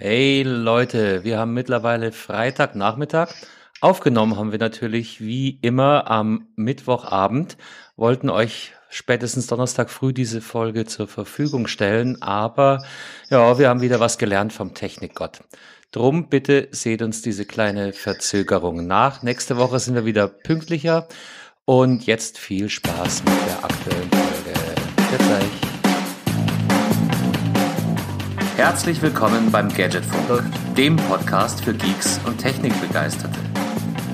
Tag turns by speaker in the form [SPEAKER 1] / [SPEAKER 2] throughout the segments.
[SPEAKER 1] Hey Leute, wir haben mittlerweile Freitagnachmittag. Aufgenommen haben wir natürlich wie immer am Mittwochabend, wollten euch spätestens Donnerstag früh diese Folge zur Verfügung stellen, aber ja, wir haben wieder was gelernt vom Technikgott. Drum bitte seht uns diese kleine Verzögerung nach. Nächste Woche sind wir wieder pünktlicher und jetzt viel Spaß mit der aktuellen Folge. Bis gleich. Herzlich willkommen beim Gadgetfunk, dem Podcast für Geeks und Technikbegeisterte.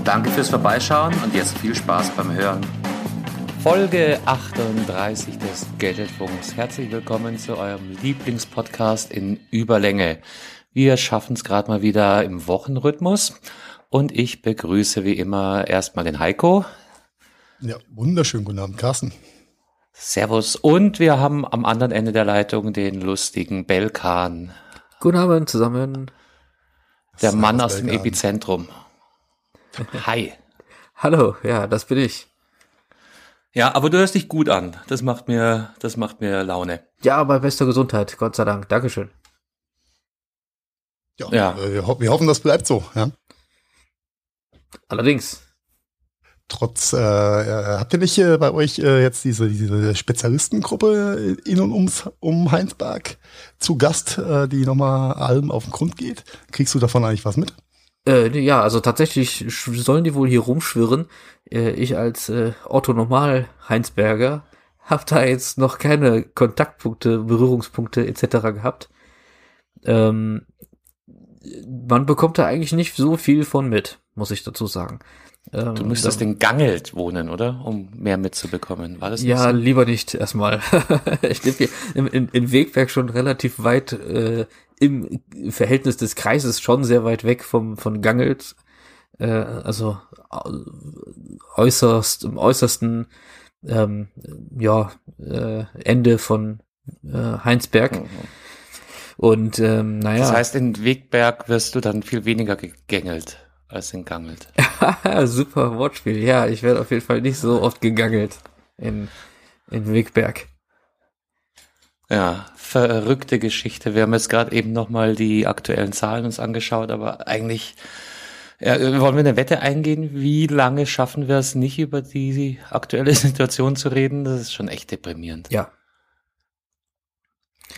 [SPEAKER 1] Danke fürs Vorbeischauen und jetzt viel Spaß beim Hören. Folge 38 des Gadgetfunks. Herzlich willkommen zu eurem Lieblingspodcast in Überlänge. Wir schaffen es gerade mal wieder im Wochenrhythmus und ich begrüße wie immer erstmal den Heiko.
[SPEAKER 2] Ja, wunderschönen guten Abend, Carsten.
[SPEAKER 1] Servus. Und wir haben am anderen Ende der Leitung den lustigen Belkan.
[SPEAKER 3] Guten Abend zusammen.
[SPEAKER 1] Der Servus Mann aus Belkan. dem Epizentrum. Hi.
[SPEAKER 3] Hallo, ja, das bin ich.
[SPEAKER 1] Ja, aber du hörst dich gut an. Das macht mir, das macht mir Laune.
[SPEAKER 3] Ja, bei bester Gesundheit, Gott sei Dank. Dankeschön.
[SPEAKER 2] Ja, ja. Wir, ho wir hoffen, das bleibt so, ja.
[SPEAKER 3] Allerdings.
[SPEAKER 2] Trotz, äh, äh habt ihr nicht äh, bei euch äh, jetzt diese, diese Spezialistengruppe in und ums, um Heinsberg zu Gast, äh, die nochmal allem auf den Grund geht? Kriegst du davon eigentlich was mit?
[SPEAKER 3] Äh, ja, also tatsächlich sollen die wohl hier rumschwirren. Äh, ich als äh, Otto Normal Heinsberger habe da jetzt noch keine Kontaktpunkte, Berührungspunkte etc. gehabt. Ähm, man bekommt da eigentlich nicht so viel von mit, muss ich dazu sagen.
[SPEAKER 1] Ähm, du müsstest in Gangelt wohnen, oder? Um mehr mitzubekommen. War das
[SPEAKER 3] nicht Ja, so? lieber nicht erstmal. ich lebe hier in, in, in Wegberg schon relativ weit äh, im Verhältnis des Kreises schon sehr weit weg vom von Gangelt. Äh, also äußerst im äußersten ähm, ja äh, Ende von äh, Heinsberg. Mhm. Und ähm, naja.
[SPEAKER 1] Das heißt, in Wegberg wirst du dann viel weniger gegängelt als in Gangelt.
[SPEAKER 3] Super Wortspiel. Ja, ich werde auf jeden Fall nicht so oft gegangelt in, in Wegberg.
[SPEAKER 1] Ja, verrückte Geschichte. Wir haben jetzt gerade eben nochmal die aktuellen Zahlen uns angeschaut, aber eigentlich ja, wollen wir eine Wette eingehen? Wie lange schaffen wir es nicht über die aktuelle Situation zu reden? Das ist schon echt deprimierend.
[SPEAKER 3] Ja.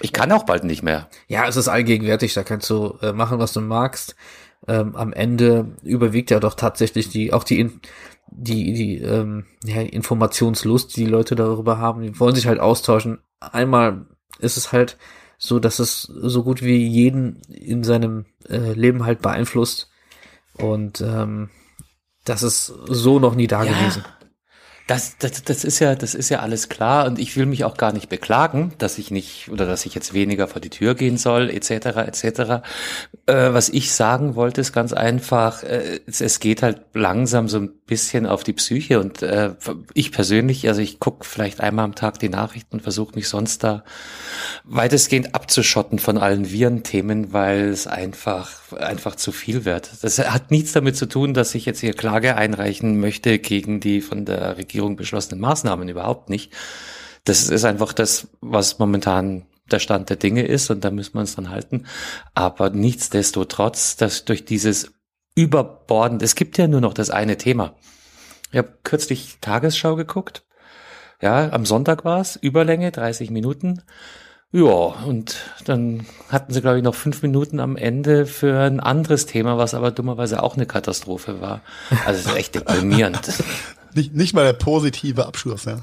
[SPEAKER 1] Ich kann auch bald nicht mehr.
[SPEAKER 3] Ja, es ist allgegenwärtig, da kannst du äh, machen, was du magst ähm, am Ende überwiegt ja doch tatsächlich die, auch die, die, die ähm, ja, Informationslust, die die Leute darüber haben. Die wollen sich halt austauschen. Einmal ist es halt so, dass es so gut wie jeden in seinem äh, Leben halt beeinflusst. Und ähm, das ist so noch nie da ja. gewesen.
[SPEAKER 1] Das, das, das ist ja, das ist ja alles klar und ich will mich auch gar nicht beklagen, dass ich nicht oder dass ich jetzt weniger vor die Tür gehen soll, etc. etc. Äh, was ich sagen wollte, ist ganz einfach, äh, es, es, geht halt langsam so ein bisschen auf die Psyche und äh, ich persönlich, also ich gucke vielleicht einmal am Tag die Nachrichten und versuche mich sonst da weitestgehend abzuschotten von allen Virenthemen, weil es einfach einfach zu viel wird. Das hat nichts damit zu tun, dass ich jetzt hier Klage einreichen möchte gegen die von der Regierung beschlossenen Maßnahmen überhaupt nicht. Das ist einfach das, was momentan der Stand der Dinge ist und da müssen wir uns dann halten. Aber nichtsdestotrotz, dass durch dieses Überborden, es gibt ja nur noch das eine Thema. Ich habe kürzlich Tagesschau geguckt. Ja, am Sonntag war's, Überlänge, 30 Minuten. Ja, und dann hatten sie, glaube ich, noch fünf Minuten am Ende für ein anderes Thema, was aber dummerweise auch eine Katastrophe war. Also es ist echt deprimierend.
[SPEAKER 2] nicht, nicht mal der positive Abschluss, ja.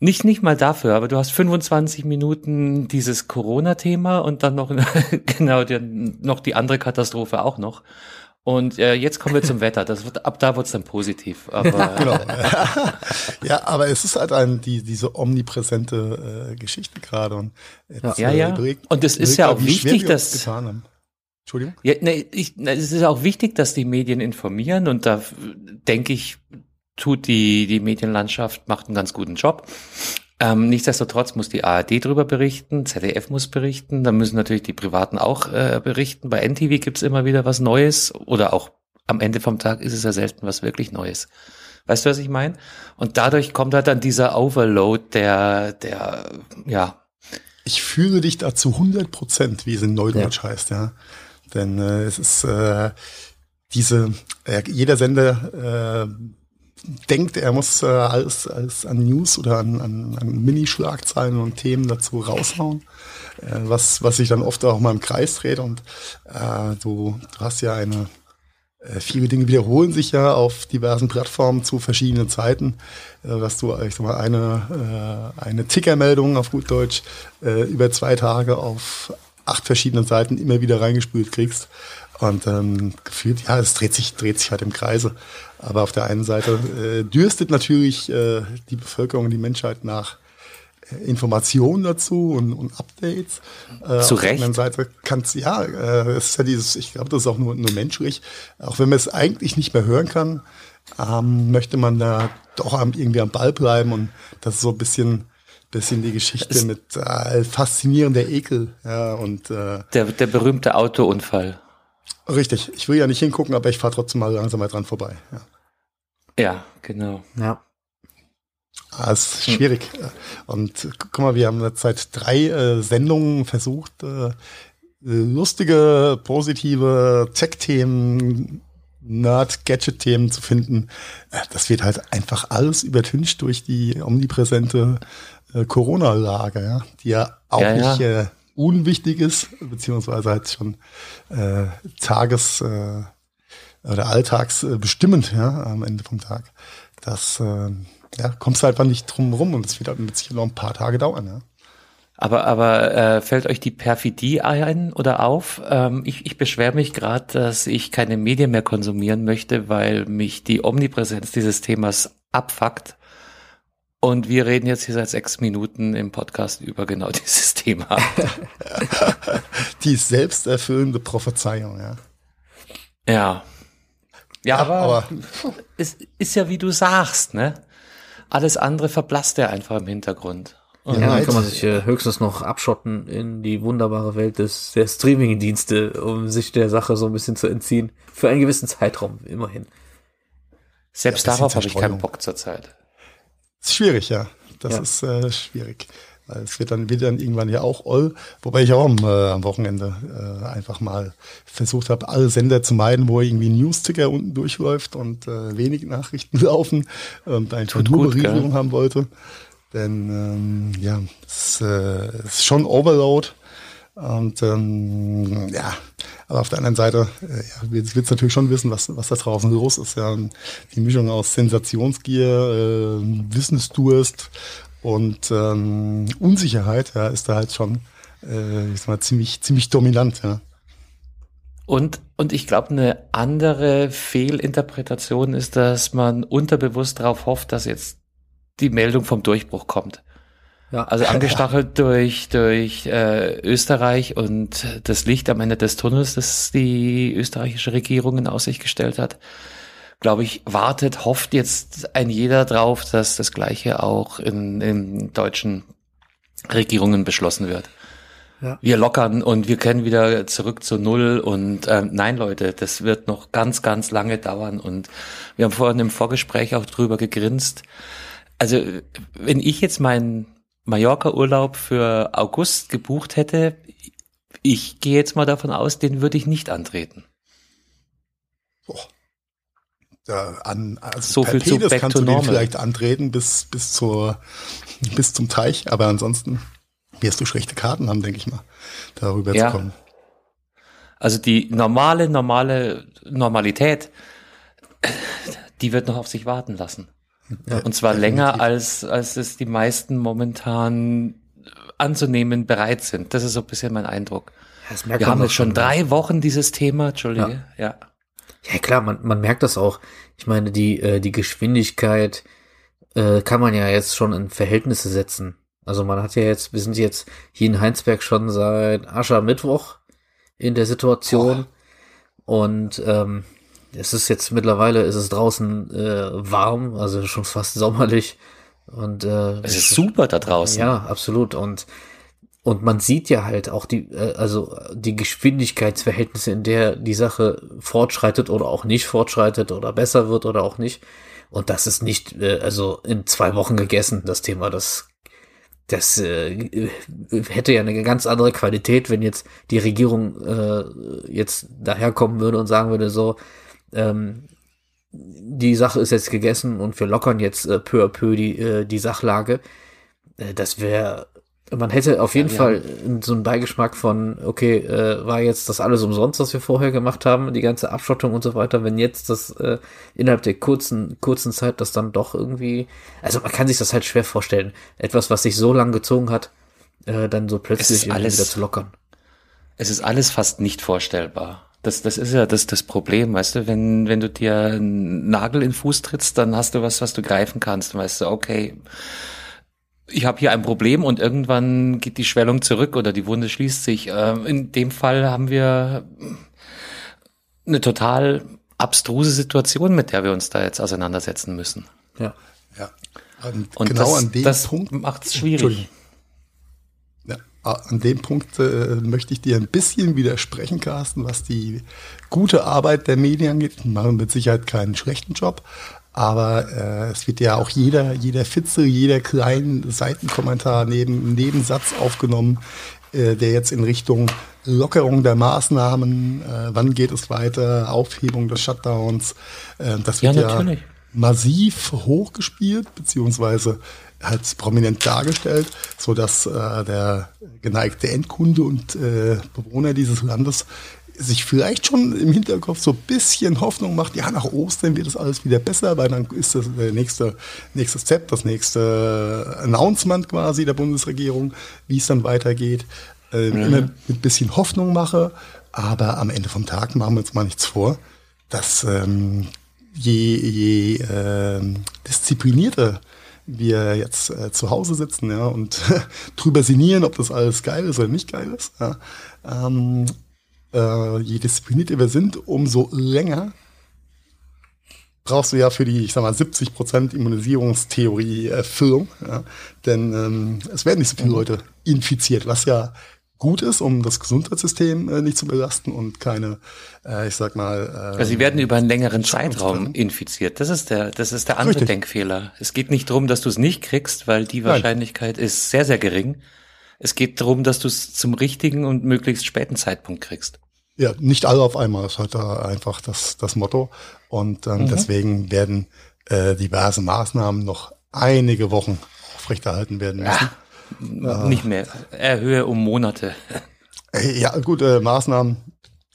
[SPEAKER 1] Nicht, nicht mal dafür, aber du hast 25 Minuten dieses Corona-Thema und dann noch, genau, noch die andere Katastrophe auch noch. Und äh, jetzt kommen wir zum Wetter. Das wird, ab da wird's dann positiv. Aber genau.
[SPEAKER 2] ja, aber es ist halt ein, die, diese omnipräsente äh, Geschichte gerade. Und
[SPEAKER 1] jetzt, ja, ja. Äh, und es ist ja auch wichtig, dass. Entschuldigung? Ja, nee, ich, es ist auch wichtig, dass die Medien informieren und da denke ich, tut die, die Medienlandschaft, macht einen ganz guten Job. Ähm, nichtsdestotrotz muss die ARD darüber berichten, ZDF muss berichten, dann müssen natürlich die Privaten auch äh, berichten. Bei NTV gibt's immer wieder was Neues oder auch am Ende vom Tag ist es ja selten was wirklich Neues. Weißt du, was ich meine? Und dadurch kommt halt dann dieser Overload, der, der, ja.
[SPEAKER 2] Ich fühle dich da zu 100 Prozent, wie es in Neudeutsch ja. heißt, ja. Denn äh, es ist äh, diese, äh, jeder Sender äh, denkt, er muss äh, alles, alles an News oder an, an, an Minischlagzeilen und Themen dazu raushauen, äh, was, was sich dann oft auch mal im Kreis dreht. Und äh, du, du hast ja eine, äh, viele Dinge wiederholen sich ja auf diversen Plattformen zu verschiedenen Zeiten, äh, dass du, ich sag mal, eine, äh, eine Tickermeldung auf gut Deutsch über zwei Tage auf acht verschiedenen Seiten immer wieder reingespült kriegst. Und ähm, gefühlt, ja, es dreht sich, dreht sich halt im Kreise. Aber auf der einen Seite äh, dürstet natürlich äh, die Bevölkerung, die Menschheit nach äh, Informationen dazu und, und Updates.
[SPEAKER 1] Äh, Zu
[SPEAKER 2] auf
[SPEAKER 1] Recht.
[SPEAKER 2] der anderen Seite kann's ja, äh, es ist ja dieses, ich glaube, das ist auch nur, nur menschlich. Auch wenn man es eigentlich nicht mehr hören kann, ähm, möchte man da doch irgendwie am Ball bleiben und das ist so ein bisschen bisschen die Geschichte
[SPEAKER 1] Es-
[SPEAKER 2] mit äh, faszinierender Ekel ja und äh,
[SPEAKER 1] Der, der berühmte Autounfall.
[SPEAKER 2] richtig ich will ja nicht hingucken aber ich fahre trotzdem mal langsam mal dran vorbei ja.
[SPEAKER 1] Ja, genau.
[SPEAKER 3] Ja.
[SPEAKER 2] Ah, ist schwierig. Und guck mal, wir haben jetzt seit drei äh, Sendungen versucht, äh, lustige, positive Tech-Themen, Nerd-Gadget-Themen zu finden. Äh, Das wird halt einfach alles übertüncht durch die omnipräsente äh, Corona-Lage, ja, die ja auch
[SPEAKER 1] Ja, ja.
[SPEAKER 2] nicht äh, unwichtig ist, beziehungsweise halt schon äh, Tages- oder alltagsbestimmend, ja, am Ende vom Tag. Das äh, ja, kommst du einfach nicht drum rum und es wird halt mit sicher noch ein paar Tage dauern, ja.
[SPEAKER 1] Aber, aber äh, fällt euch die Perfidie ein oder auf? Ähm, ich ich beschwere mich gerade, dass ich keine Medien mehr konsumieren möchte, weil mich die Omnipräsenz dieses Themas abfuckt. Und wir reden jetzt hier seit sechs Minuten im Podcast über genau dieses Thema.
[SPEAKER 2] Die selbsterfüllende Prophezeiung, ja.
[SPEAKER 1] ja. Ja, aber,
[SPEAKER 2] aber
[SPEAKER 1] es ist ja wie du sagst, ne? Alles andere verblasst ja einfach im Hintergrund. Und
[SPEAKER 3] Ja, dann kann man sich äh, höchstens noch abschotten in die wunderbare Welt des der Streaming-Dienste, um sich der Sache so ein bisschen zu entziehen. Für einen gewissen Zeitraum, immerhin.
[SPEAKER 1] selbst
[SPEAKER 2] Ja,
[SPEAKER 1] darauf habe ich keinen. Bock zurzeit.
[SPEAKER 2] ist schwierig, ja. Das
[SPEAKER 3] Ja.
[SPEAKER 2] ist äh, schwierig. Es wird dann, wird dann irgendwann ja auch all, wobei ich auch am, äh, am Wochenende äh, einfach mal versucht habe, alle Sender zu meiden, wo irgendwie ein News-Ticker unten durchläuft und äh, wenig Nachrichten laufen und einfach
[SPEAKER 1] Tut
[SPEAKER 2] nur
[SPEAKER 1] gut,
[SPEAKER 2] Berieselung
[SPEAKER 1] gell?
[SPEAKER 2] haben wollte. Denn ähm, ja, es äh, ist schon Overload. Und ähm, ja, aber auf der anderen Seite, äh, ja, willst willst natürlich schon wissen, was, was da draußen los ist. Ja, die Mischung aus Sensationsgier, äh, Wissensdurst und ähm, Unsicherheit, ja, ist da halt schon, äh, ich sag mal, ziemlich, ziemlich dominant. Ja.
[SPEAKER 1] Und, und ich glaube, eine andere Fehlinterpretation ist, dass man unterbewusst darauf hofft, dass jetzt die Meldung vom Durchbruch kommt.
[SPEAKER 3] Ja.
[SPEAKER 1] Also angestachelt durch, durch äh, Österreich und das Licht am Ende des Tunnels, das die österreichische Regierung in Aussicht gestellt hat, glaube ich, wartet, hofft jetzt ein jeder drauf, dass das Gleiche auch in, in deutschen Regierungen beschlossen wird.
[SPEAKER 3] Ja.
[SPEAKER 1] Wir lockern und wir können wieder zurück zu Null und ähm, nein, Leute, das wird noch ganz, ganz lange dauern und wir haben vorhin im Vorgespräch auch drüber gegrinst. Also wenn ich jetzt meinen Mallorca-Urlaub für August gebucht hätte, ich gehe jetzt mal davon aus, den würde ich nicht antreten.
[SPEAKER 2] Ja, an, also
[SPEAKER 1] So viel zu back
[SPEAKER 2] kannst
[SPEAKER 1] to
[SPEAKER 2] du den
[SPEAKER 1] normal.
[SPEAKER 2] vielleicht antreten bis, bis zur, bis zum Teich, aber ansonsten wirst du schlechte Karten haben, denke ich mal, darüber
[SPEAKER 1] Ja.
[SPEAKER 2] zu kommen.
[SPEAKER 1] Also die normale, normale Normalität, die wird noch auf sich warten lassen.
[SPEAKER 3] Ja,
[SPEAKER 1] Und zwar
[SPEAKER 2] definitiv.
[SPEAKER 1] länger, als, als es die meisten momentan anzunehmen bereit sind. Das ist so ein bisschen mein Eindruck. Wir haben jetzt schon
[SPEAKER 3] ne?
[SPEAKER 1] drei Wochen dieses Thema, Entschuldige. Ja.
[SPEAKER 3] Ja klar, man, man merkt das auch. Ich meine, die, äh, die Geschwindigkeit äh, kann man ja jetzt schon in Verhältnisse setzen. Also man hat ja jetzt, wir sind jetzt hier in Heinsberg schon seit Aschermittwoch in der Situation. Und ähm, es ist jetzt mittlerweile, ist es draußen äh, warm, also schon fast sommerlich. Und äh,
[SPEAKER 1] Es ist super da draußen.
[SPEAKER 3] ja, absolut. Und und man sieht ja halt auch die, äh, also die Geschwindigkeitsverhältnisse, in der die Sache fortschreitet oder auch nicht fortschreitet oder besser wird oder auch nicht. Und das ist nicht, äh, also in zwei Wochen gegessen, das Thema. Das das äh, hätte ja eine ganz andere Qualität, wenn jetzt die Regierung äh, jetzt daherkommen würde und sagen würde, so, ähm, die Sache ist jetzt gegessen und wir lockern jetzt äh, peu à peu die, äh, die Sachlage. Äh, das wäre, man hätte auf jeden ja, Fall ja. so einen Beigeschmack von, okay, äh, war jetzt das alles umsonst, was wir vorher gemacht haben, die ganze Abschottung und so weiter, wenn jetzt das äh, innerhalb der kurzen, kurzen Zeit das dann doch irgendwie, also man kann sich das halt schwer vorstellen. Etwas, was sich so lang gezogen hat, äh, dann so plötzlich
[SPEAKER 1] alles,
[SPEAKER 3] wieder zu lockern.
[SPEAKER 1] Es ist alles fast nicht vorstellbar. Das, das ist ja das, das Problem, weißt du, wenn, wenn du dir einen Nagel in den Fuß trittst, dann hast du was, was du greifen kannst. Weißt du, okay, ich habe hier ein Problem und irgendwann geht die Schwellung zurück oder die Wunde schließt sich. Ähm, in dem Fall haben wir eine total abstruse Situation, mit der wir uns da jetzt auseinandersetzen müssen.
[SPEAKER 3] Ja.
[SPEAKER 2] Ja. Und, und genau das, an dem
[SPEAKER 1] das Punkt macht es schwierig.
[SPEAKER 2] Ah, an dem Punkt äh, möchte ich dir ein bisschen widersprechen, Carsten, was die gute Arbeit der Medien angeht. Die machen mit Sicherheit keinen schlechten Job, aber äh, es wird ja auch jeder, jeder Fitze, jeder kleinen Seitenkommentar neben Nebensatz aufgenommen, äh, der jetzt in Richtung Lockerung der Maßnahmen, äh, wann geht es weiter, Aufhebung des Shutdowns, äh, das wird ja, ja massiv hochgespielt, beziehungsweise halt prominent dargestellt, so dass äh, der geneigte Endkunde und äh, Bewohner dieses Landes sich vielleicht schon im Hinterkopf so ein bisschen Hoffnung macht, ja, nach Ostern wird das alles wieder besser, weil dann ist das der nächste, nächste Step, das nächste Announcement quasi der Bundesregierung, wie es dann weitergeht. Äh, mhm. Immer mit ein bisschen Hoffnung mache, aber am Ende vom Tag machen wir uns mal nichts vor, dass ähm, je, je äh, disziplinierter wir jetzt äh, zu Hause sitzen ja, und drüber sinnieren, ob das alles geil ist oder nicht geil ist. Ja. Ähm, äh, je disziplinierter wir sind, umso länger brauchst du ja für die, ich sag mal, 70% Immunisierungstheorie Erfüllung. Ja. Denn ähm, es werden nicht so viele mhm. Leute infiziert, was ja gut ist, um das Gesundheitssystem äh, nicht zu belasten und keine, äh, ich sag mal. Äh,
[SPEAKER 1] also sie werden über einen längeren Zeitraum infiziert. Das ist der, das ist der andere Richtig. Denkfehler. Es geht nicht darum, dass du es nicht kriegst, weil die Wahrscheinlichkeit Nein. ist sehr, sehr gering. Es geht darum, dass du es zum richtigen und möglichst späten Zeitpunkt kriegst.
[SPEAKER 2] Ja, nicht alle auf einmal ist da einfach das, das Motto. Und ähm, mhm. deswegen werden äh, diverse Maßnahmen noch einige Wochen aufrechterhalten werden müssen. Ja.
[SPEAKER 1] Äh, Nicht mehr. Erhöhe um Monate.
[SPEAKER 2] Äh, ja, gut, äh, Maßnahmen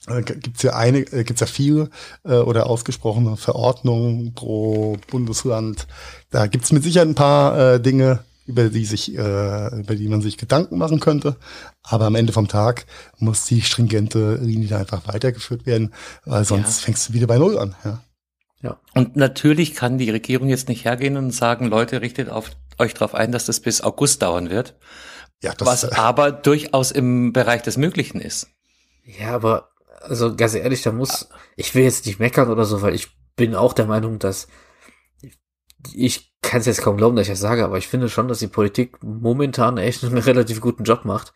[SPEAKER 2] äh, gibt's ja eine, äh, gibt's ja viele äh, oder ausgesprochene Verordnungen pro Bundesland. Da gibt's mit Sicherheit ein paar äh, Dinge, über die sich, äh, über die man sich Gedanken machen könnte. Aber am Ende vom Tag muss die stringente Linie einfach weitergeführt werden, weil sonst ja. fängst du wieder bei Null an. Ja.
[SPEAKER 1] Ja. Und natürlich kann die Regierung jetzt nicht hergehen und sagen, Leute, richtet auf, euch darauf ein, dass das bis August dauern wird. Ja, das, was aber durchaus im Bereich des Möglichen ist.
[SPEAKER 3] Ja, aber also ganz ehrlich, da muss, ich will jetzt nicht meckern oder so, weil ich bin auch der Meinung, dass ich kann es jetzt kaum glauben, dass ich das sage, aber ich finde schon, dass die Politik momentan echt einen relativ guten Job macht.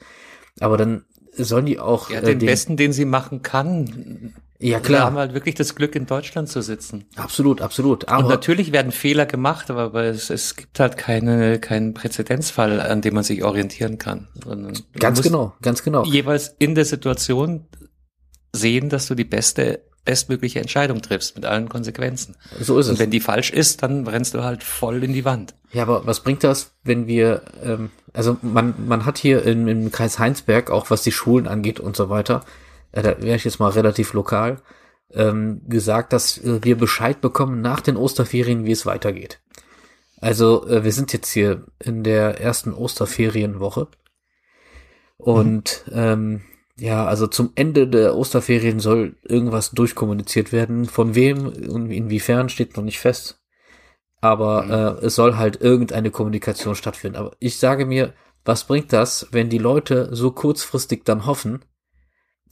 [SPEAKER 3] Aber dann sollen die auch.
[SPEAKER 1] Ja, den, äh, den besten, den sie machen kann.
[SPEAKER 3] Ja, klar. Wir
[SPEAKER 1] haben halt wirklich das Glück, in Deutschland zu sitzen.
[SPEAKER 3] Absolut, absolut.
[SPEAKER 1] Aber und natürlich werden Fehler gemacht, aber, es, es gibt halt keine, keinen Präzedenzfall, an dem man sich orientieren kann.
[SPEAKER 3] Ganz genau, ganz genau.
[SPEAKER 1] Jeweils in der Situation sehen, dass du die beste bestmögliche Entscheidung triffst mit allen Konsequenzen.
[SPEAKER 3] So ist es.
[SPEAKER 1] Und wenn die falsch ist, dann rennst du halt voll in die Wand.
[SPEAKER 3] Ja, aber was bringt das, wenn wir, ähm, also man, man hat hier im, im Kreis Heinsberg, auch was die Schulen angeht und so weiter, äh, da wäre ich jetzt mal relativ lokal, ähm, gesagt, dass wir Bescheid bekommen nach den Osterferien, wie es weitergeht. Also äh, wir sind jetzt hier in der ersten Osterferienwoche und mhm. ähm, ja, also zum Ende der Osterferien soll irgendwas durchkommuniziert werden. Von wem und inwiefern steht noch nicht fest. Aber mhm. äh, es soll halt irgendeine Kommunikation stattfinden. Aber ich sage mir, was bringt das, wenn die Leute so kurzfristig dann hoffen,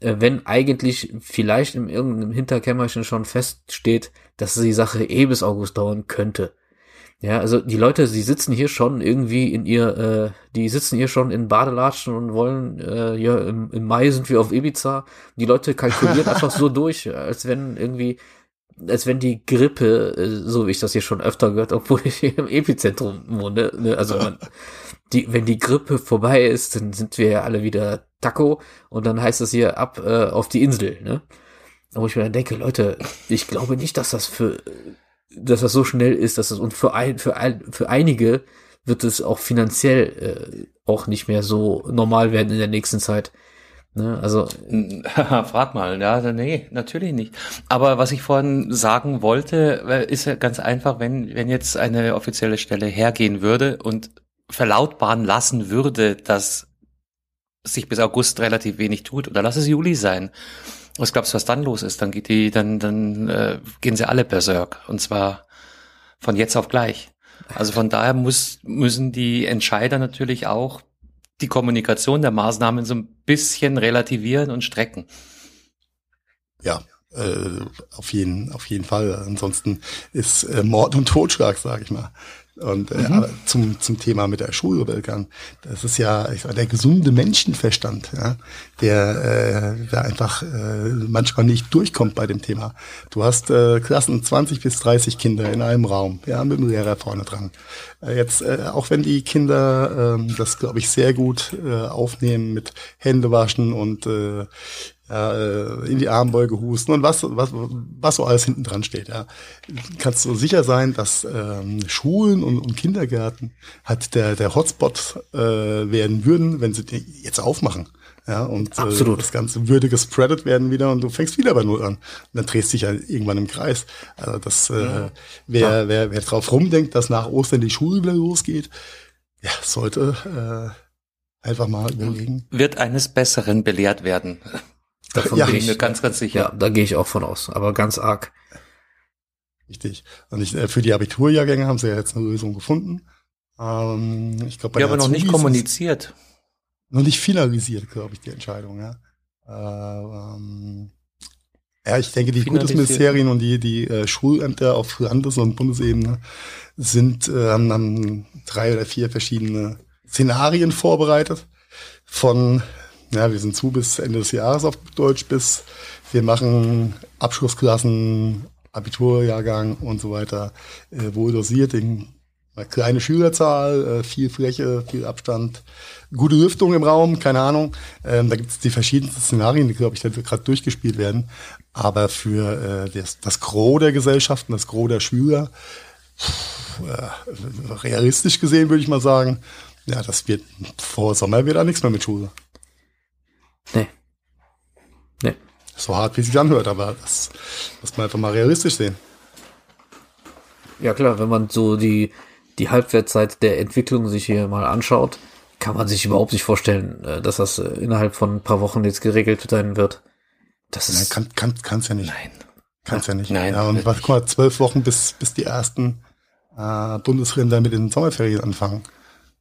[SPEAKER 3] äh, wenn eigentlich vielleicht in irgendeinem Hinterkämmerchen schon feststeht, dass die Sache eh bis August dauern könnte. Ja, also die Leute, sie sitzen hier schon irgendwie in ihr, äh, die sitzen hier schon in Badelatschen und wollen, äh, ja, im, im Mai sind wir auf Ibiza. Die Leute kalkulieren einfach so durch, als wenn irgendwie, als wenn die Grippe, äh, so wie ich das hier schon öfter gehört, obwohl ich hier im Epizentrum wohne, ne, also man, die, wenn die Grippe vorbei ist, dann sind wir ja alle wieder Taco und dann heißt es hier ab äh, auf die Insel, ne? Wo ich mir dann denke, Leute, ich glaube nicht, dass das für, dass das so schnell ist, dass es und für ein, für ein, für einige wird es auch finanziell äh, auch nicht mehr so normal werden in der nächsten Zeit. Ne? Also
[SPEAKER 1] frag mal, ja, nee, natürlich nicht. Aber was ich vorhin sagen wollte, äh, ist ja ganz einfach, wenn wenn jetzt eine offizielle Stelle hergehen würde und verlautbaren lassen würde, dass sich bis August relativ wenig tut, oder lass es Juli sein. Was glaubst du, was dann los ist? Dann geht die, dann, dann äh, gehen sie alle berserk. Und zwar von jetzt auf gleich. Also von daher muss, müssen die Entscheider natürlich auch die Kommunikation der Maßnahmen so ein bisschen relativieren und strecken.
[SPEAKER 2] Ja, äh, auf jeden, auf jeden Fall. Ansonsten ist äh, Mord und Totschlag, sage ich mal. Und äh, mhm. zum, zum Thema mit der Schulrebellion, das ist ja ich sag, der gesunde Menschenverstand, ja, der äh, der einfach äh, manchmal nicht durchkommt bei dem Thema. Du hast äh, Klassen 20 bis 30 Kinder in einem Raum, ja, mit dem Lehrer vorne dran. Äh, jetzt, äh, auch wenn die Kinder äh, das, glaube ich, sehr gut äh, aufnehmen mit Händewaschen und äh, äh, in die Armbeuge husten und was, was, was so alles hinten dran steht. Ja. Kannst du sicher sein, dass ähm, Schulen und, und Kindergärten halt der, der Hotspot äh, werden würden, wenn sie die jetzt aufmachen. Ja, und Absolut. Äh, das Ganze würde gespreadet werden wieder und du fängst wieder bei Null an. Und dann drehst du dich ja irgendwann im Kreis. Also das, äh, wer, wer, wer drauf rumdenkt, dass nach Ostern die Schule wieder losgeht, ja, sollte äh, einfach mal überlegen.
[SPEAKER 1] Wird eines Besseren belehrt werden.
[SPEAKER 3] Davon ja, bin ich mir ganz, ganz sicher. Ja, da gehe ich auch von aus, aber ganz arg.
[SPEAKER 2] Richtig. Und ich, äh, für die Abiturjahrgänge haben sie ja jetzt eine Lösung gefunden.
[SPEAKER 1] Ähm, ich glaube, ja, aber noch nicht kommuniziert.
[SPEAKER 2] Noch nicht finalisiert, glaube ich, die Entscheidung, ja. Äh, ähm, ja, ich denke, die Bundesministerien und die, die äh, Schulämter auf Landes- und Bundesebene sind, äh, haben, haben drei oder vier verschiedene Szenarien vorbereitet von ja, wir sind zu bis Ende des Jahres auf Deutsch bis wir machen Abschlussklassen, Abiturjahrgang und so weiter äh, wohl dosiert. In, eine kleine Schülerzahl, äh, viel Fläche, viel Abstand, gute Lüftung im Raum, keine Ahnung. Ähm, da gibt es die verschiedensten Szenarien, die, glaube ich, gerade durchgespielt werden. Aber für äh, das, das Gros der Gesellschaften, das Gros der Schüler, äh, realistisch gesehen würde ich mal sagen, ja, das wird vor Sommer wieder nichts mehr mit Schule.
[SPEAKER 3] Nee.
[SPEAKER 2] Nee. So hart, wie es sich anhört, aber das muss man einfach mal realistisch sehen.
[SPEAKER 3] Ja klar, wenn man so die, die Halbwertszeit der Entwicklung sich hier mal anschaut, kann man sich überhaupt nicht vorstellen, äh, dass das äh, innerhalb von ein paar Wochen jetzt geregelt sein wird.
[SPEAKER 2] Das ist. Nein, kann, kann, kann's ja nicht.
[SPEAKER 1] Nein.
[SPEAKER 2] Kann's ja nicht. Nein. Ja, und was, guck mal, zwölf Wochen bis, bis die ersten äh, Bundesländer mit den Sommerferien anfangen.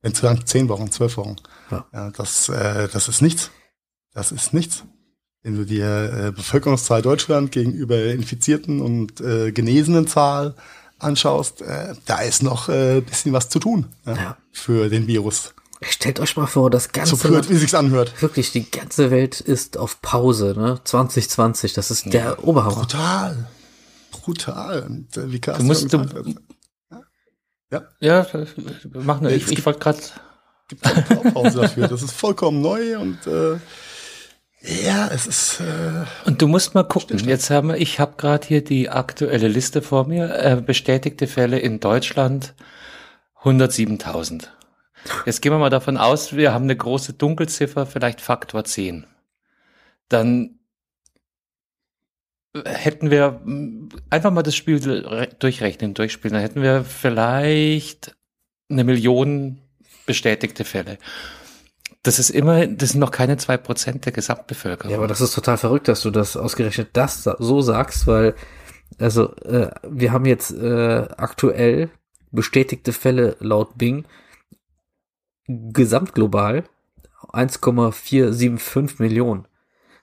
[SPEAKER 2] Insgesamt zehn Wochen, zwölf Wochen. Ja. ja das, äh, das ist nichts. Das ist nichts. Wenn du dir äh, Bevölkerungszahl Deutschland gegenüber infizierten und äh, genesenen Zahl anschaust, äh, da ist noch äh, bisschen was zu tun ja, ja. für den Virus.
[SPEAKER 3] Stellt euch mal vor, das ganze
[SPEAKER 2] so blöd, wie sich's anhört.
[SPEAKER 3] Wirklich, die ganze Welt ist auf Pause, ne? 2020, das ist der ja, Oberhammer.
[SPEAKER 2] Brutal. Brutal. Und,
[SPEAKER 1] äh, wie du musst du, ja. Ja, machen wir. Ich, ich wollte gerade
[SPEAKER 2] gibt eine Blaupause dafür. Das ist vollkommen neu und äh, ja, es ist. Äh,
[SPEAKER 1] und du musst mal gucken. Jetzt haben wir, ich habe gerade hier die aktuelle Liste vor mir. Äh, bestätigte Fälle in Deutschland 107.000. Jetzt gehen wir mal davon aus, wir haben eine große Dunkelziffer, vielleicht Faktor 10. Dann hätten wir einfach mal das Spiel durchrechnen, durchspielen, dann hätten wir vielleicht eine Million bestätigte Fälle. Das ist immer, das sind noch keine zwei Prozent der Gesamtbevölkerung.
[SPEAKER 3] Ja, aber das ist total verrückt, dass du das ausgerechnet das so sagst, weil also äh, wir haben jetzt äh, aktuell bestätigte Fälle laut Bing gesamtglobal 1,475 Millionen.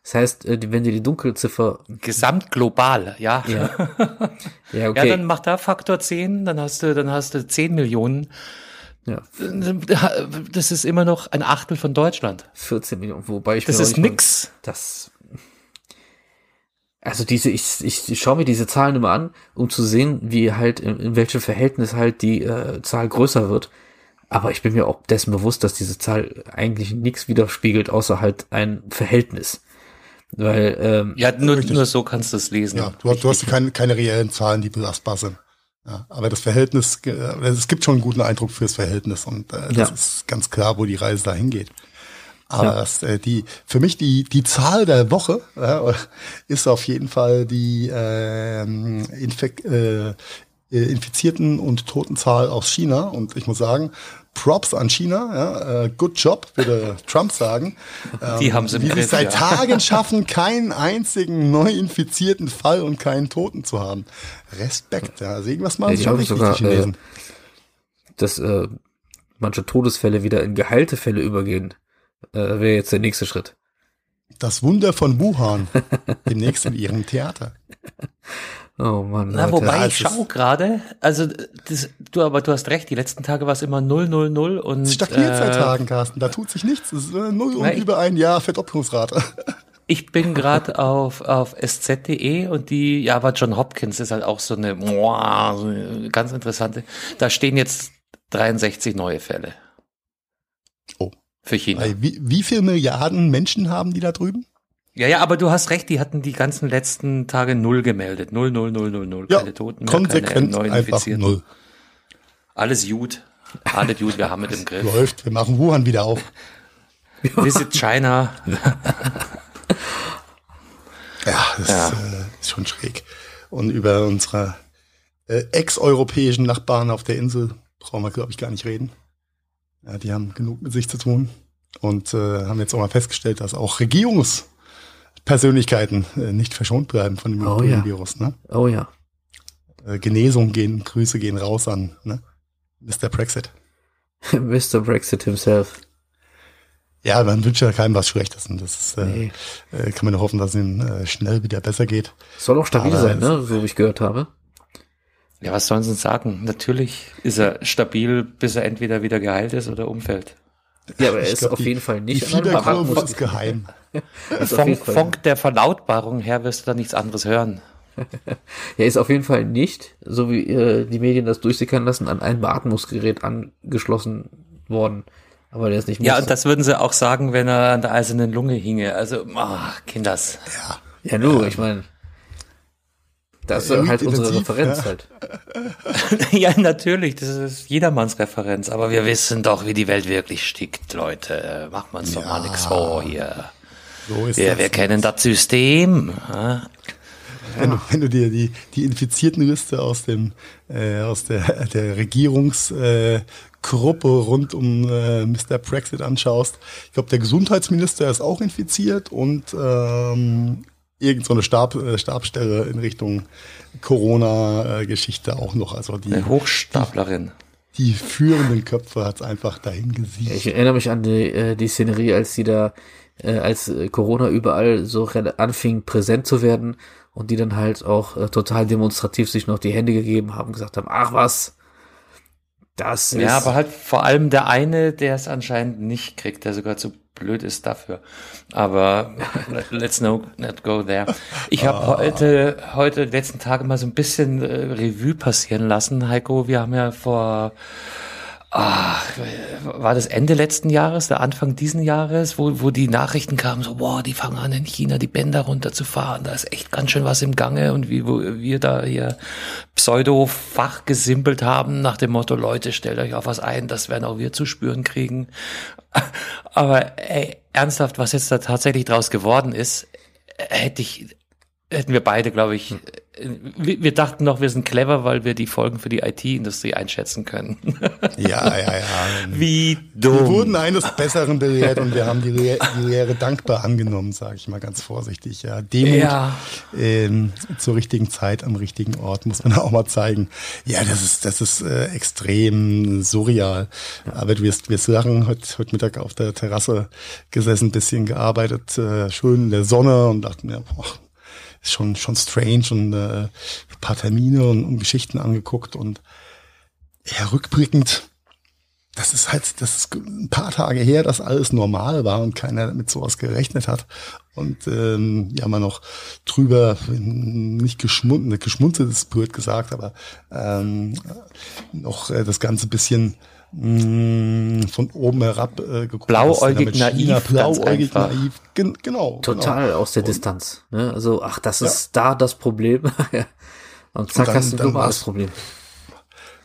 [SPEAKER 3] Das heißt, äh, wenn du die Dunkelziffer.
[SPEAKER 1] Gesamtglobal, ja.
[SPEAKER 3] Ja.
[SPEAKER 1] ja, okay. ja, dann mach da Faktor 10, dann hast du, dann hast du 10 Millionen ja. Das ist immer noch ein Achtel von Deutschland.
[SPEAKER 3] 14 Millionen, wobei ich
[SPEAKER 1] Das ist nix.
[SPEAKER 3] Mal, das also diese, ich, ich schaue mir diese Zahlen immer an, um zu sehen, wie halt, in, in welchem Verhältnis halt die äh, Zahl größer wird. Aber ich bin mir auch dessen bewusst, dass diese Zahl eigentlich nichts widerspiegelt, außer halt ein Verhältnis. Weil, ähm,
[SPEAKER 1] ja, nur, nur so kannst du es lesen.
[SPEAKER 2] Ja, du, du hast keine, keine reellen Zahlen, die belastbar sind. Ja, aber das Verhältnis, äh, es gibt schon einen guten Eindruck fürs Verhältnis und äh, das ja. ist ganz klar, wo die Reise dahin geht. Aber ja. das, äh, die, für mich die, die Zahl der Woche ja, ist auf jeden Fall die äh, Infek äh, Infizierten und Totenzahl aus China. Und ich muss sagen, Props an China, ja, äh, good job, würde Trump sagen.
[SPEAKER 1] Ähm, die haben sie
[SPEAKER 2] Wie sie es seit ja. Tagen schaffen, keinen einzigen neu infizierten Fall und keinen Toten zu haben. Respekt, ja. Also irgendwas machen ja, sie schon richtig, sogar, die Chinesen.
[SPEAKER 3] Äh, dass äh, manche Todesfälle wieder in geheilte Fälle übergehen, äh, wäre jetzt der nächste Schritt.
[SPEAKER 2] Das Wunder von Wuhan, demnächst in ihrem Theater.
[SPEAKER 1] Oh Mann. Na, wobei ich schaue gerade, also das, du, aber du hast recht, die letzten Tage war es immer 0, 0, 0 und. Es
[SPEAKER 2] stagniert äh, seit Tagen, Carsten. Da tut sich nichts. Es ist äh, null und über ein Jahr Verdoppelungsrate.
[SPEAKER 1] Ich bin gerade auf, auf sz.de und die, ja, aber John Hopkins ist halt auch so eine, so eine ganz interessante. Da stehen jetzt 63 neue Fälle.
[SPEAKER 2] Oh. Für China. Wie, wie viele Milliarden Menschen haben die da drüben?
[SPEAKER 1] Ja, ja, aber du hast recht, die hatten die ganzen letzten Tage null gemeldet. Null, null, null, null, null.
[SPEAKER 2] Ja, keine Toten mehr, konsequent keine einfach null.
[SPEAKER 1] Alles gut. Alle gut, wir haben mit im Griff.
[SPEAKER 2] Läuft, wir machen Wuhan wieder auf.
[SPEAKER 1] Visit China.
[SPEAKER 2] ja, das ja. Ist, äh, ist schon schräg. Und über unsere äh, ex-europäischen Nachbarn auf der Insel brauchen wir, glaube ich, gar nicht reden. Ja, die haben genug mit sich zu tun und äh, haben jetzt auch mal festgestellt, dass auch Regierungs- Persönlichkeiten äh, nicht verschont bleiben von dem
[SPEAKER 3] oh, ja.
[SPEAKER 2] Virus. Ne?
[SPEAKER 3] Oh ja.
[SPEAKER 2] Äh, Genesung gehen, Grüße gehen raus an ne? Mr. Brexit.
[SPEAKER 3] Mr. Brexit himself.
[SPEAKER 2] Ja, man wünscht ja keinem was Schlechtes. Und das ist, äh, nee. äh, kann man nur hoffen, dass es ihm äh, schnell wieder besser geht.
[SPEAKER 3] Soll auch stabil Aber sein, ne? so wie ich gehört habe.
[SPEAKER 1] Ja, was sollen sie sagen? Natürlich ist er stabil, bis er entweder wieder geheilt ist oder umfällt.
[SPEAKER 3] Ja, aber er ist glaub, auf die, jeden Fall nicht
[SPEAKER 2] die Fiederkurve ist geheim.
[SPEAKER 1] Von, von der Verlautbarung her wirst du da nichts anderes hören.
[SPEAKER 3] er ist auf jeden Fall nicht, so wie äh, die Medien das durchsickern lassen, an ein Beatmungsgerät angeschlossen worden. Aber der ist nicht
[SPEAKER 1] Ja, und das würden sie auch sagen, wenn er an der eisernen Lunge hinge. Also, ach, Kinders.
[SPEAKER 3] Ja. Ja, nur, ich meine. Das ist halt unsere Referenz ja. halt.
[SPEAKER 1] ja, natürlich, das ist jedermanns Referenz, aber wir wissen doch, wie die Welt wirklich stickt, Leute. Macht man uns ja. doch mal nichts vor hier. So ist wir, das wir kennen das System. Ja.
[SPEAKER 2] Wenn, du, wenn du dir die, die Infiziertenliste aus dem äh, aus der, der Regierungsgruppe äh, rund um äh, Mr. Brexit anschaust, ich glaube, der Gesundheitsminister ist auch infiziert und ähm, irgend so eine Stab, äh, Stabstelle in Richtung Corona-Geschichte auch noch. Also die
[SPEAKER 1] eine Hochstaplerin.
[SPEAKER 2] Die, die führenden Köpfe hat's einfach dahin gesiegt.
[SPEAKER 3] Ich erinnere mich an die, äh, die Szenerie, als die da, äh, als Corona überall so anfing präsent zu werden und die dann halt auch äh, total demonstrativ sich noch die Hände gegeben haben, gesagt haben, ach was, das ist.
[SPEAKER 1] Ja, aber halt vor allem der eine, der es anscheinend nicht kriegt, der sogar zu blöd ist dafür. Aber let's no, not go there. Ich habe oh. heute, heute letzten Tage mal so ein bisschen äh, Revue passieren lassen, Heiko. Wir haben ja vor ach, war das Ende letzten Jahres, der Anfang diesen Jahres, wo, wo die Nachrichten kamen, so, boah, die fangen an in China die Bänder runterzufahren, da ist echt ganz schön was im Gange und wie wo wir da hier Pseudo-Fach gesimpelt haben nach dem Motto, Leute, stellt euch auf was ein, das werden auch wir zu spüren kriegen. Aber ey, ernsthaft, was jetzt da tatsächlich draus geworden ist, hätte ich, hätten wir beide, glaube ich, wir dachten noch, wir sind clever, weil wir die Folgen für die IT-Industrie einschätzen können.
[SPEAKER 2] Ja, ja, ja.
[SPEAKER 1] Wie dumm.
[SPEAKER 2] Wir wurden eines Besseren belehrt und wir haben die, Lehr die Lehre dankbar angenommen, sage ich mal ganz vorsichtig. Ja, Demut ja. Ähm, zur richtigen Zeit am richtigen Ort muss man auch mal zeigen. Ja, das ist das ist äh, extrem surreal. Aber du wirst wirst lachen. Heute, heute Mittag auf der Terrasse gesessen, bisschen gearbeitet, äh, schön in der Sonne und dachten mir, boah, ist schon, schon strange und äh, paar Termine und, und Geschichten angeguckt und ja, rückblickend, das ist halt, das ist ein paar Tage her, dass alles normal war und keiner mit sowas gerechnet hat. Und ähm, ja, man noch drüber nicht geschmunzelt, geschmunzelt ist blöd gesagt, aber ähm, noch äh, das Ganze bisschen mh, von oben herab äh, geguckt.
[SPEAKER 1] Blauäugig
[SPEAKER 2] hast, China,
[SPEAKER 1] naiv, ganz
[SPEAKER 2] blauäugig naiv. Gen genau.
[SPEAKER 3] Total
[SPEAKER 2] Genau.
[SPEAKER 3] aus der Distanz. Ne? Also, ach, das ist da das Problem. Ja. Und zack,
[SPEAKER 2] Und dann-
[SPEAKER 3] hast du ein globales Problem.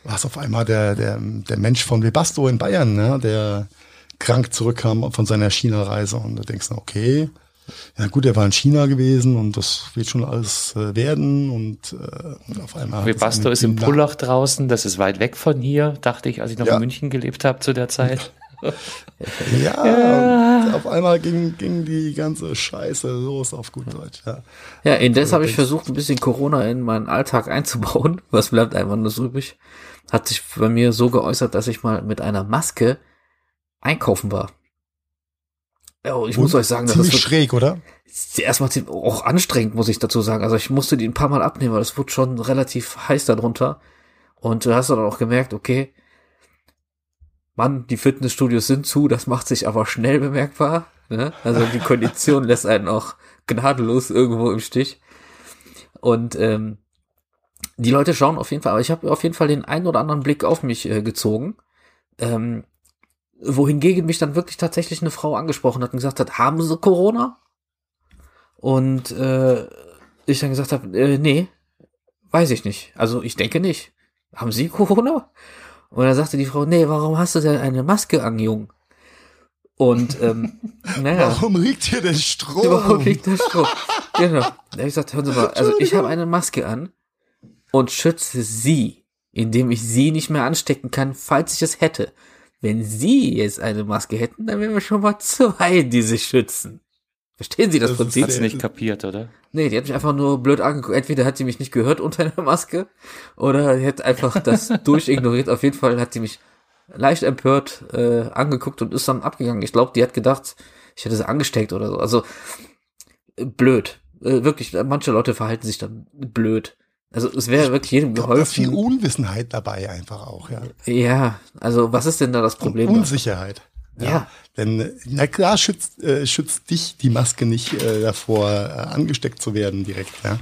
[SPEAKER 2] War es auf einmal der, der, der Mensch von Webasto in Bayern, ne, der krank zurückkam von seiner China-Reise. Und du denkst, okay, ja gut, er war in China gewesen und das wird schon alles äh, werden. Und äh, auf einmal.
[SPEAKER 1] Webasto ist im Pullach draußen, das ist weit weg von hier, dachte ich, als ich noch
[SPEAKER 2] Ja.
[SPEAKER 1] in München gelebt habe zu der Zeit.
[SPEAKER 2] Ja, und auf einmal ging, ging die ganze Scheiße los auf gut Deutsch. Ja.
[SPEAKER 3] Ja, indes habe ich versucht, ein bisschen Corona in meinen Alltag einzubauen. Was bleibt einfach nur so übrig? Hat sich bei mir so geäußert, dass ich mal mit einer Maske einkaufen war. Ja, und ich muss euch sagen, das ist
[SPEAKER 2] schräg, oder?
[SPEAKER 3] erstmal auch anstrengend, muss ich dazu sagen. Also ich musste die ein paar Mal abnehmen, weil es wurde schon relativ heiß darunter. Und du hast dann auch gemerkt, okay, Mann, die Fitnessstudios sind zu, das macht sich aber schnell bemerkbar. Ne? Also die Kondition lässt einen auch gnadenlos irgendwo im Stich. Und ähm, die Leute schauen auf jeden Fall, aber ich habe auf jeden Fall den einen oder anderen Blick auf mich äh, gezogen. Ähm, wohingegen mich dann wirklich tatsächlich eine Frau angesprochen hat und gesagt hat, haben Sie Corona? Und äh, ich dann gesagt habe, äh, nee, weiß ich nicht. Also ich denke nicht. Haben Sie Corona? Und dann sagte die Frau, nee, warum hast du denn eine Maske an, Jung? Und ähm, naja.
[SPEAKER 2] Warum liegt hier denn Strom?
[SPEAKER 3] Überhaupt liegt der Strom. genau. Da hab ich gesagt, hören Sie mal, also ich habe eine Maske an und schütze Sie, indem ich Sie nicht mehr anstecken kann, falls ich es hätte. Wenn Sie jetzt eine Maske hätten, dann wären wir schon mal zwei, die sich schützen. Verstehen Sie das,
[SPEAKER 2] Das
[SPEAKER 3] Prinzip?
[SPEAKER 1] Hat's nicht kapiert, oder?
[SPEAKER 3] Nee, die hat mich einfach nur blöd angeguckt. Entweder hat sie mich nicht gehört unter einer Maske oder die hat einfach das durchignoriert. Auf jeden Fall hat sie mich leicht empört äh, angeguckt und ist dann abgegangen. Ich glaube, die hat gedacht, ich hätte sie angesteckt oder so. Also äh, blöd. Äh, wirklich, manche Leute verhalten sich dann blöd. Also es wäre wirklich jedem
[SPEAKER 2] glaub, da viel
[SPEAKER 3] geholfen.
[SPEAKER 2] Unwissenheit dabei einfach auch, ja.
[SPEAKER 3] Ja, also was ist denn da das Problem?
[SPEAKER 2] Und? Unsicherheit.
[SPEAKER 3] Ja.
[SPEAKER 2] Denn, äh, na klar, schützt, äh, schützt dich die Maske nicht äh, davor, äh, angesteckt zu werden direkt, ja.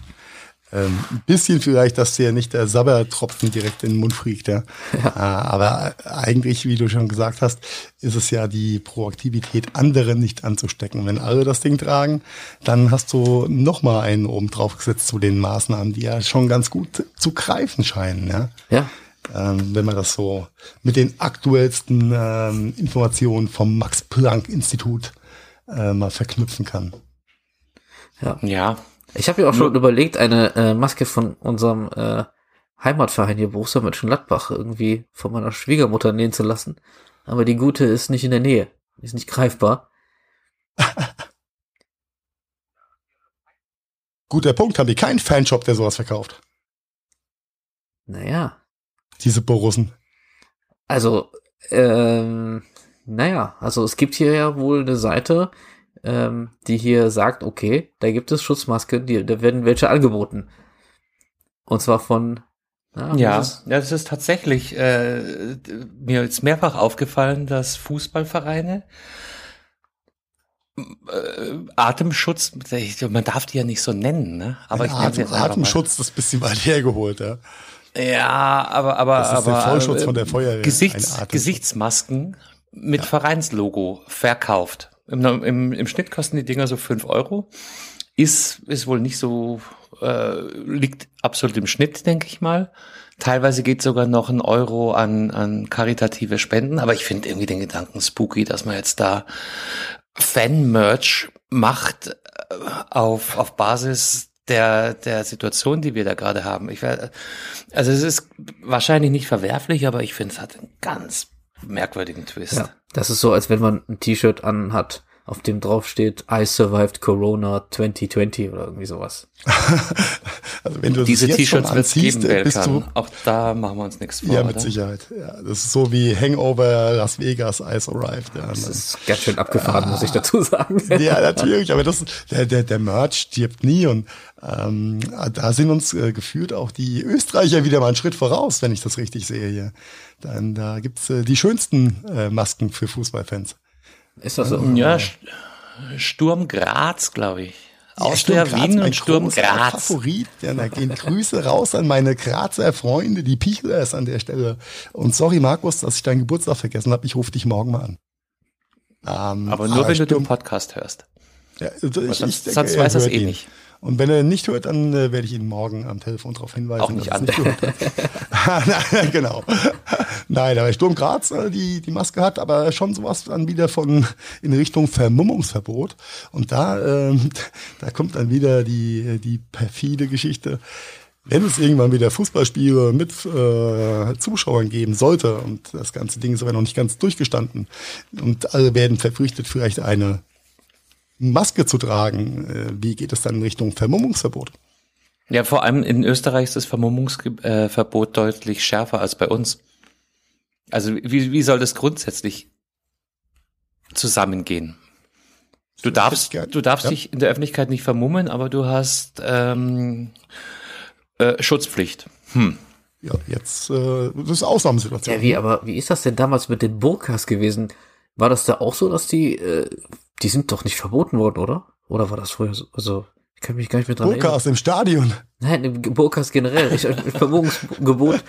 [SPEAKER 2] Ähm, ein bisschen vielleicht, dass dir nicht der Sabbertropfen direkt in den Mund fliegt, ja. Äh, aber eigentlich, wie du schon gesagt hast, ist es ja die Proaktivität, andere nicht anzustecken. Wenn alle das Ding tragen, dann hast du noch mal einen oben drauf gesetzt zu den Maßnahmen, die ja schon ganz gut zu greifen scheinen, ja
[SPEAKER 3] Ja,
[SPEAKER 2] ähm, wenn man das so mit den aktuellsten ähm, Informationen vom Max-Planck-Institut äh, mal verknüpfen kann.
[SPEAKER 1] Ja,
[SPEAKER 3] Ich habe ja auch schon überlegt, eine äh, Maske von unserem äh, Heimatverein hier Borussia Mönchengladbach irgendwie von meiner Schwiegermutter nähen zu lassen. Aber die gute ist nicht in der Nähe. Ist nicht greifbar.
[SPEAKER 2] Guter Punkt, haben die keinen Fanshop, der sowas verkauft?
[SPEAKER 3] Naja.
[SPEAKER 2] Diese Borussen.
[SPEAKER 3] Also, ähm, naja, also es gibt hier ja wohl eine Seite, ähm, die hier sagt, okay, da gibt es Schutzmasken, die, da werden welche angeboten. Und zwar von na,
[SPEAKER 1] ja,
[SPEAKER 3] was ist-
[SPEAKER 1] ja, das ist tatsächlich äh, mir ist mehrfach aufgefallen, dass Fußballvereine äh, Atemschutz, man darf die ja nicht so nennen, ne? Aber ich nenne
[SPEAKER 2] Atem,
[SPEAKER 1] jetzt.
[SPEAKER 2] Atemschutz, das ist ein bisschen weit hergeholt, ja.
[SPEAKER 1] Ja, aber aber
[SPEAKER 2] Das ist
[SPEAKER 1] aber
[SPEAKER 2] der Vollschutz
[SPEAKER 1] äh,
[SPEAKER 2] von der Feuerwehr.
[SPEAKER 1] Gesichts. Gesichtsmasken mit Vereinslogo verkauft. Im, im, Im Schnitt kosten die Dinger so fünf Euro. Ist ist wohl nicht so äh, liegt absolut im Schnitt, denke ich mal. Teilweise geht sogar noch ein Euro an an karitative Spenden, aber ich finde irgendwie den Gedanken spooky, dass man jetzt da Fan-Merch macht äh, auf auf Basis der, der Situation, die wir da gerade haben. Ich also es ist wahrscheinlich nicht verwerflich, aber ich finde, es hat einen ganz merkwürdigen Twist.
[SPEAKER 3] Ja, das ist so, als wenn man ein T-Shirt anhat, auf dem drauf steht, I survived Corona 2020 oder irgendwie sowas.
[SPEAKER 2] Also wenn du
[SPEAKER 1] Diese T-Shirts
[SPEAKER 2] anziehst,
[SPEAKER 1] geben,
[SPEAKER 2] äh, bist du.
[SPEAKER 1] Auch da machen wir uns nichts vor.
[SPEAKER 2] ja, mit
[SPEAKER 1] oder?
[SPEAKER 2] Sicherheit. Ja, das ist so wie Hangover Las Vegas Ice Arrived. Ja,
[SPEAKER 3] Das ist ganz schön abgefahren, muss ich dazu sagen.
[SPEAKER 2] Ja, natürlich, aber das, der, der, der Merch stirbt nie und ähm, da sind uns äh, gefühlt auch die Österreicher wieder mal einen Schritt voraus, wenn ich das richtig sehe hier. Dann da gibt's äh, die schönsten äh, Masken für Fußballfans.
[SPEAKER 3] Ist das so?
[SPEAKER 1] Ja, St- Sturm Graz, glaube ich. Austria
[SPEAKER 2] Sturm
[SPEAKER 1] Wien
[SPEAKER 2] mein
[SPEAKER 1] und Sturm Graz.
[SPEAKER 2] Favorit. Ja, da gehen Grüße raus an meine Grazer Freunde, die Pichlers an der Stelle. Und sorry, Markus, dass ich deinen Geburtstag vergessen habe. Ich rufe dich morgen mal an. Ähm,
[SPEAKER 1] Aber nur wenn du den
[SPEAKER 2] Sturm-
[SPEAKER 1] Podcast hörst.
[SPEAKER 2] Ja, also ich,
[SPEAKER 1] sonst-
[SPEAKER 2] ich
[SPEAKER 1] sonst weiß
[SPEAKER 2] hört
[SPEAKER 1] eh
[SPEAKER 2] ihn.
[SPEAKER 1] nicht.
[SPEAKER 2] Und wenn er nicht hört, dann äh, werde ich ihn morgen am Telefon darauf hinweisen.
[SPEAKER 1] Auch nicht
[SPEAKER 2] dass er es nicht gehört hat. Genau. Nein, aber Sturm Graz, äh, die, die Maske hat, aber schon sowas dann wieder von in Richtung Vermummungsverbot. Und da, ähm, da kommt dann wieder die, die perfide Geschichte. Wenn es irgendwann wieder Fußballspiele mit äh, Zuschauern geben sollte und das ganze Ding ist aber noch nicht ganz durchgestanden und alle werden verpflichtet, vielleicht eine Maske zu tragen, äh, wie geht es dann in Richtung Vermummungsverbot?
[SPEAKER 1] Ja, vor allem in Österreich ist das Vermummungsverbot deutlich schärfer als bei uns. Also wie, wie soll das grundsätzlich zusammengehen? Du darfst, du darfst
[SPEAKER 2] Ja.
[SPEAKER 1] dich in der Öffentlichkeit nicht vermummen, aber du hast ähm, äh, Schutzpflicht. Hm.
[SPEAKER 2] Ja, jetzt, äh, das ist Ausnahmesituation.
[SPEAKER 3] Ja, wie, aber wie ist das denn damals mit den Burkas gewesen? War das da auch so, dass die, äh, die sind doch nicht verboten worden, oder? Oder war das früher so? Also, ich kann mich gar nicht mehr dran
[SPEAKER 2] Burka aus dem Stadion.
[SPEAKER 3] Nein, im Burkas generell. Ich, Vermummungsgebot.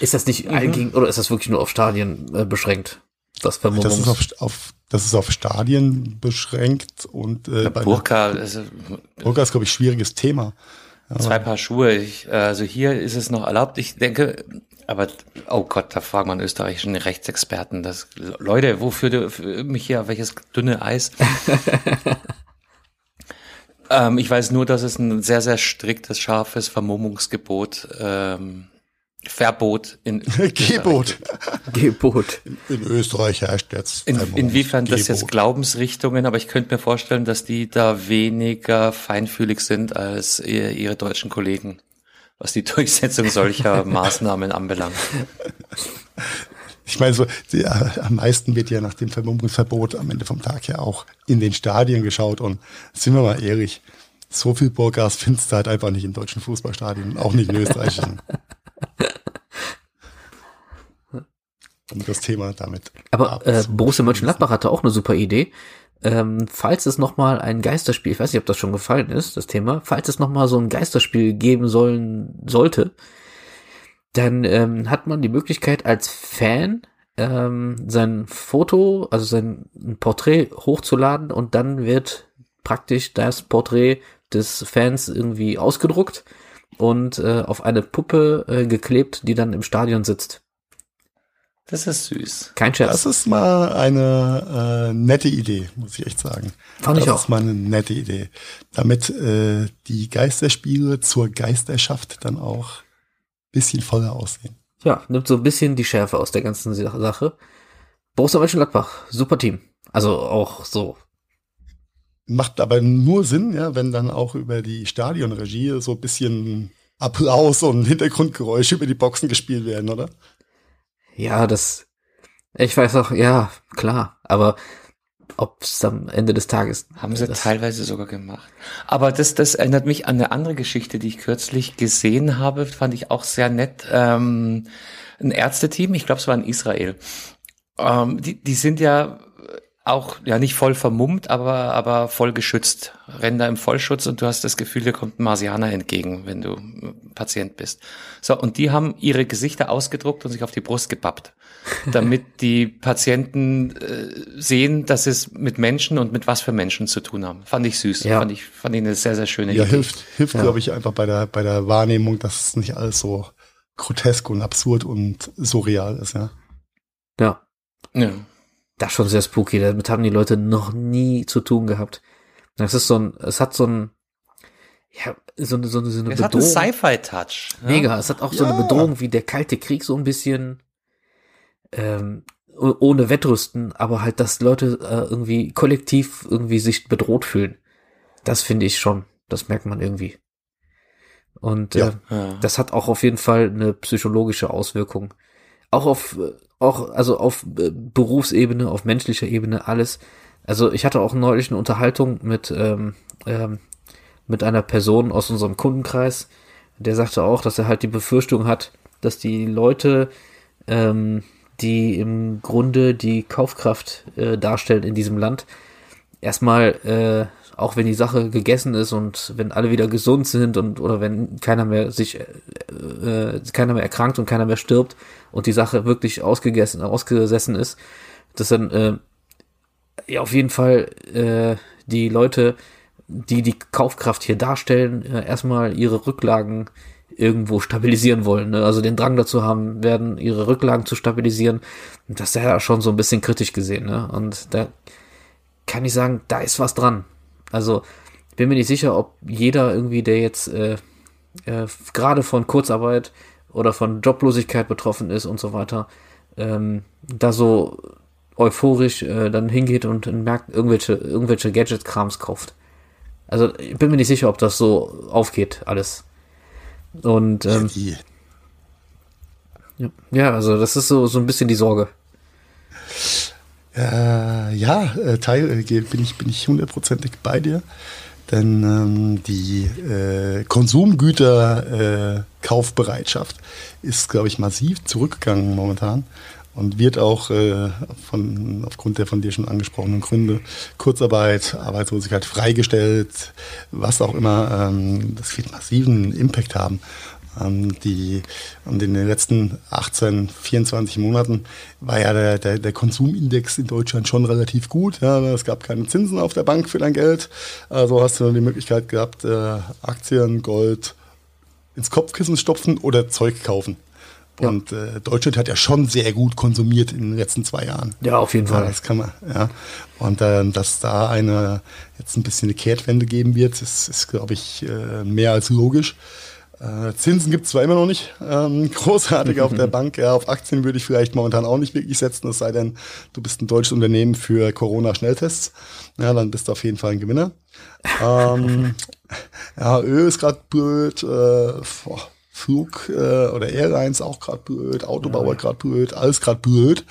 [SPEAKER 3] Ist das nicht allgemein, oder ist das wirklich nur auf Stadien äh, beschränkt? Das Vermummungs...
[SPEAKER 2] Das ist auf, auf, das ist auf Stadien beschränkt und äh, bei
[SPEAKER 1] Burka, also
[SPEAKER 2] Burka ist, glaube ich, schwieriges Thema.
[SPEAKER 1] Zwei Paar Schuhe. Ich, also hier ist es noch erlaubt. Ich denke, aber oh Gott, da fragen wir einen österreichischen Rechtsexperten. Das, Leute, wofür mich hier auf welches dünne Eis? ähm, ich weiß nur, dass es ein sehr, sehr striktes, scharfes Vermummungsgebot, ähm, Verbot in
[SPEAKER 2] Gebot.
[SPEAKER 3] Gebot.
[SPEAKER 2] In Österreich herrscht jetzt.
[SPEAKER 1] In, inwiefern das jetzt Glaubensrichtungen, aber ich könnte mir vorstellen, dass die da weniger feinfühlig sind als ihr, ihre deutschen Kollegen, was die Durchsetzung solcher Maßnahmen anbelangt.
[SPEAKER 2] Ich meine, so, die, äh, am meisten wird ja nach dem Vermummungsverbot am Ende vom Tag ja auch in den Stadien geschaut. Und sind wir mal ehrlich, so viel Burgas findest du halt einfach nicht in deutschen Fußballstadien, auch nicht in österreichischen. Und das Thema damit.
[SPEAKER 3] Aber äh. Borussia Mönchengladbach hatte auch eine super Idee. Ähm, falls es nochmal ein Geisterspiel, ich weiß nicht, ob das schon gefallen ist, das Thema, falls es nochmal so ein Geisterspiel geben sollen sollte, dann ähm, hat man die Möglichkeit als Fan ähm, sein Foto, also sein Porträt hochzuladen und dann wird praktisch das Porträt des Fans irgendwie ausgedruckt und äh, auf eine Puppe äh, geklebt, die dann im Stadion sitzt.
[SPEAKER 1] Das ist süß.
[SPEAKER 3] Kein Scherz.
[SPEAKER 2] Das ist mal eine äh, nette Idee, muss ich echt sagen.
[SPEAKER 3] Fand
[SPEAKER 2] das
[SPEAKER 3] ich auch.
[SPEAKER 2] ist mal eine nette Idee. Damit äh, die Geisterspiele zur Geisterschaft dann auch bisschen voller aussehen.
[SPEAKER 3] Ja, nimmt so ein bisschen die Schärfe aus der ganzen Sa- Sache. Borussia Mönchengladbach, super Team. Also auch so.
[SPEAKER 2] Macht aber nur Sinn, ja, wenn dann auch über die Stadionregie so ein bisschen Applaus und Hintergrundgeräusche über die Boxen gespielt werden, oder?
[SPEAKER 3] Ja, das. Ich weiß auch, ja, klar. Aber ob es am Ende des Tages.
[SPEAKER 1] Haben sie
[SPEAKER 3] das,
[SPEAKER 1] teilweise sogar gemacht. Aber das, das erinnert mich an eine andere Geschichte, die ich kürzlich gesehen habe, fand ich auch sehr nett. Ähm, ein Ärzteteam, ich glaube, es war in Israel. Ähm, die, die sind ja auch ja nicht voll vermummt, aber aber voll geschützt. Da im Vollschutz und du hast das Gefühl, dir kommt ein Marsianer entgegen, wenn du äh, Patient bist. So und die haben ihre Gesichter ausgedruckt und sich auf die Brust gepappt, damit die Patienten äh, sehen, dass es mit Menschen und mit was für Menschen zu tun haben. Fand ich süß.
[SPEAKER 3] Ja.
[SPEAKER 1] Fand ich fand ich eine sehr sehr schöne
[SPEAKER 2] Ja,
[SPEAKER 1] Idee.
[SPEAKER 2] hilft, hilft, glaube ich, einfach bei der, bei der Wahrnehmung, dass es nicht alles so grotesk und absurd und surreal ist, ja.
[SPEAKER 3] Ja,
[SPEAKER 1] Ja.
[SPEAKER 3] Das ist schon sehr spooky. Damit haben die Leute noch nie zu tun gehabt. Das ist so ein, es hat so ein, ja, so eine, so eine, so eine
[SPEAKER 1] Es hat einen
[SPEAKER 3] Bedrohung.
[SPEAKER 1] Sci-Fi-Touch. ne?
[SPEAKER 3] Mega. Es hat auch so eine
[SPEAKER 2] Ja.
[SPEAKER 3] Bedrohung wie der Kalte Krieg so ein bisschen, ähm, oh- ohne Wettrüsten, aber halt, dass Leute äh, irgendwie kollektiv irgendwie sich bedroht fühlen. Das finde ich schon. Das merkt man irgendwie. Und
[SPEAKER 2] Ja.
[SPEAKER 3] äh,
[SPEAKER 1] Ja.
[SPEAKER 3] das hat auch auf jeden Fall eine psychologische Auswirkung. Auch auf, auch, also auf äh, Berufsebene, auf menschlicher Ebene, alles. Also ich hatte auch neulich eine Unterhaltung mit, ähm, ähm, mit einer Person aus unserem Kundenkreis, der sagte auch, dass er halt die Befürchtung hat, dass die Leute, ähm, die im Grunde die Kaufkraft äh, darstellen in diesem Land, erstmal, äh, auch wenn die Sache gegessen ist und wenn alle wieder gesund sind und oder wenn keiner mehr sich, äh, äh, keiner mehr erkrankt und keiner mehr stirbt und die Sache wirklich ausgegessen, ausgesessen ist, dass dann äh, ja auf jeden Fall äh, die Leute, die die Kaufkraft hier darstellen, äh, erstmal ihre Rücklagen irgendwo stabilisieren wollen. Ne? Also den Drang dazu haben werden, ihre Rücklagen zu stabilisieren. Das ist ja schon so ein bisschen kritisch gesehen. Ne? Und da kann ich sagen, da ist was dran. Also bin mir nicht sicher, ob jeder irgendwie, der jetzt äh, äh, gerade von Kurzarbeit oder von Joblosigkeit betroffen ist und so weiter, ähm, da so euphorisch äh, dann hingeht und merkt, irgendwelche, irgendwelche Gadget-Krams kauft. Also ich bin mir nicht sicher, ob das so aufgeht, alles. Und ähm, ja, ja, also das ist so, so ein bisschen die Sorge.
[SPEAKER 2] Äh, ja, äh, Teil äh, bin ich bin ich hundertprozentig bei dir, denn ähm, die äh, Konsumgüter äh, ist, glaube ich, massiv zurückgegangen momentan und wird auch äh, von, aufgrund der von dir schon angesprochenen Gründe, Kurzarbeit, Arbeitslosigkeit freigestellt, was auch immer, ähm, das wird massiven Impact haben. Ähm, die, und in den letzten 18, 24 Monaten war ja der, der, der Konsumindex in Deutschland schon relativ gut. Ja, es gab keine Zinsen auf der Bank für dein Geld. Also hast du die Möglichkeit gehabt, äh, Aktien, Gold ins Kopfkissen stopfen oder Zeug kaufen. Und äh, Deutschland hat ja schon sehr gut konsumiert in den letzten zwei Jahren.
[SPEAKER 3] Ja, auf jeden Fall.
[SPEAKER 2] Ja, das kann man, ja. Und äh, dass da eine jetzt ein bisschen eine Kehrtwende geben wird, ist, ist glaube ich, äh, mehr als logisch. Äh, Zinsen gibt es zwar immer noch nicht ähm, großartig auf der Bank. Ja, auf Aktien würde ich vielleicht momentan auch nicht wirklich setzen, es sei denn, du bist ein deutsches Unternehmen für Corona-Schnelltests. Ja, dann bist du auf jeden Fall ein Gewinner. ähm, ja, Öl ist gerade blöd. Äh, boah Flug äh, oder Airlines auch gerade blöd, Autobauer ja. gerade blöd, alles gerade blöd.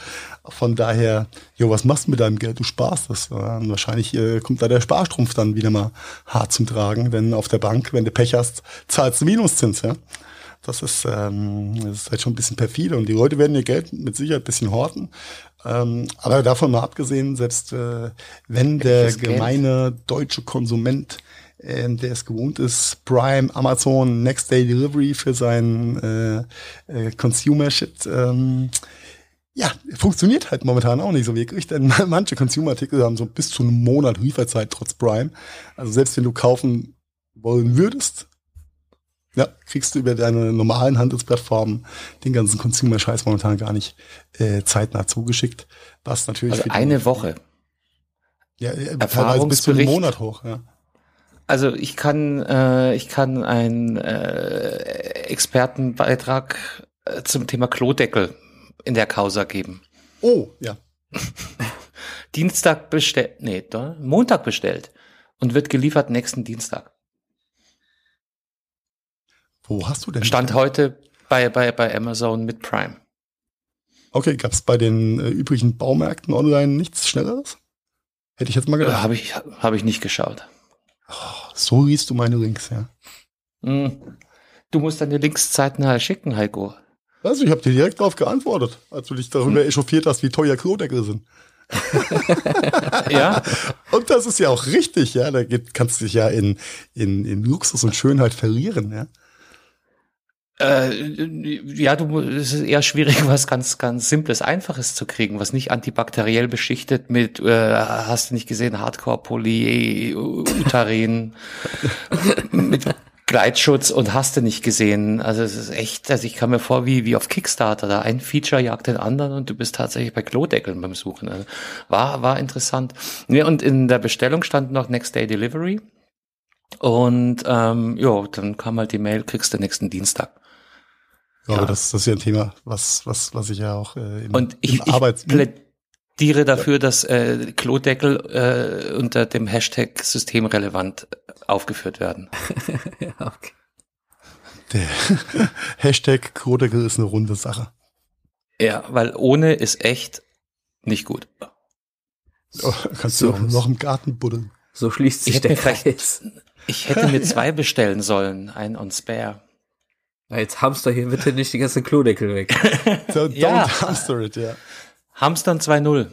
[SPEAKER 2] Von daher, jo, was machst du mit deinem Geld? Du sparst das. Ja. wahrscheinlich äh, kommt da der Sparstrumpf dann wieder mal hart zum Tragen, denn auf der Bank, wenn du Pech hast, zahlst du Minuszins, ja. Das ist, ähm, das ist halt schon ein bisschen perfide und die Leute werden ihr Geld mit Sicherheit ein bisschen horten. Ähm, aber davon mal abgesehen, selbst äh, wenn der gemeine deutsche Konsument ähm, der es gewohnt ist, Prime, Amazon, Next Day Delivery für seinen äh, äh, Consumer-Shit. Ähm, ja, funktioniert halt momentan auch nicht so wirklich, denn manche Consumer-Artikel haben so bis zu einem Monat Lieferzeit trotz Prime. Also selbst wenn du kaufen wollen würdest, ja, kriegst du über deine normalen Handelsplattformen den ganzen Consumer-Scheiß momentan gar nicht äh, zeitnah zugeschickt. Was natürlich
[SPEAKER 1] also eine Woche.
[SPEAKER 2] Ja, teilweise bis zu einem Monat hoch, ja.
[SPEAKER 1] Also ich kann, äh, ich kann einen äh, Expertenbeitrag äh, zum Thema Klodeckel in der Causa geben.
[SPEAKER 2] Oh, ja.
[SPEAKER 1] Dienstag bestellt, nee, Montag bestellt und wird geliefert nächsten Dienstag.
[SPEAKER 2] Wo hast du denn?
[SPEAKER 1] Stand heute bei, bei, bei Amazon mit Prime.
[SPEAKER 2] Okay, gab es bei den äh, übrigen Baumärkten online nichts Schnelleres? Hätte ich jetzt mal gedacht.
[SPEAKER 1] Äh, Habe ich, hab ich nicht geschaut.
[SPEAKER 2] Oh, so liest du meine Links, ja.
[SPEAKER 1] Hm. Du musst deine Links zeitnah schicken, Heiko.
[SPEAKER 2] Also, ich habe dir direkt darauf geantwortet, als du dich darüber hm. echauffiert hast, wie teuer Klodeckel sind.
[SPEAKER 1] ja.
[SPEAKER 2] Und das ist ja auch richtig, ja. Da geht, kannst du dich ja in, in, in Luxus und Schönheit verlieren, ja.
[SPEAKER 1] Äh, ja, du, es ist eher schwierig, was ganz, ganz Simples, Einfaches zu kriegen, was nicht antibakteriell beschichtet mit, äh, hast du nicht gesehen, Hardcore-Polyuterin, mit Gleitschutz und hast du nicht gesehen. Also es ist echt, also ich kam mir vor wie, wie auf Kickstarter, da ein Feature jagt den anderen und du bist tatsächlich bei Klodeckeln beim Suchen. Also war, war interessant. Ja, und in der Bestellung stand noch Next Day Delivery. Und ähm, ja, dann kam halt die Mail, kriegst du nächsten Dienstag.
[SPEAKER 2] Ja, aber das, das ist ja ein Thema, was, was, was ich ja auch äh,
[SPEAKER 1] im, Und ich, im Arbeits ich plädiere dafür, ja. dass äh, Klodeckel äh, unter dem Hashtag systemrelevant aufgeführt werden. ja, okay.
[SPEAKER 2] Der Hashtag Klodeckel ist eine runde Sache.
[SPEAKER 1] Ja, weil ohne ist echt nicht gut.
[SPEAKER 2] Oh, kannst so, du auch noch im Garten buddeln.
[SPEAKER 3] So schließt sich ich der Kreis.
[SPEAKER 1] Ich hätte mir zwei bestellen sollen, ein on Spare.
[SPEAKER 3] Na, jetzt hamster hier bitte nicht die ganzen Klodeckel weg.
[SPEAKER 2] so, don't ja. hamster it, ja.
[SPEAKER 1] Hamstern 2-0.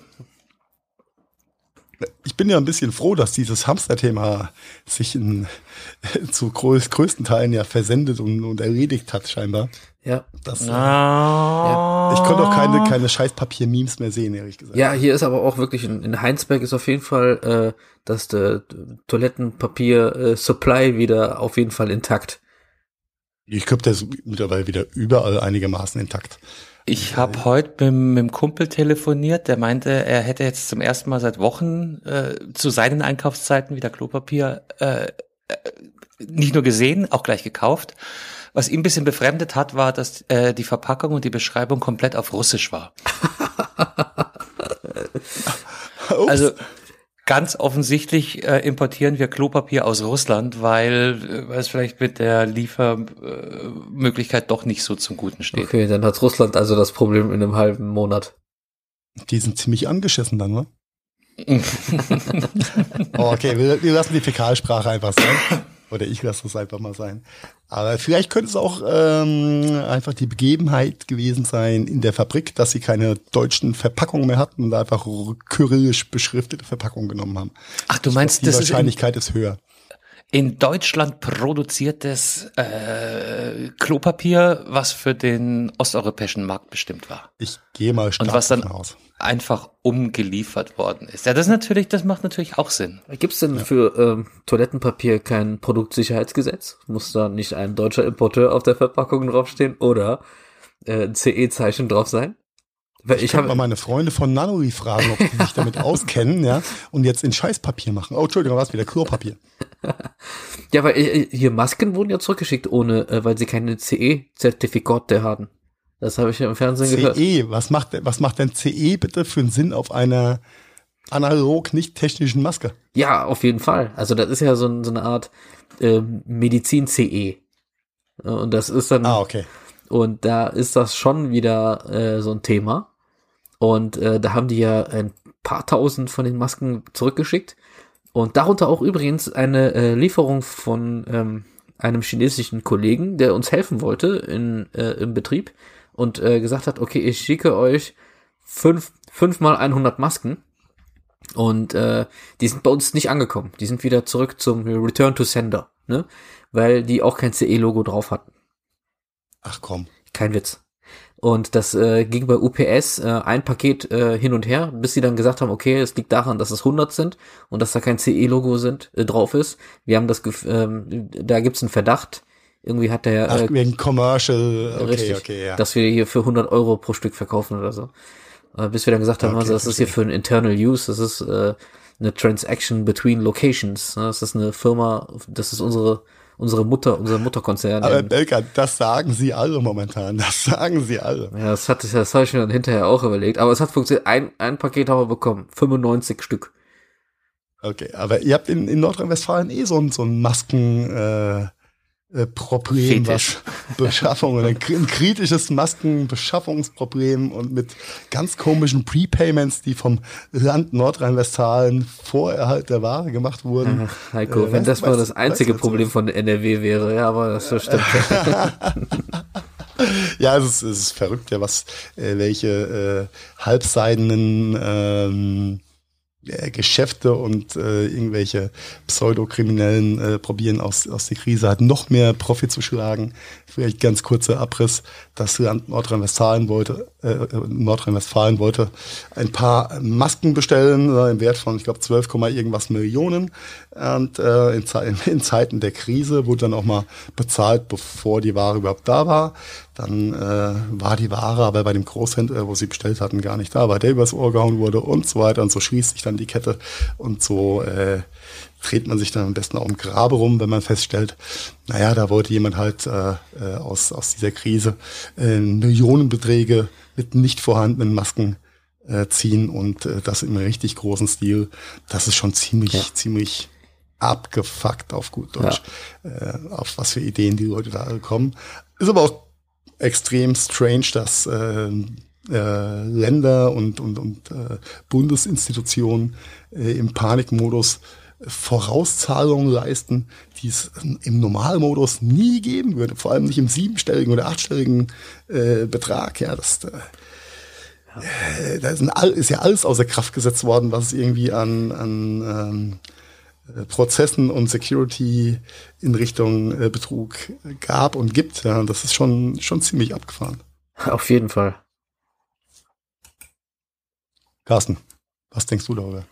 [SPEAKER 2] Ich bin ja ein bisschen froh, dass dieses Hamster-Thema sich in, zu größ, größten Teilen ja versendet und, und erledigt hat, scheinbar.
[SPEAKER 3] Ja.
[SPEAKER 2] Das, ah. Ich konnte auch keine, keine scheiß Papier-Memes mehr sehen, ehrlich gesagt.
[SPEAKER 3] Ja, hier ist aber auch wirklich, in, in Heinsberg ist auf jeden Fall äh, das äh, Toilettenpapier-Supply äh, wieder auf jeden Fall intakt.
[SPEAKER 2] Ich glaube, der ist mittlerweile wieder überall einigermaßen intakt.
[SPEAKER 1] Ich habe heute mit, mit dem Kumpel telefoniert, der meinte, er hätte jetzt zum ersten Mal seit Wochen äh, zu seinen Einkaufszeiten wieder Klopapier äh, äh, nicht nur gesehen, auch gleich gekauft. Was ihn ein bisschen befremdet hat, war, dass äh, die Verpackung und die Beschreibung komplett auf Russisch war. also ganz offensichtlich äh, importieren wir Klopapier aus Russland, weil, äh, weil es vielleicht mit der Liefermöglichkeit doch nicht so zum Guten steht.
[SPEAKER 3] Okay, dann hat Russland also das Problem in einem halben Monat.
[SPEAKER 2] Die sind ziemlich angeschissen dann, ne? oh, okay, wir, wir lassen die Fäkalsprache einfach sein. Oder ich lasse das einfach mal sein. Aber vielleicht könnte es auch ähm, einfach die Begebenheit gewesen sein in der Fabrik, dass sie keine deutschen Verpackungen mehr hatten und einfach kyrillisch beschriftete Verpackungen genommen haben.
[SPEAKER 1] Ach, du meinst,
[SPEAKER 2] glaub, die Wahrscheinlichkeit ist, ist höher
[SPEAKER 1] in Deutschland produziertes äh, Klopapier, was für den osteuropäischen Markt bestimmt war.
[SPEAKER 2] Ich gehe mal stark
[SPEAKER 1] Und was dann aus. einfach umgeliefert worden ist. Ja, das ist natürlich, das macht natürlich auch Sinn.
[SPEAKER 3] Gibt es denn ja. für ähm, Toilettenpapier kein Produktsicherheitsgesetz? Muss da nicht ein deutscher Importeur auf der Verpackung draufstehen oder äh, ein CE-Zeichen drauf sein?
[SPEAKER 2] Weil ich, ich habe mal meine Freunde von Nanoi fragen, ob die sich damit auskennen, ja, und jetzt in Scheißpapier machen. Oh, Entschuldigung, was wieder Klopapier.
[SPEAKER 3] ja, weil äh, hier Masken wurden ja zurückgeschickt, ohne, äh, weil sie keine CE-Zertifikate hatten. Das habe ich ja im Fernsehen CE, gehört.
[SPEAKER 2] CE, was macht, was macht denn CE bitte für einen Sinn auf einer analog nicht technischen Maske?
[SPEAKER 3] Ja, auf jeden Fall. Also das ist ja so, so eine Art äh, Medizin-CE. Und das ist dann.
[SPEAKER 2] Ah, okay.
[SPEAKER 3] Und da ist das schon wieder äh, so ein Thema. Und äh, da haben die ja ein paar tausend von den Masken zurückgeschickt. Und darunter auch übrigens eine äh, Lieferung von ähm, einem chinesischen Kollegen, der uns helfen wollte in, äh, im Betrieb und äh, gesagt hat, okay, ich schicke euch fünf, fünf mal 100 Masken. Und äh, die sind bei uns nicht angekommen. Die sind wieder zurück zum Return to Sender, ne? Weil die auch kein CE-Logo drauf hatten.
[SPEAKER 2] Ach komm.
[SPEAKER 3] Kein Witz. Und das äh, ging bei UPS äh, ein Paket äh, hin und her, bis sie dann gesagt haben, okay, es liegt daran, dass es 100 sind und dass da kein CE-Logo sind äh, drauf ist. Wir haben das, ähm, da gibt's einen Verdacht. Irgendwie hat der
[SPEAKER 2] Ach, äh, wegen Commercial, okay,
[SPEAKER 3] richtig, okay, ja. dass wir hier für 100 Euro pro Stück verkaufen oder so. Äh, bis wir dann gesagt haben, okay, also das ist hier für ein Internal Use, das ist äh, eine Transaction between Locations. Ne? Das ist eine Firma, das ist unsere unsere Mutter, unser Mutterkonzern.
[SPEAKER 2] Aber Belka, das sagen sie alle momentan. Das sagen sie alle.
[SPEAKER 3] Ja, das hat das habe ich mir dann hinterher auch überlegt. Aber es hat funktioniert. Ein, ein Paket haben wir bekommen. 95 Stück.
[SPEAKER 2] Okay, aber ihr habt in, in Nordrhein-Westfalen eh so ein, so ein Masken, äh, äh, Problem, Fetisch. was Beschaffung ein, ein kritisches Maskenbeschaffungsproblem und mit ganz komischen Prepayments, die vom Land Nordrhein-Westfalen vor Erhalt der Ware gemacht wurden.
[SPEAKER 3] Ach, Heiko, äh, wenn das mal das einzige Problem von NRW wäre, ja, aber das ja. stimmt.
[SPEAKER 2] ja, es ist, es ist verrückt, ja, was, äh, welche äh, halbseidenen ähm, äh, Geschäfte und äh, irgendwelche Pseudokriminellen äh, probieren aus, aus der Krise halt noch mehr Profit zu schlagen. Vielleicht ganz kurzer Abriss. Das Land Nordrhein-Westfalen wollte, äh, Nordrhein-Westfalen wollte ein paar Masken bestellen äh, im Wert von, ich glaube, 12, irgendwas Millionen. Und äh, in, in Zeiten der Krise wurde dann auch mal bezahlt, bevor die Ware überhaupt da war. Dann äh, war die Ware aber bei dem Großhändler, wo sie bestellt hatten, gar nicht da, weil der übers Ohr gehauen wurde und so weiter. Und so schließt sich dann die Kette und so äh, dreht man sich dann am besten auch im Grabe rum, wenn man feststellt, naja, da wollte jemand halt äh, äh, aus, aus dieser Krise äh, Millionenbeträge mit nicht vorhandenen Masken äh, ziehen und äh, das im richtig großen Stil. Das ist schon ziemlich, ja. ziemlich abgefuckt auf gut Deutsch, ja. äh, auf was für Ideen die Leute da kommen. Ist aber auch extrem strange, dass äh, äh, Länder und, und, und äh, Bundesinstitutionen äh, im Panikmodus Vorauszahlungen leisten, die es im Normalmodus nie geben würde, vor allem nicht im siebenstelligen oder achtstelligen äh, Betrag. Ja, das, äh, äh, da ist, ja alles außer Kraft gesetzt worden, was es irgendwie an, an ähm, äh, Prozessen und Security in Richtung äh, Betrug gab und gibt. Ja, das ist schon, schon ziemlich abgefahren.
[SPEAKER 3] Auf jeden Fall.
[SPEAKER 2] Carsten, was denkst du darüber?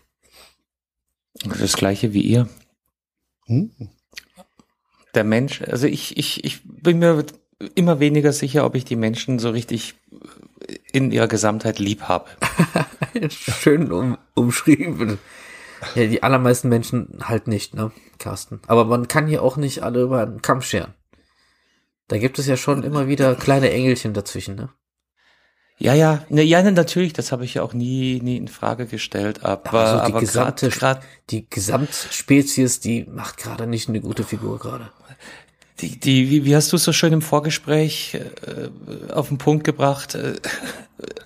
[SPEAKER 1] Das gleiche wie ihr.
[SPEAKER 2] Hm?
[SPEAKER 1] Der Mensch, also ich, ich, ich bin mir immer weniger sicher, ob ich die Menschen so richtig in ihrer Gesamtheit lieb habe.
[SPEAKER 3] Schön um, umschrieben. Ja, die allermeisten Menschen halt nicht, ne, Carsten. Aber man kann hier auch nicht alle über einen Kamm scheren. Da gibt es ja schon immer wieder kleine Engelchen dazwischen, ne?
[SPEAKER 1] Ja, ja, ne, ja, ne, natürlich, das habe ich ja auch nie, nie in Frage gestellt, aber,
[SPEAKER 3] Also die
[SPEAKER 1] aber
[SPEAKER 3] gesamte,
[SPEAKER 1] grad,
[SPEAKER 3] die Gesamtspezies, die macht gerade nicht eine gute Figur gerade.
[SPEAKER 1] die, die, wie, wie hast du es so schön im Vorgespräch äh, auf den Punkt gebracht? Äh,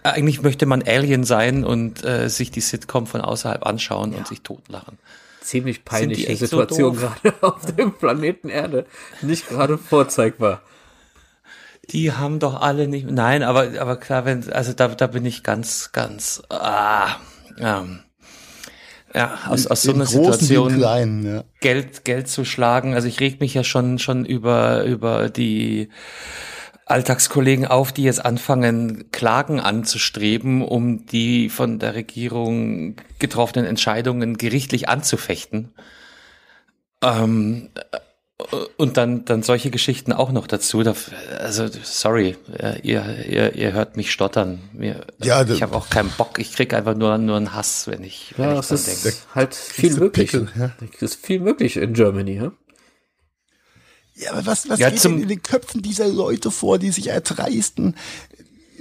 [SPEAKER 1] eigentlich möchte man Alien sein und äh, sich die Sitcom von außerhalb anschauen und sich totlachen.
[SPEAKER 3] Ziemlich peinliche
[SPEAKER 1] so
[SPEAKER 3] Situation
[SPEAKER 1] doof?
[SPEAKER 3] gerade auf dem Planeten Erde. Nicht gerade vorzeigbar.
[SPEAKER 1] Die haben doch alle nicht. Nein, aber aber klar, wenn also da da bin ich ganz ganz ah, ähm, ja aus aus so einer Situation
[SPEAKER 2] Kleinen, ja.
[SPEAKER 1] Geld Geld zu schlagen. Also ich reg mich ja schon schon über über die Alltagskollegen auf, die jetzt anfangen, Klagen anzustreben, um die von der Regierung getroffenen Entscheidungen gerichtlich anzufechten. Ähm, und dann, dann solche Geschichten auch noch dazu. Da, also, sorry, äh, ihr, ihr, ihr hört mich stottern. Mir,
[SPEAKER 2] Ja,
[SPEAKER 1] ich habe auch keinen Bock. Ich krieg einfach nur, nur einen Hass, wenn ich, wenn
[SPEAKER 3] Ja,
[SPEAKER 1] ich
[SPEAKER 3] es
[SPEAKER 1] dran
[SPEAKER 3] ist
[SPEAKER 1] denke.
[SPEAKER 3] halt viel möglich.
[SPEAKER 2] Pickel, ja.
[SPEAKER 3] Es ist viel möglich in Germany, ja?
[SPEAKER 2] Ja, aber was, was
[SPEAKER 1] Ja,
[SPEAKER 2] geht denn in den Köpfen dieser Leute vor, die sich erdreisten,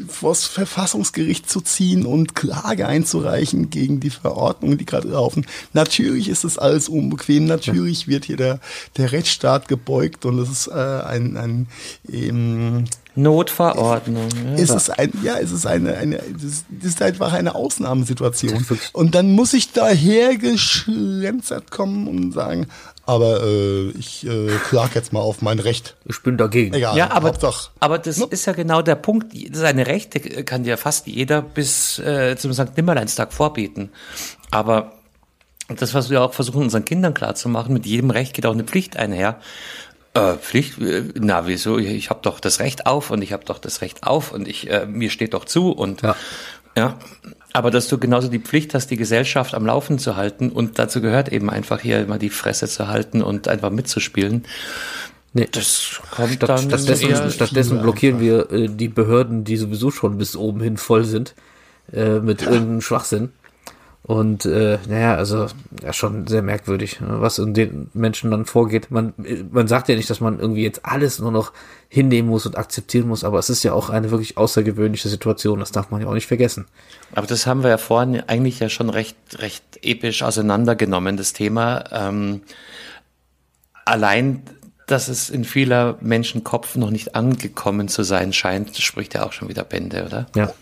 [SPEAKER 2] vors Verfassungsgericht zu ziehen und Klage einzureichen gegen die Verordnungen, die gerade laufen. Natürlich ist das alles unbequem, natürlich wird hier der, der Rechtsstaat gebeugt und es ist äh, ein, ein ähm,
[SPEAKER 1] Notverordnung. Ja.
[SPEAKER 2] ist es ein, ja, es ist eine, eine, das das ist einfach eine Ausnahmesituation. Und dann muss ich daher geschlänzert kommen und sagen, aber äh, ich äh, klag jetzt mal auf mein Recht.
[SPEAKER 3] Ich bin dagegen.
[SPEAKER 2] Egal,
[SPEAKER 1] Ja, aber,
[SPEAKER 2] Hauptsache.
[SPEAKER 1] aber das
[SPEAKER 2] Ne?
[SPEAKER 1] ist ja genau der Punkt. Seine Rechte kann ja fast jeder bis äh, zum St. Nimmerleinstag vorbeten. Aber das, was wir auch versuchen, unseren Kindern klarzumachen, mit jedem Recht geht auch eine Pflicht einher. Äh, Pflicht? Na, wieso? Ich, ich habe doch das Recht auf und ich habe doch das Recht auf und ich äh, mir steht doch zu und
[SPEAKER 3] Ja.
[SPEAKER 1] ja. Aber dass du genauso die Pflicht hast, die Gesellschaft am Laufen zu halten und dazu gehört eben einfach hier immer die Fresse zu halten und einfach mitzuspielen.
[SPEAKER 3] Nee.
[SPEAKER 1] Das kommt
[SPEAKER 3] Statt,
[SPEAKER 1] dann
[SPEAKER 3] stattdessen stattdessen blockieren wir äh, die Behörden, die sowieso schon bis oben hin voll sind, äh, mit irgendeinem Schwachsinn. Und äh, naja, also ja, schon sehr merkwürdig, ne, was in den Menschen dann vorgeht. Man, äh, man sagt ja nicht, dass man irgendwie jetzt alles nur noch hinnehmen muss und akzeptieren muss, aber es ist ja auch eine wirklich außergewöhnliche Situation, das darf man ja auch nicht vergessen.
[SPEAKER 1] Aber das haben wir ja vorhin eigentlich ja schon recht, recht episch auseinandergenommen, das Thema. Ähm, allein, dass es in vieler Menschenkopf noch nicht angekommen zu sein scheint, spricht ja auch schon wieder Bände, oder?
[SPEAKER 3] Ja.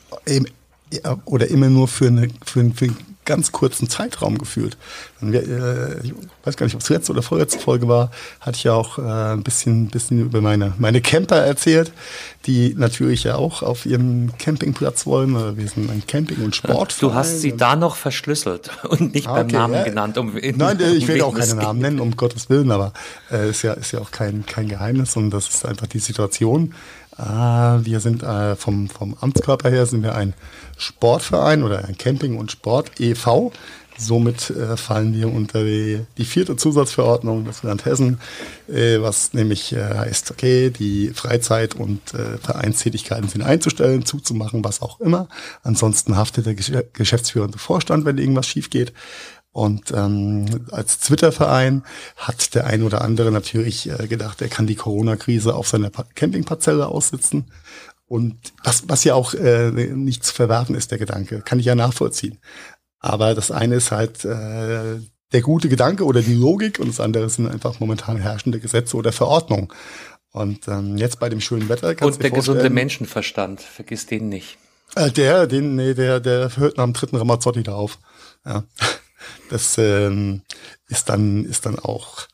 [SPEAKER 2] Oder immer nur für, eine, für, für einen ganz kurzen Zeitraum gefühlt. Wär, äh, ich weiß gar nicht, ob es letzte oder vorletzte Folge war, hatte ich ja auch äh, ein bisschen, bisschen über meine, meine Camper erzählt, die natürlich ja auch auf ihrem Campingplatz wollen. Äh, Wir sind ein Camping- und Sport.
[SPEAKER 1] Du hast sie da noch verschlüsselt und nicht beim
[SPEAKER 2] Okay,
[SPEAKER 1] Namen
[SPEAKER 2] ja.
[SPEAKER 1] genannt. Um,
[SPEAKER 2] Nein, ich
[SPEAKER 1] um
[SPEAKER 2] werde auch keine Namen nennen, um Gottes Willen, aber äh, ist ja ist ja auch kein kein Geheimnis und das ist einfach die Situation. Äh, wir sind äh, vom vom Amtskörper her sind wir ein Sportverein oder ein Camping und Sport e.V. Somit äh, fallen wir unter die, die vierte Zusatzverordnung des Land Hessen, äh, was nämlich äh, heißt, okay, die Freizeit- und äh, Vereinstätigkeiten sind einzustellen, zuzumachen, was auch immer. Ansonsten haftet der Gesch geschäftsführende Vorstand, wenn irgendwas schief geht. Und ähm, als Twitter-Verein hat der ein oder andere natürlich äh, gedacht, er kann die Corona-Krise auf seiner Pa- Campingparzelle aussitzen. Und was, was ja auch äh, nicht zu verwerfen ist, der Gedanke, kann ich ja nachvollziehen. Aber das eine ist halt äh, der gute Gedanke oder die Logik und das andere sind einfach momentan herrschende Gesetze oder Verordnungen. Und ähm, jetzt bei dem schönen Wetter kannst
[SPEAKER 1] Und der gesunde Menschenverstand, vergiss den nicht.
[SPEAKER 2] äh, der, den, nee, der, der hört nach dem dritten Ramazzotti da auf. Ja. Das ähm, ist dann, ist dann auch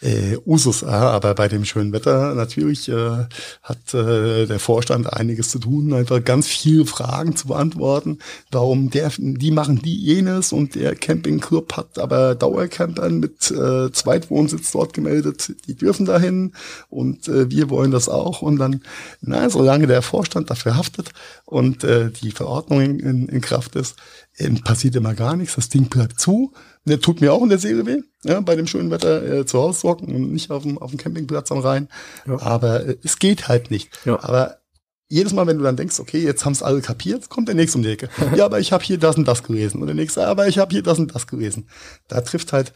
[SPEAKER 2] äh, Usus. Aber bei dem schönen Wetter natürlich äh, hat äh, der Vorstand einiges zu tun, einfach ganz viele Fragen zu beantworten. Warum der, die machen die jenes und der Campingclub hat aber Dauercampern mit äh, Zweitwohnsitz dort gemeldet. Die dürfen dahin und äh, wir wollen das auch. Und dann, na, solange der Vorstand dafür haftet und äh, die Verordnung in, in Kraft ist, äh, passiert immer gar nichts. Das Ding bleibt zu. Der tut mir auch in der Seele weh, ja, bei dem schönen Wetter äh, zu Hause zocken und nicht auf dem, auf dem Campingplatz am Rhein. Ja. Aber äh, es geht halt nicht. Ja. Aber jedes Mal, wenn du dann denkst, okay, jetzt haben es alle kapiert, kommt der nächste um die Ecke. ja, aber ich habe hier das und das gelesen. Und der nächste, aber ich habe hier das und das gelesen. Da trifft halt,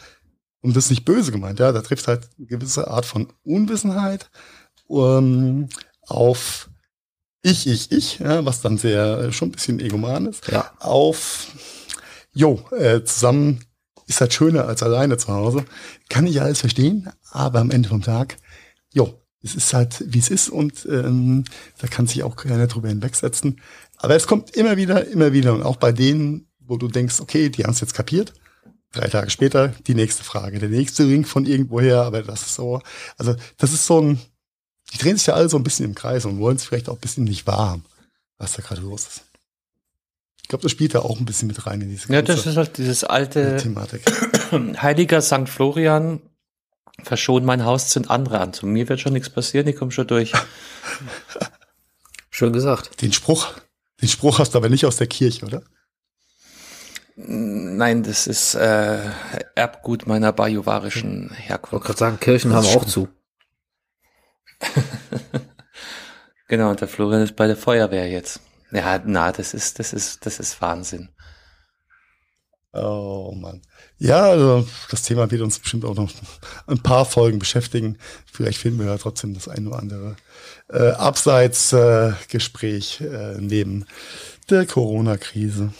[SPEAKER 2] und das ist nicht böse gemeint, ja, da trifft halt eine gewisse Art von Unwissenheit um, auf ich, ich, ich, ja, was dann sehr äh, schon ein bisschen egoman ist, ja. auf jo, äh, zusammen ist halt schöner als alleine zu Hause. Kann ich alles verstehen, aber am Ende vom Tag, jo, es ist halt, wie es ist und ähm, da kann sich auch keiner drüber hinwegsetzen. Aber es kommt immer wieder, immer wieder und auch bei denen, wo du denkst, okay, die haben es jetzt kapiert. Drei Tage später die nächste Frage, der nächste Ring von irgendwoher, aber das ist so, also das ist so ein, die drehen sich ja alle so ein bisschen im Kreis und wollen es vielleicht auch ein bisschen nicht wahr haben, was da gerade los ist. Ich glaube, das spielt da auch ein bisschen mit rein in diese
[SPEAKER 1] Ja, das ist halt dieses alte Thematik. Heiliger St. Florian, verschon mein Haus, sind andere an. Zu mir wird schon nichts passieren, ich komme schon durch.
[SPEAKER 3] Schön gesagt.
[SPEAKER 2] Den Spruch, den Spruch hast du aber nicht aus der Kirche, oder?
[SPEAKER 1] Nein, das ist äh, Erbgut meiner bajuwarischen Herkunft. Ich
[SPEAKER 3] wollte gerade sagen, Kirchen haben auch zu.
[SPEAKER 1] genau, und der Florian ist bei der Feuerwehr jetzt. Ja, na, das ist, das ist, das ist Wahnsinn.
[SPEAKER 2] Oh Mann. Ja, also das Thema wird uns bestimmt auch noch ein paar Folgen beschäftigen. Vielleicht finden wir ja trotzdem das ein oder andere äh, Abseitsgespräch äh, äh, neben der Corona-Krise.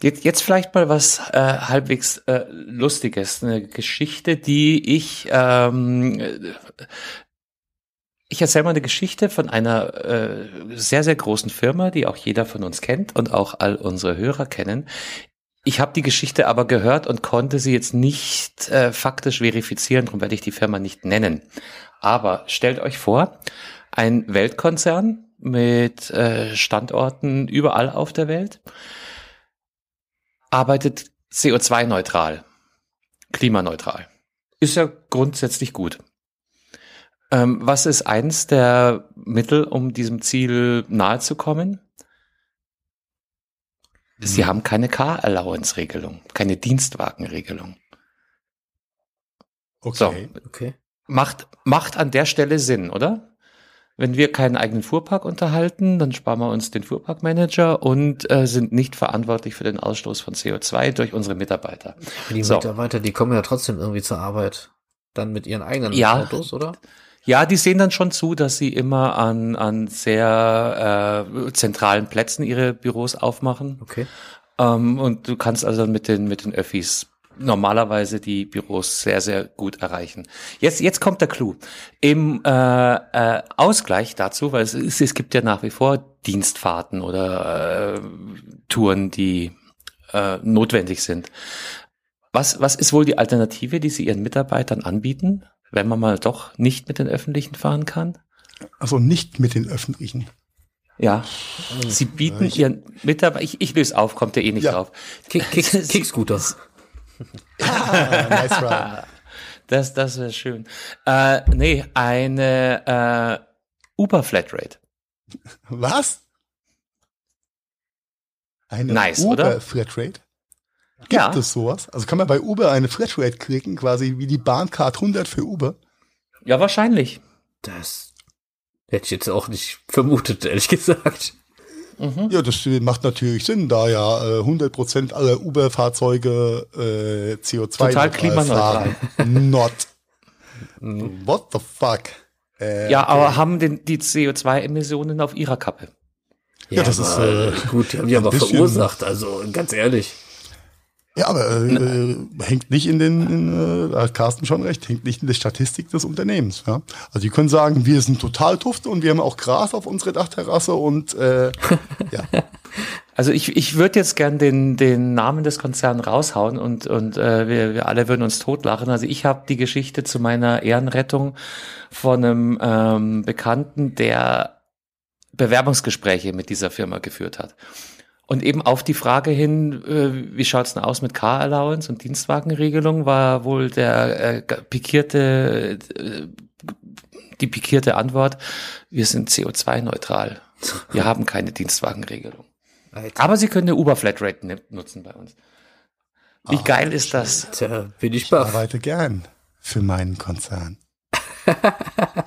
[SPEAKER 1] Jetzt, jetzt vielleicht mal was äh, halbwegs äh, Lustiges. Eine Geschichte, die ich ähm, ich erzähle mal eine Geschichte von einer äh, sehr, sehr großen Firma, die auch jeder von uns kennt und auch all unsere Hörer kennen. Ich habe die Geschichte aber gehört und konnte sie jetzt nicht äh, faktisch verifizieren, darum werde ich die Firma nicht nennen. Aber stellt euch vor, ein Weltkonzern mit äh, Standorten überall auf der Welt arbeitet CO2-neutral, klimaneutral. Ist ja grundsätzlich gut. Ähm, was ist eins der Mittel, um diesem Ziel nahe zu kommen? Sie hm. haben keine Car-Allowance-Regelung, keine Dienstwagenregelung. Okay. So. okay. Macht, macht an der Stelle Sinn, oder? Wenn wir keinen eigenen Fuhrpark unterhalten, dann sparen wir uns den Fuhrparkmanager und äh, sind nicht verantwortlich für den Ausstoß von CO2 durch unsere Mitarbeiter.
[SPEAKER 3] Die so. Mitarbeiter, die kommen ja trotzdem irgendwie zur Arbeit. Dann mit ihren eigenen ja, Autos, oder?
[SPEAKER 1] Ja, die sehen dann schon zu, dass sie immer an, an sehr äh, zentralen Plätzen ihre Büros aufmachen.
[SPEAKER 3] Okay.
[SPEAKER 1] Ähm, und du kannst also mit den, mit den Öffis normalerweise die Büros sehr, sehr gut erreichen. Jetzt, jetzt kommt der Clou. Im äh, äh, Ausgleich dazu, weil es, ist, es gibt ja nach wie vor Dienstfahrten oder äh, Touren, die äh, notwendig sind. Was, was ist wohl die Alternative, die Sie Ihren Mitarbeitern anbieten? Wenn man mal doch nicht mit den Öffentlichen fahren kann?
[SPEAKER 2] Also nicht mit den Öffentlichen.
[SPEAKER 1] Ja, sie bieten ich, ihren Mitarbeitern, ich, ich löse auf, kommt der eh nicht ja. drauf.
[SPEAKER 3] Kick, Kick, Kickscooter.
[SPEAKER 1] ah, nice run. Das, das wäre schön. Äh, nee, eine äh, Uber Flatrate.
[SPEAKER 2] Was?
[SPEAKER 1] Eine nice, Uber oder?
[SPEAKER 2] Flatrate? Gibt ja. es sowas? Also kann man bei Uber eine Flatrate klicken, quasi wie die Bahncard 100 für Uber?
[SPEAKER 1] Ja, wahrscheinlich.
[SPEAKER 3] Das hätte ich jetzt auch nicht vermutet, ehrlich gesagt.
[SPEAKER 2] Mhm. Ja, das macht natürlich Sinn, da ja äh, 100% aller Uber-Fahrzeuge äh, CO2
[SPEAKER 1] Total klimaneutral.
[SPEAKER 2] Not. Mhm. What the fuck?
[SPEAKER 1] Äh, ja, okay. aber haben den, die CO2-Emissionen auf ihrer Kappe.
[SPEAKER 3] Ja, ja das ist äh, gut, die haben die aber verursacht, also ganz ehrlich.
[SPEAKER 2] Ja, aber äh, hängt nicht in den, in, äh, da hat Carsten schon recht, hängt nicht in der Statistik des Unternehmens. Ja? Also die können sagen, wir sind total tufte und wir haben auch Gras auf unserer Dachterrasse und äh, ja.
[SPEAKER 1] Also ich, ich würde jetzt gern den, den Namen des Konzerns raushauen und, und äh, wir, wir alle würden uns totlachen. Also ich habe die Geschichte zu meiner Ehrenrettung von einem ähm, Bekannten, der Bewerbungsgespräche mit dieser Firma geführt hat. Und eben auf die Frage hin, äh, wie schaut's denn aus mit Car Allowance und Dienstwagenregelung, war wohl der äh, pikierte, äh, die pikierte Antwort, wir sind CO2-neutral. Wir haben keine Dienstwagenregelung.
[SPEAKER 3] Alter.
[SPEAKER 1] Aber Sie können eine Uber-Flatrate nutzen bei uns. Wie
[SPEAKER 2] Ah,
[SPEAKER 1] geil ist das?
[SPEAKER 3] Tja, bin ich
[SPEAKER 2] Ich
[SPEAKER 3] baff.
[SPEAKER 2] arbeite gern für meinen Konzern.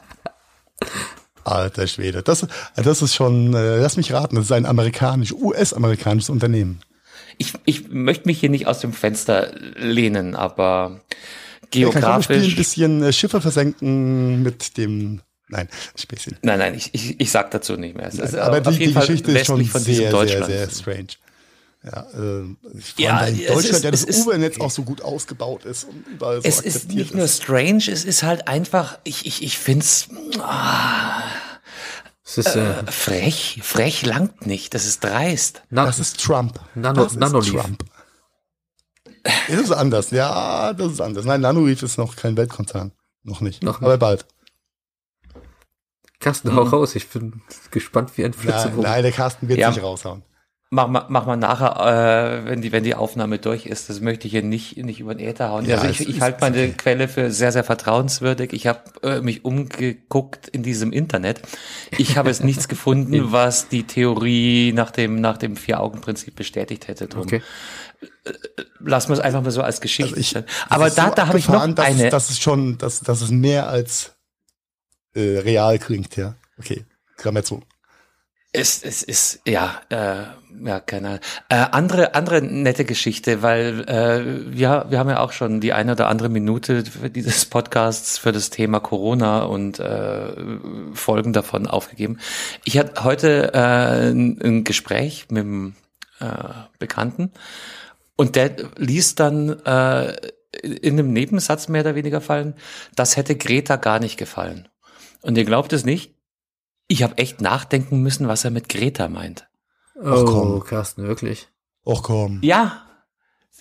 [SPEAKER 2] Alter Schwede, das, das ist schon, äh, lass mich raten, das ist ein amerikanisch, US-amerikanisches Unternehmen.
[SPEAKER 1] Ich, ich möchte mich hier nicht aus dem Fenster lehnen, aber
[SPEAKER 2] Ja, kann ich spielen, ein
[SPEAKER 1] geografisch.
[SPEAKER 2] bisschen äh, Schiffe versenken mit dem, nein, Späßchen.
[SPEAKER 1] Nein, nein, ich, ich, ich sag dazu nicht mehr. Es ist
[SPEAKER 2] Aber die, die Geschichte ist schon
[SPEAKER 1] westlich von diesem
[SPEAKER 2] sehr, sehr,
[SPEAKER 1] Deutschland.
[SPEAKER 2] sehr strange. Ja, äh,
[SPEAKER 1] Ja,
[SPEAKER 2] in Deutschland
[SPEAKER 1] ist-
[SPEAKER 2] ja das
[SPEAKER 1] ist-
[SPEAKER 2] Uber-Netz auch so gut ausgebaut ist und überall so
[SPEAKER 1] es ist nicht nur strange, es ist halt einfach, ich, ich, ich find's
[SPEAKER 3] Es ist äh,
[SPEAKER 1] frech. Frech langt nicht. Das ist dreist.
[SPEAKER 3] na,
[SPEAKER 2] Das ist Trump.
[SPEAKER 3] Nano-
[SPEAKER 2] das ist
[SPEAKER 3] Nanoleaf.
[SPEAKER 2] Trump. Das ist anders, ja, das ist anders. Nein, Nanoleaf ist noch kein Weltkonzern. Noch nicht.
[SPEAKER 3] Noch
[SPEAKER 2] aber bald.
[SPEAKER 3] Carsten, hau raus. Ich bin gespannt wie ein
[SPEAKER 2] Nein,
[SPEAKER 3] Flitzebogen.
[SPEAKER 2] nein, der Carsten wird
[SPEAKER 1] Ja.
[SPEAKER 2] nicht raushauen.
[SPEAKER 1] Mach mal, mach mal nachher, äh, wenn die, wenn die Aufnahme durch ist. Das möchte ich hier nicht, nicht über den Äther hauen.
[SPEAKER 2] Ja,
[SPEAKER 1] also ich, ich halte meine
[SPEAKER 2] okay.
[SPEAKER 1] Quelle für sehr, sehr vertrauenswürdig. Ich habe äh, mich umgeguckt in diesem Internet. Ich habe es nichts gefunden, was die Theorie nach dem, nach dem Vier-Augen-Prinzip bestätigt hätte. Drum.
[SPEAKER 3] Okay.
[SPEAKER 1] Lassen wir es einfach mal so als Geschichte.
[SPEAKER 2] Also ich,
[SPEAKER 1] Aber da,
[SPEAKER 2] so
[SPEAKER 1] da habe ich noch
[SPEAKER 2] dass
[SPEAKER 1] eine.
[SPEAKER 2] Das ist schon, das, das ist mehr als äh, real klingt, ja. Okay, Klammer zu.
[SPEAKER 1] Es, es ist, ja, äh, ja, keine Ahnung. Äh, andere, andere nette Geschichte, weil äh, wir, wir haben ja auch schon die eine oder andere Minute für dieses Podcasts für das Thema Corona und äh, Folgen davon aufgegeben. Ich hatte heute äh, ein, ein Gespräch mit einem äh, Bekannten und der ließ dann äh, in einem Nebensatz mehr oder weniger fallen, das hätte Greta gar nicht gefallen. Und ihr glaubt es nicht, ich habe echt nachdenken müssen, was er mit Greta meint.
[SPEAKER 3] Oh,
[SPEAKER 2] komm.
[SPEAKER 3] Carsten, wirklich.
[SPEAKER 2] Och komm.
[SPEAKER 1] Ja,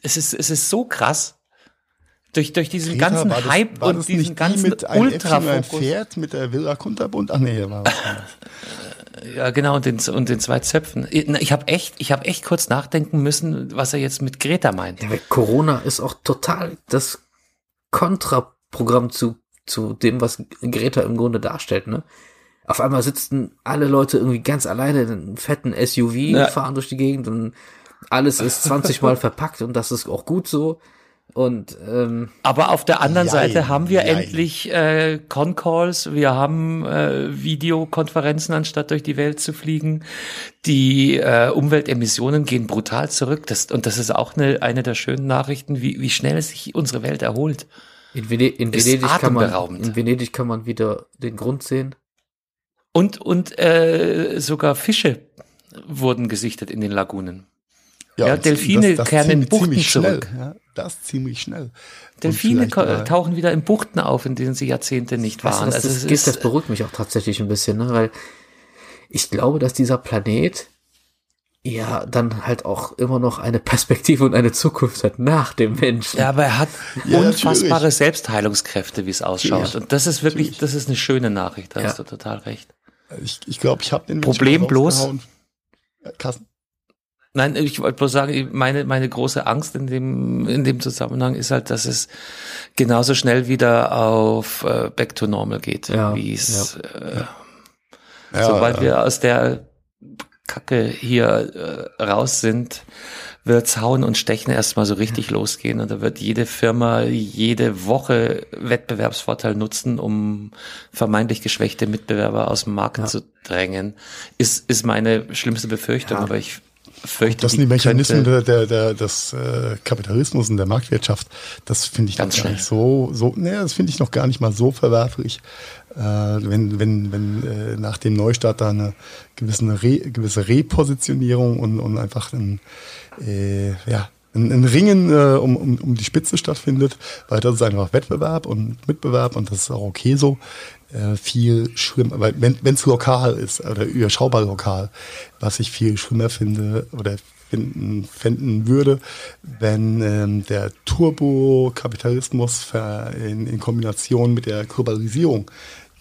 [SPEAKER 1] es ist, es ist so krass. Durch, durch diesen
[SPEAKER 2] Greta,
[SPEAKER 1] ganzen
[SPEAKER 2] war das,
[SPEAKER 1] Hype
[SPEAKER 2] war
[SPEAKER 1] und
[SPEAKER 2] das
[SPEAKER 1] diesen
[SPEAKER 2] nicht die
[SPEAKER 1] ganzen
[SPEAKER 2] mit und ein
[SPEAKER 1] Ultrafokus.
[SPEAKER 2] Pferd mit der Villa Kunterbund? Ach nee, war was.
[SPEAKER 1] Ja, genau, und den, und den zwei Zöpfen. Ich habe echt, ich habe echt kurz nachdenken müssen, was er jetzt mit Greta meint.
[SPEAKER 3] Ja, weil Corona ist auch total das Kontraprogramm zu, zu dem, was Greta im Grunde darstellt, ne? Auf einmal sitzen alle Leute irgendwie ganz alleine in einem fetten SUV,
[SPEAKER 1] Ja.
[SPEAKER 3] fahren durch die Gegend und alles ist 20 Mal verpackt und das ist auch gut so. Und ähm,
[SPEAKER 1] Aber auf der anderen
[SPEAKER 2] Jein,
[SPEAKER 1] Seite haben wir
[SPEAKER 2] jein.
[SPEAKER 1] endlich äh, Con-Calls, wir haben äh, Videokonferenzen, anstatt durch die Welt zu fliegen. Die äh, Umweltemissionen gehen brutal zurück. Das, und das ist auch eine, eine der schönen Nachrichten, wie, wie schnell sich unsere Welt erholt.
[SPEAKER 3] in, Vene in Venedig kann man in Venedig kann man wieder den Grund sehen.
[SPEAKER 1] Und, und äh, sogar Fische wurden gesichtet in den Lagunen. Ja,
[SPEAKER 2] und
[SPEAKER 1] Delfine kehren in Buchten
[SPEAKER 2] ziemlich schnell.
[SPEAKER 1] zurück.
[SPEAKER 2] Ja, das ziemlich schnell.
[SPEAKER 1] Delfine tauchen wieder in Buchten auf, in denen sie Jahrzehnte nicht
[SPEAKER 3] Weißt du,
[SPEAKER 1] waren.
[SPEAKER 3] das,
[SPEAKER 1] also
[SPEAKER 3] das,
[SPEAKER 1] ist,
[SPEAKER 3] das beruhigt mich auch tatsächlich ein bisschen, ne? weil ich glaube, dass dieser Planet ja dann halt auch immer noch eine Perspektive und eine Zukunft hat nach dem Menschen.
[SPEAKER 1] Ja, aber er hat
[SPEAKER 2] Ja,
[SPEAKER 1] unfassbare
[SPEAKER 2] natürlich.
[SPEAKER 1] Selbstheilungskräfte, wie es ausschaut.
[SPEAKER 2] Ja,
[SPEAKER 1] Und das ist wirklich,
[SPEAKER 2] natürlich.
[SPEAKER 1] das ist eine schöne Nachricht. Da
[SPEAKER 3] Ja.
[SPEAKER 1] hast du total recht.
[SPEAKER 2] Ich, ich glaube, ich habe den
[SPEAKER 1] Problem bloß-.
[SPEAKER 2] Ja, Carsten.
[SPEAKER 1] Nein, ich wollte bloß sagen, meine, meine große Angst in dem, in dem Zusammenhang ist halt, dass es genauso schnell wieder auf äh, Back to Normal geht,
[SPEAKER 3] Ja,
[SPEAKER 1] wie es, äh,
[SPEAKER 2] Ja,
[SPEAKER 1] sobald
[SPEAKER 2] ja.
[SPEAKER 1] wir aus der Kacke hier äh, raus sind, wird's hauen und stechen erstmal so richtig losgehen und da wird jede Firma jede Woche Wettbewerbsvorteil nutzen, um vermeintlich geschwächte Mitbewerber aus dem Markt
[SPEAKER 3] Ja.
[SPEAKER 1] zu drängen. Ist, ist meine schlimmste Befürchtung,
[SPEAKER 3] Ja.
[SPEAKER 1] aber ich fürchte,
[SPEAKER 2] Das sind die Mechanismen der, der, der, des äh, Kapitalismus und der Marktwirtschaft. Das finde ich
[SPEAKER 1] Ganz
[SPEAKER 2] gar nicht so, so, nee, das finde ich noch gar nicht mal so verwerflich. Äh, wenn, wenn, wenn äh, nach dem Neustart da eine gewisse, Re, gewisse Repositionierung und, und einfach ein, äh, ja, ein, ein Ringen äh, um, um, um die Spitze stattfindet, weil das ist einfach Wettbewerb und Mitbewerb und das ist auch okay so. Äh, viel schlimmer, weil wenn es lokal ist oder überschaubar lokal, was ich viel schlimmer finde oder finden, finden würde, wenn ähm, der Turbo-Kapitalismus in, in Kombination mit der Globalisierung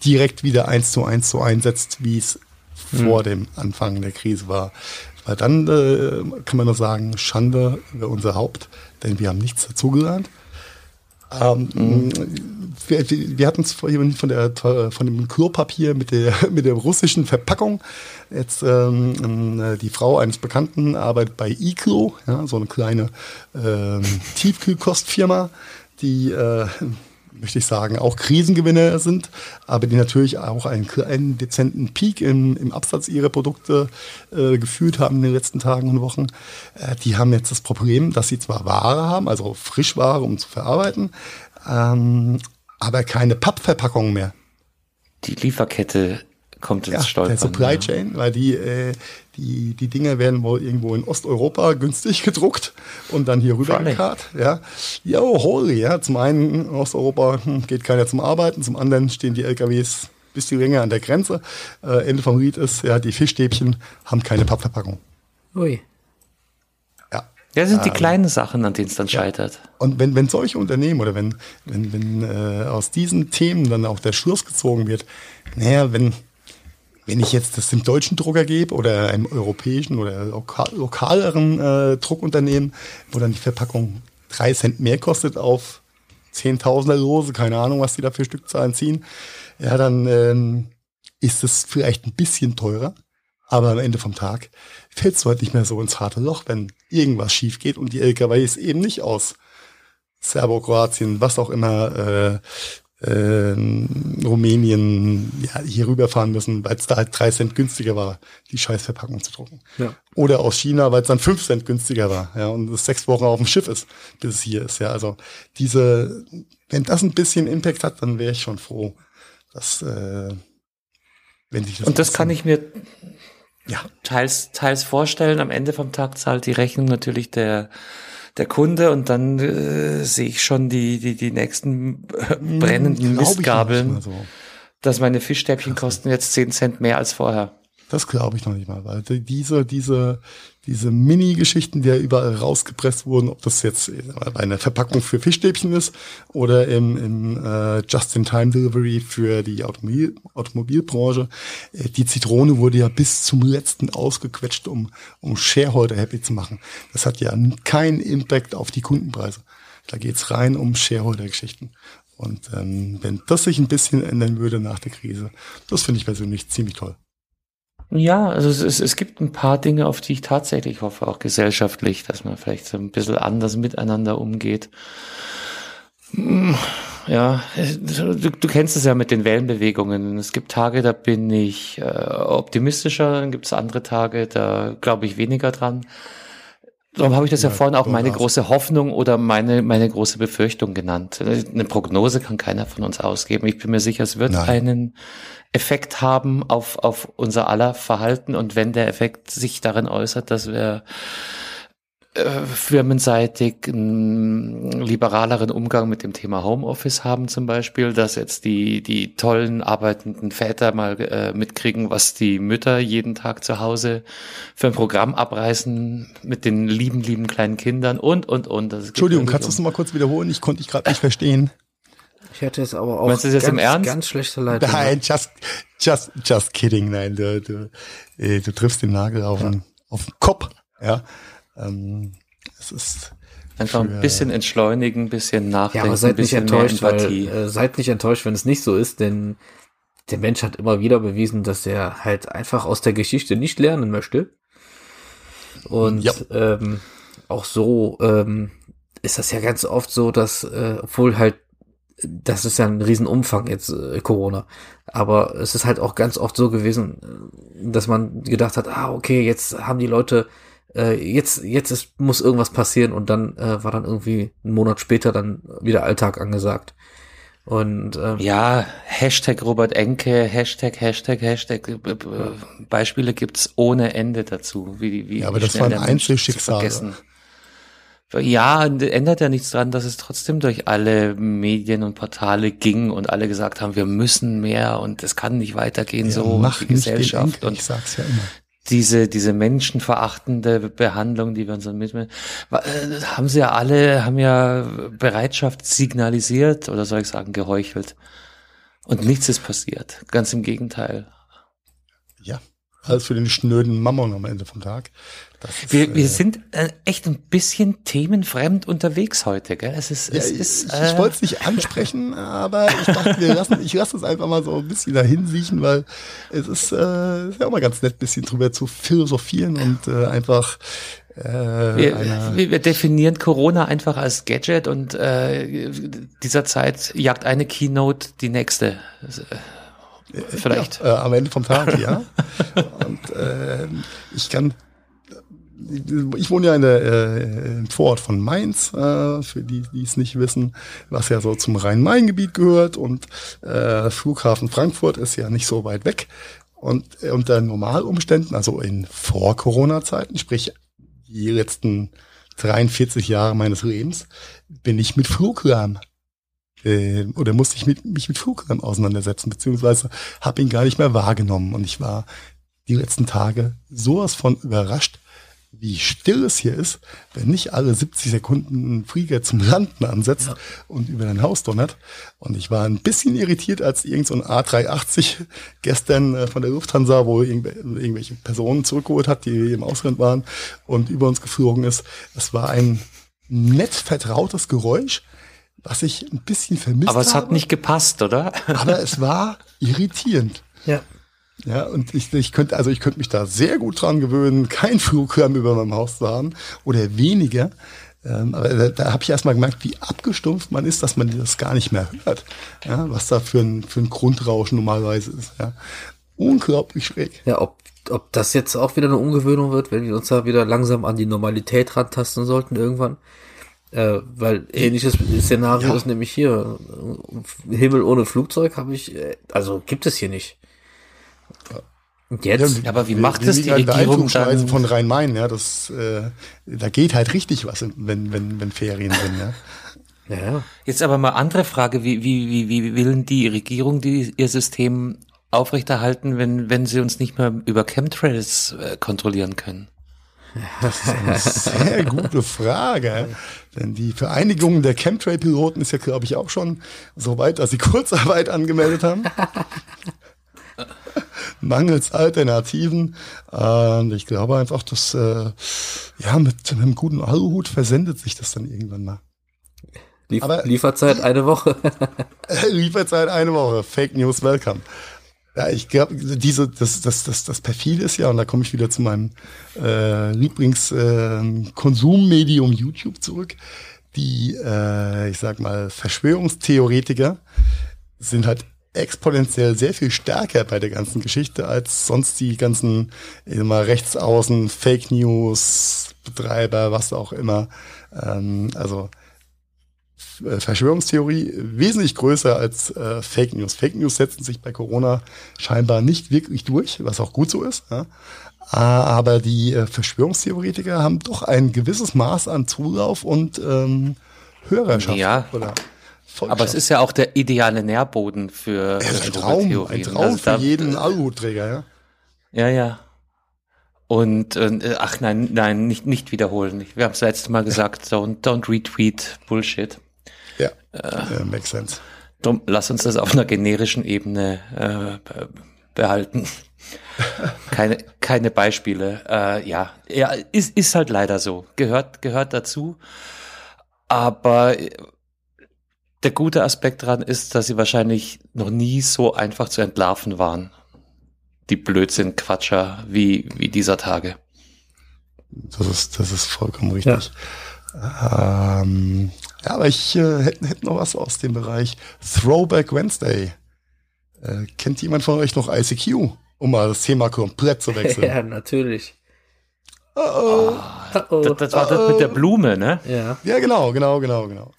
[SPEAKER 2] direkt wieder eins zu eins so einsetzt, wie es hm. vor dem Anfang der Krise war. Weil dann äh, kann man nur sagen, Schande über unser Haupt, denn wir haben nichts dazugelernt. Ähm, mhm. wir, wir hatten es vorhin von, der, von dem Klopapier mit der, mit der russischen Verpackung. Jetzt ähm, äh, die Frau eines Bekannten arbeitet bei Iklo, ja, so eine kleine ähm, Tiefkühlkostfirma, die äh, möchte ich sagen, auch Krisengewinner sind, aber die natürlich auch einen kleinen dezenten Peak im, im Absatz ihrer Produkte äh, geführt haben in den letzten Tagen und Wochen. Äh, die haben jetzt das Problem, dass sie zwar Ware haben, also Frischware, um zu verarbeiten, ähm, aber keine Pappverpackung mehr.
[SPEAKER 1] Die Lieferkette kommt ins ja, Stolpern.
[SPEAKER 2] Der Supply Chain, ja. weil die, äh, die, die Dinger werden wohl irgendwo in Osteuropa günstig gedruckt und dann hier rüber gekarrt. Ja, jo, holy, ja. Zum einen in Osteuropa hm, geht keiner zum Arbeiten, zum anderen stehen die LKWs bis die Ringe an der Grenze. Äh, Ende vom Lied ist, ja, die Fischstäbchen haben keine Pappverpackung.
[SPEAKER 3] Ui.
[SPEAKER 1] Ja. Ja, das sind die ähm, kleinen Sachen, an denen es dann ja. scheitert.
[SPEAKER 2] Und wenn, wenn solche Unternehmen oder wenn, wenn, wenn äh, aus diesen Themen dann auch der Schluss gezogen wird, naja, wenn, wenn ich jetzt das dem deutschen Drucker gebe oder einem europäischen oder lokal, lokaleren äh, Druckunternehmen, wo dann die Verpackung drei Cent mehr kostet auf Zehntausender Lose, keine Ahnung, was die da für Stückzahlen ziehen, ja, dann ähm, ist es vielleicht ein bisschen teurer. Aber am Ende vom Tag fällst du halt nicht mehr so ins harte Loch, wenn irgendwas schief geht und die LKWs eben nicht aus Serbo-Kroatien, was auch immer, äh, äh, Rumänien ja, hier rüberfahren müssen, weil es da halt drei Cent günstiger war, die Scheißverpackung zu drucken. Ja. Oder aus China, weil es dann fünf Cent günstiger war, ja, und es sechs Wochen auf dem Schiff ist, bis es hier ist, ja. Also diese, wenn das ein bisschen Impact hat, dann wäre ich schon froh, dass äh, wenn sich das
[SPEAKER 1] Und das kann ich mir ja. teils, teils vorstellen. Am Ende vom Tag zahlt die Rechnung natürlich der der Kunde und dann äh, sehe ich schon die, die, die nächsten äh, brennenden hm, Mistgabeln, so. dass meine Fischstäbchen kosten jetzt zehn Cent mehr als vorher.
[SPEAKER 2] Das glaube ich noch nicht mal, weil diese, diese, diese Mini-Geschichten, die ja überall rausgepresst wurden, ob das jetzt bei einer Verpackung für Fischstäbchen ist oder im, im äh, Just-in-Time-Delivery für die Automobil Automobilbranche, äh, die Zitrone wurde ja bis zum letzten ausgequetscht, um, um Shareholder happy zu machen. Das hat ja keinen Impact auf die Kundenpreise. Da geht's rein um Shareholder-Geschichten. Und ähm, wenn das sich ein bisschen ändern würde nach der Krise, das finde ich persönlich ziemlich toll.
[SPEAKER 1] Ja, also es, es, es gibt ein paar Dinge, auf die ich tatsächlich hoffe, auch gesellschaftlich, dass man vielleicht so ein bisschen anders miteinander umgeht. Hm, ja, du, du kennst es ja mit den Wellenbewegungen. Es gibt Tage, da bin ich äh, optimistischer, dann gibt es andere Tage, da glaube ich weniger dran. Darum habe ich das ja, ja vorhin auch meine große Hoffnung oder meine, meine große Befürchtung genannt. Eine Prognose kann keiner von uns ausgeben. Ich bin mir sicher, es wird Nein. einen Effekt haben auf, auf unser aller Verhalten. Und wenn der Effekt sich darin äußert, dass wir firmenseitig einen liberaleren Umgang mit dem Thema Homeoffice haben zum Beispiel, dass jetzt die, die tollen arbeitenden Väter mal äh, mitkriegen, was die Mütter jeden Tag zu Hause für ein Programm abreißen mit den lieben, lieben kleinen Kindern und, und, und.
[SPEAKER 2] Das Entschuldigung, kannst du es nochmal kurz wiederholen? Ich konnte dich gerade nicht verstehen.
[SPEAKER 3] Ich hätte es aber auch Meinst du das ganz, im Ernst? ganz schlechte Leitung.
[SPEAKER 2] Nein, just, just, just kidding. Nein, du, du, äh, du triffst den Nagel auf, ja. den, auf den Kopf. Ja, ähm, es ist
[SPEAKER 1] Einfach ein bisschen entschleunigen, ein bisschen nachdenken, ja,
[SPEAKER 3] aber seid nicht enttäuscht, weil, äh, seid nicht enttäuscht, wenn es nicht so ist, denn der Mensch hat immer wieder bewiesen, dass er halt einfach aus der Geschichte nicht lernen möchte. Und ja. ähm, auch so ähm, ist das ja ganz oft so, dass, äh, obwohl halt, das ist ja ein Riesenumfang jetzt, äh, Corona, aber es ist halt auch ganz oft so gewesen, dass man gedacht hat, ah, okay, jetzt haben die Leute äh, jetzt, jetzt ist, muss irgendwas passieren und dann äh, war dann irgendwie einen Monat später dann wieder Alltag angesagt. Und
[SPEAKER 1] ähm, ja, Hashtag Robert Enke, Hashtag, Hashtag, Hashtag. Äh, äh, Beispiele gibt's ohne Ende dazu. Wie, wie,
[SPEAKER 2] ja, aber das waren Einzelschicksale.
[SPEAKER 1] Ja, ändert ja nichts dran, dass es trotzdem durch alle Medien und Portale ging und alle gesagt haben, wir müssen mehr und es kann nicht weitergehen
[SPEAKER 2] Ja,
[SPEAKER 1] so
[SPEAKER 2] mach
[SPEAKER 1] die
[SPEAKER 2] nicht
[SPEAKER 1] Gesellschaft
[SPEAKER 2] den Enkel,
[SPEAKER 1] und
[SPEAKER 2] ich sag's ja immer.
[SPEAKER 1] Diese diese menschenverachtende Behandlung, die wir uns dann mit äh, haben sie ja alle haben ja Bereitschaft signalisiert oder soll ich sagen geheuchelt und nichts ist passiert, ganz im Gegenteil.
[SPEAKER 2] Ja, alles für den schnöden Mammon am Ende vom Tag. Ist,
[SPEAKER 1] Wir, wir
[SPEAKER 2] äh,
[SPEAKER 1] sind äh, echt ein bisschen themenfremd unterwegs heute, gell? Es ist,
[SPEAKER 2] Ja,
[SPEAKER 1] es
[SPEAKER 2] ich
[SPEAKER 1] ist,
[SPEAKER 2] ich
[SPEAKER 1] äh,
[SPEAKER 2] wollte es nicht ansprechen, aber ich dachte, wir lassen, ich lasse es einfach mal so ein bisschen dahin siechen, weil es ist, äh, ist ja auch mal ganz nett, ein bisschen drüber zu philosophieren und äh, einfach äh,
[SPEAKER 1] wir, wir, definieren Corona einfach als Gadget und äh, dieser Zeit jagt eine Keynote die nächste. Äh, Vielleicht.
[SPEAKER 2] Ja, äh, am Ende vom Tag, ja. und äh, ich kann ich wohne ja in der, äh, im Vorort von Mainz, äh, für die, die es nicht wissen, was ja so zum Rhein-Main-Gebiet gehört und äh, Flughafen Frankfurt ist ja nicht so weit weg. Und äh, unter Normalumständen, also in Vor-Corona-Zeiten, sprich die letzten 43 Jahre meines Lebens, bin ich mit Fluglärm äh, oder musste ich mit, mich mit Fluglärm auseinandersetzen, beziehungsweise habe ihn gar nicht mehr wahrgenommen. Und ich war die letzten Tage sowas von überrascht, wie still es hier ist, wenn nicht alle 70 Sekunden ein Flieger zum Landen ansetzt
[SPEAKER 3] Ja.
[SPEAKER 2] und über dein Haus donnert. Und ich war ein bisschen irritiert, als irgend so ein A380 gestern äh, von der Lufthansa, wo irgendw irgendwelche Personen zurückgeholt hat, die im Ausland waren und über uns geflogen ist. Es war ein nett vertrautes Geräusch, was ich ein bisschen vermisst
[SPEAKER 1] Aber es
[SPEAKER 2] habe.
[SPEAKER 1] hat nicht gepasst, oder?
[SPEAKER 2] aber es war irritierend.
[SPEAKER 3] Ja.
[SPEAKER 2] Ja, und ich, ich könnte, also ich könnte mich da sehr gut dran gewöhnen, kein Fluglärm über meinem Haus zu haben oder weniger. Ähm, aber da, da habe ich erstmal gemerkt, wie abgestumpft man ist, dass man das gar nicht mehr hört. Ja, was da für ein, für ein Grundrauschen normalerweise ist. Ja. Unglaublich schräg.
[SPEAKER 3] Ja, ob, ob das jetzt auch wieder eine Ungewöhnung wird, wenn wir uns da wieder langsam an die Normalität rantasten sollten irgendwann. Äh, weil ähnliches Szenario
[SPEAKER 2] Ja.
[SPEAKER 3] ist nämlich hier. Himmel ohne Flugzeug habe ich, äh, also gibt es hier nicht. Und jetzt?
[SPEAKER 1] Ja, aber wie macht
[SPEAKER 2] wir
[SPEAKER 1] es die Regierung dann?
[SPEAKER 2] von Rhein-Main, ja, das, äh, da geht halt richtig was, wenn, wenn, wenn Ferien sind, ja.
[SPEAKER 3] Ja.
[SPEAKER 1] Jetzt aber mal andere Frage, wie, wie, wie, wie will die Regierung die, ihr System aufrechterhalten, wenn, wenn sie uns nicht mehr über Chemtrails äh, kontrollieren können?
[SPEAKER 2] Sehr gute Frage. Denn die Vereinigung der Chemtrail-Piloten ist ja, glaube ich, auch schon so weit, dass sie Kurzarbeit angemeldet haben. Mangels Alternativen. Und ich glaube einfach, dass äh, ja mit einem guten Aluhut versendet sich das dann irgendwann mal.
[SPEAKER 3] Lief
[SPEAKER 2] Aber-
[SPEAKER 3] Lieferzeit eine Woche.
[SPEAKER 2] Lieferzeit eine Woche. Fake News, welcome. Ja, ich glaube, diese, das, das, das, das perfide ist ja, und da komme ich wieder zu meinem äh, Lieblingskonsum-Medium äh, Konsummedium YouTube zurück. Die, äh, ich sag mal, Verschwörungstheoretiker sind halt exponentiell sehr viel stärker bei der ganzen Geschichte als sonst die ganzen immer rechtsaußen Fake News Betreiber, was auch immer. Ähm, also äh, Verschwörungstheorie wesentlich größer als äh, Fake News. Fake News setzen sich bei Corona scheinbar nicht wirklich durch, was auch gut so ist. Ja? Ah, Aber die äh, Verschwörungstheoretiker haben doch ein gewisses Maß an Zulauf und ähm, Hörerschaft.
[SPEAKER 1] Ja.
[SPEAKER 2] Oder
[SPEAKER 1] Aber es ist ja auch der ideale Nährboden für
[SPEAKER 2] ist ein Traum, ein. Traum
[SPEAKER 1] Also
[SPEAKER 2] für
[SPEAKER 1] da-
[SPEAKER 2] jeden Aluhutträger, ja.
[SPEAKER 1] Ja, ja. Und äh, ach nein, nein, nicht nicht wiederholen. Wir haben es letzte Mal gesagt, don't don't retweet Bullshit.
[SPEAKER 2] Ja, äh, makes sense.
[SPEAKER 1] Drum, lass uns das auf einer generischen Ebene äh, be- behalten. keine, keine Beispiele. Äh, ja, ja, ist, ist halt leider so. Gehört, gehört dazu. Aber äh, der gute Aspekt dran ist, dass sie wahrscheinlich noch nie so einfach zu entlarven waren. Die Blödsinn-Quatscher wie, wie dieser Tage.
[SPEAKER 2] Das ist, das ist vollkommen richtig. Ähm, ja, aber ich äh, hätte hätt noch was aus dem Bereich Throwback Wednesday. Äh, kennt jemand von euch noch ICQ? Um mal das Thema komplett zu wechseln.
[SPEAKER 3] ja, natürlich.
[SPEAKER 2] oh, oh.
[SPEAKER 3] Oh,
[SPEAKER 1] Das, das war das mit der Blume, ne?
[SPEAKER 3] ja.
[SPEAKER 2] Ja, genau, genau, genau, genau.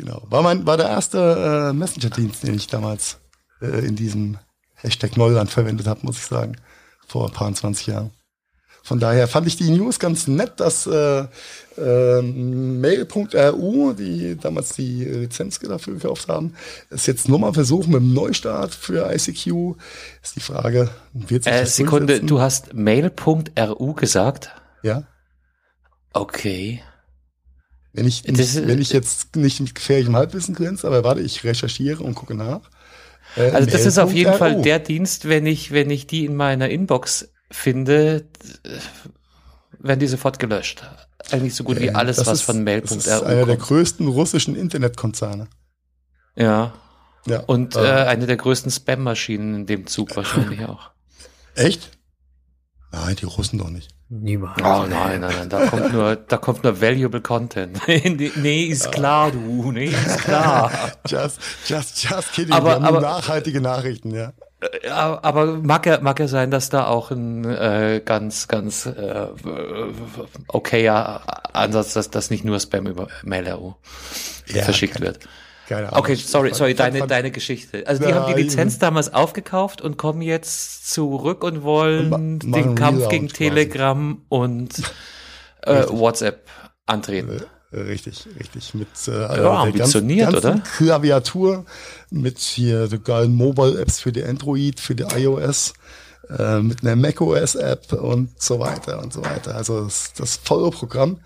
[SPEAKER 2] Genau. War mein, war der erste äh, Messenger-Dienst, den ich damals äh, in diesem Hashtag Neuland verwendet habe, muss ich sagen. Vor ein paar 20 Jahren. Von daher fand ich die News ganz nett, dass äh, äh, Mail.ru, die damals die Lizenz dafür gekauft haben, es jetzt nochmal versuchen mit einem Neustart für ICQ. Ist die Frage,
[SPEAKER 1] wird sich äh, Sekunde, durchsetzen? du hast Mail.ru gesagt?
[SPEAKER 2] Ja.
[SPEAKER 1] Okay.
[SPEAKER 2] Wenn ich, nicht, wenn ich jetzt nicht mit gefährlichem Halbwissen grenze, aber warte, ich recherchiere und gucke nach.
[SPEAKER 1] Äh, also das ist auf jeden Fall der Dienst, wenn ich, wenn ich die in meiner Inbox finde, werden die sofort gelöscht. Eigentlich so gut wie alles, das was ist, von mail.ru kommt. Das ist
[SPEAKER 2] einer der größten russischen Internetkonzerne.
[SPEAKER 1] Ja. Ja. Und äh, äh, eine der größten Spam-Maschinen in dem Zug wahrscheinlich auch.
[SPEAKER 2] Echt? Nein, die Russen doch nicht.
[SPEAKER 1] Niemals. Oh nein, nein, nein, da kommt nur, da kommt nur valuable Content. nee, ist klar, du, nee, ist klar.
[SPEAKER 2] just, just, just kidding. Aber, aber nachhaltige Nachrichten, ja.
[SPEAKER 1] Ja, aber mag ja, mag ja sein, dass da auch ein äh, ganz, ganz äh, okayer Ansatz, dass das nicht nur Spam über Mail.ru ja, verschickt kann, wird. Keine Ahnung. Okay, sorry, sorry, deine, deine Geschichte. Also die haben die Lizenz damals aufgekauft und kommen jetzt zurück und wollen Ma den Kampf gegen Telegram und äh, WhatsApp antreten.
[SPEAKER 2] Äh, richtig, richtig. Mit
[SPEAKER 1] äh, ja, ambitioniert, ganz, oder?
[SPEAKER 2] Klaviatur, mit hier so geilen Mobile-Apps für die Android, für die iOS, äh, mit einer macOS-App und so weiter und so weiter. Also das, das volle Programm.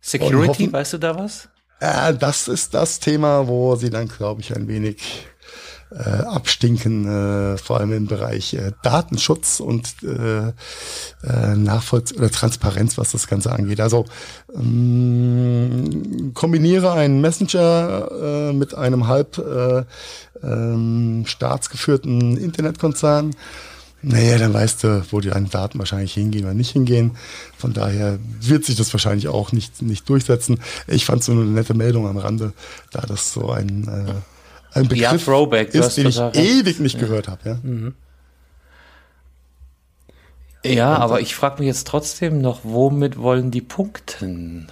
[SPEAKER 1] Security, hoffen, weißt du da was?
[SPEAKER 2] Äh, das ist das Thema, wo sie dann, glaube ich, ein wenig äh, abstinken, äh, vor allem im Bereich äh, Datenschutz und äh, äh, Nachvollz oder Transparenz, was das Ganze angeht. Also ähm, kombiniere einen Messenger äh, mit einem halb äh, ähm, staatsgeführten Internetkonzern naja, dann weißt du, wo deine Daten wahrscheinlich hingehen oder nicht hingehen. Von daher wird sich das wahrscheinlich auch nicht, nicht durchsetzen. Ich fand so eine nette Meldung am Rande, da das so ein, äh, ein Begriff ja, Throwback, ist, den ich ewig nicht ja. gehört habe. Ja, mhm.
[SPEAKER 1] ja aber ich frage mich jetzt trotzdem noch, womit wollen die punkten?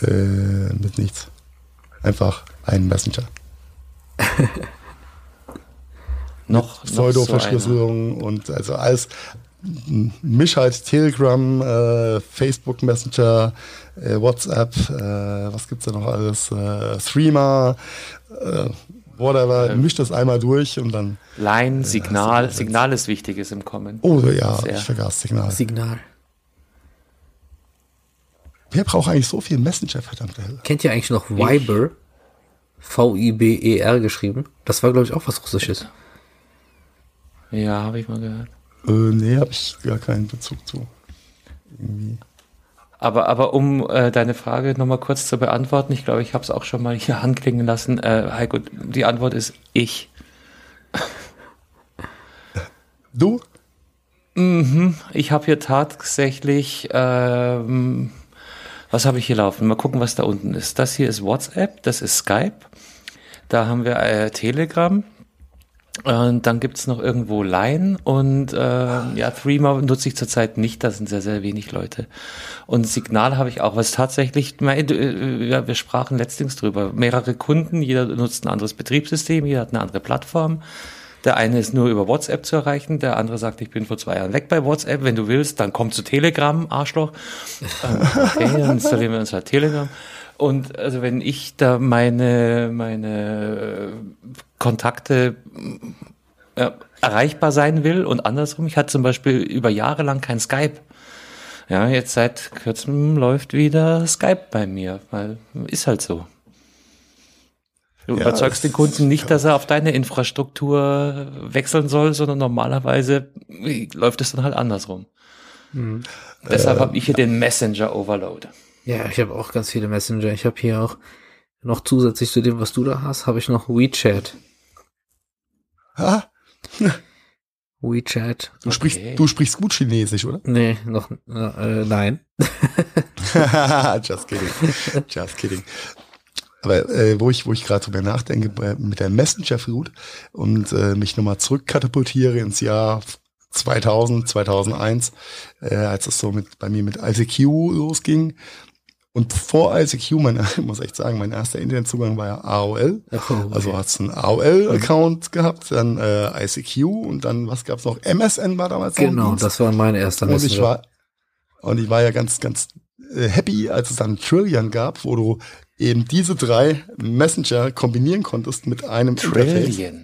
[SPEAKER 2] Äh, mit nichts. Einfach ein Messenger.
[SPEAKER 1] noch
[SPEAKER 2] Pseudo-Verschlüsselung so und also alles misch halt Telegram, äh, Facebook Messenger, äh, WhatsApp, äh, was gibt's da noch alles, äh, Threema, äh, whatever, ähm, misch das einmal durch und dann.
[SPEAKER 1] Line, Signal, Signal ist wichtig, ist im Kommen.
[SPEAKER 2] Oh ja, Sehr. ich vergaß Signal.
[SPEAKER 1] Signal.
[SPEAKER 2] Wer braucht eigentlich so viel Messenger, verdammte Helle?
[SPEAKER 3] Kennt ihr eigentlich noch Viber? V-I-B-E-R geschrieben. Das war, glaube ich, auch was Russisches.
[SPEAKER 1] Ja, habe ich mal gehört.
[SPEAKER 2] Äh, nee, habe ich gar keinen Bezug zu. Irgendwie.
[SPEAKER 1] Aber, aber um äh, deine Frage nochmal kurz zu beantworten, ich glaube, ich habe es auch schon mal hier anklingen lassen. Äh, Heiko, die Antwort ist ich.
[SPEAKER 2] Du?
[SPEAKER 1] Mhm, ich habe hier tatsächlich, ähm, was habe ich hier laufen? Mal gucken, was da unten ist. Das hier ist WhatsApp, das ist Skype. Da haben wir äh, Telegram, und dann gibt's noch irgendwo Line und äh, ja, Threema nutze ich zurzeit nicht, da sind sehr, sehr wenig Leute. Und Signal habe ich auch, was tatsächlich, äh, ja, wir sprachen letztens drüber, mehrere Kunden, jeder nutzt ein anderes Betriebssystem, jeder hat eine andere Plattform. Der eine ist nur über WhatsApp zu erreichen, der andere sagt, ich bin vor zwei Jahren weg bei WhatsApp, wenn du willst, dann komm zu Telegram, Arschloch. Ähm, okay, dann installieren wir uns halt Telegram. Und also wenn ich da meine, meine Kontakte äh, erreichbar sein will und andersrum, ich hatte zum Beispiel über Jahre lang kein Skype. Ja, jetzt seit kürzem läuft wieder Skype bei mir, weil ist halt so. Du ja, überzeugst den Kunden nicht, dass er auf deine Infrastruktur wechseln soll, sondern normalerweise läuft es dann halt andersrum. Mhm. Deshalb äh, habe ich hier den Messenger Overload.
[SPEAKER 3] Ja, ich habe auch ganz viele Messenger. Ich habe hier auch noch zusätzlich zu dem, was du da hast, habe ich noch WeChat.
[SPEAKER 2] Ha?
[SPEAKER 3] WeChat.
[SPEAKER 2] Du sprichst, du sprichst gut Chinesisch, oder?
[SPEAKER 3] Nee, noch, äh, nein.
[SPEAKER 2] Just kidding. Just kidding. Aber äh, wo ich, wo ich gerade drüber nachdenke, mit der Messenger-Fruit und äh, mich nochmal zurückkatapultiere ins Jahr 2000, 2001, äh, als es so mit bei mir mit ICQ losging Und vor ICQ, mein, ich muss echt sagen, mein erster Internetzugang war ja AOL. Oh, okay. Also hat's einen AOL-Account mhm. gehabt, dann äh, ICQ und dann, was gab's noch? MSN war damals
[SPEAKER 3] Genau, das war mein erster
[SPEAKER 2] Und ich war, und ich war ja ganz, ganz äh, happy, als es dann Trillion gab, wo du eben diese drei Messenger kombinieren konntest mit einem
[SPEAKER 1] Trillion. Interface.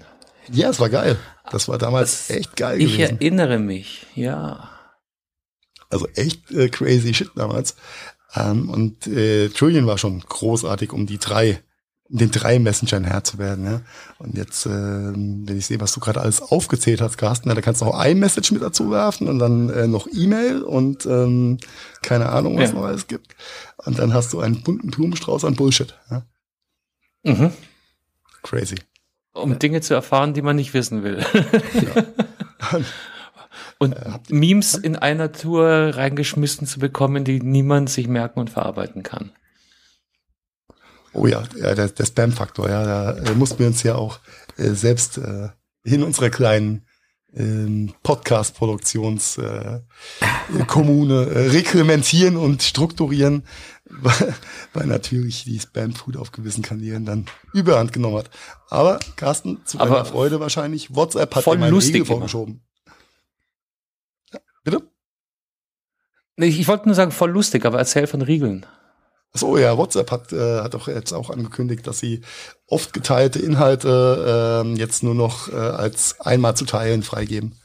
[SPEAKER 2] Ja, es war geil. Das war damals das, echt geil
[SPEAKER 1] ich gewesen. Ich erinnere mich, ja.
[SPEAKER 2] Also echt äh, crazy shit damals. Ähm, und äh, Trillion war schon großartig, um die drei, um den drei Messengern Herr zu werden. Ja? Und jetzt, äh, wenn ich sehe, was du gerade alles aufgezählt hast, Carsten, ja, da kannst du auch iMessage mit dazu werfen und dann äh, noch E-Mail und ähm, keine Ahnung, was ja. noch alles gibt. Und dann hast du einen bunten Blumenstrauß an Bullshit. Ja? Mhm. Crazy.
[SPEAKER 1] Um Dinge zu erfahren, die man nicht wissen will. ja. Und äh, Memes in einer Tour reingeschmissen zu bekommen, die niemand sich merken und verarbeiten kann.
[SPEAKER 2] Oh ja, ja der, der Spam-Faktor, ja, da äh, mussten wir uns ja auch äh, selbst äh, in unserer kleinen ähm, Podcast-Produktionskommune äh, äh, reglementieren und strukturieren, weil, weil natürlich die Spam-Food auf gewissen Kanälen dann Überhand genommen hat. Aber Carsten, zu deiner Freude wahrscheinlich, WhatsApp hat dir
[SPEAKER 1] lustig Regel vorgeschoben. Bitte? Ich, ich wollte nur sagen, voll lustig, aber erzähl von Riegeln.
[SPEAKER 2] So ja, WhatsApp hat, äh, hat auch jetzt auch angekündigt, dass sie oft geteilte Inhalte äh, jetzt nur noch äh, als einmal zu teilen freigeben.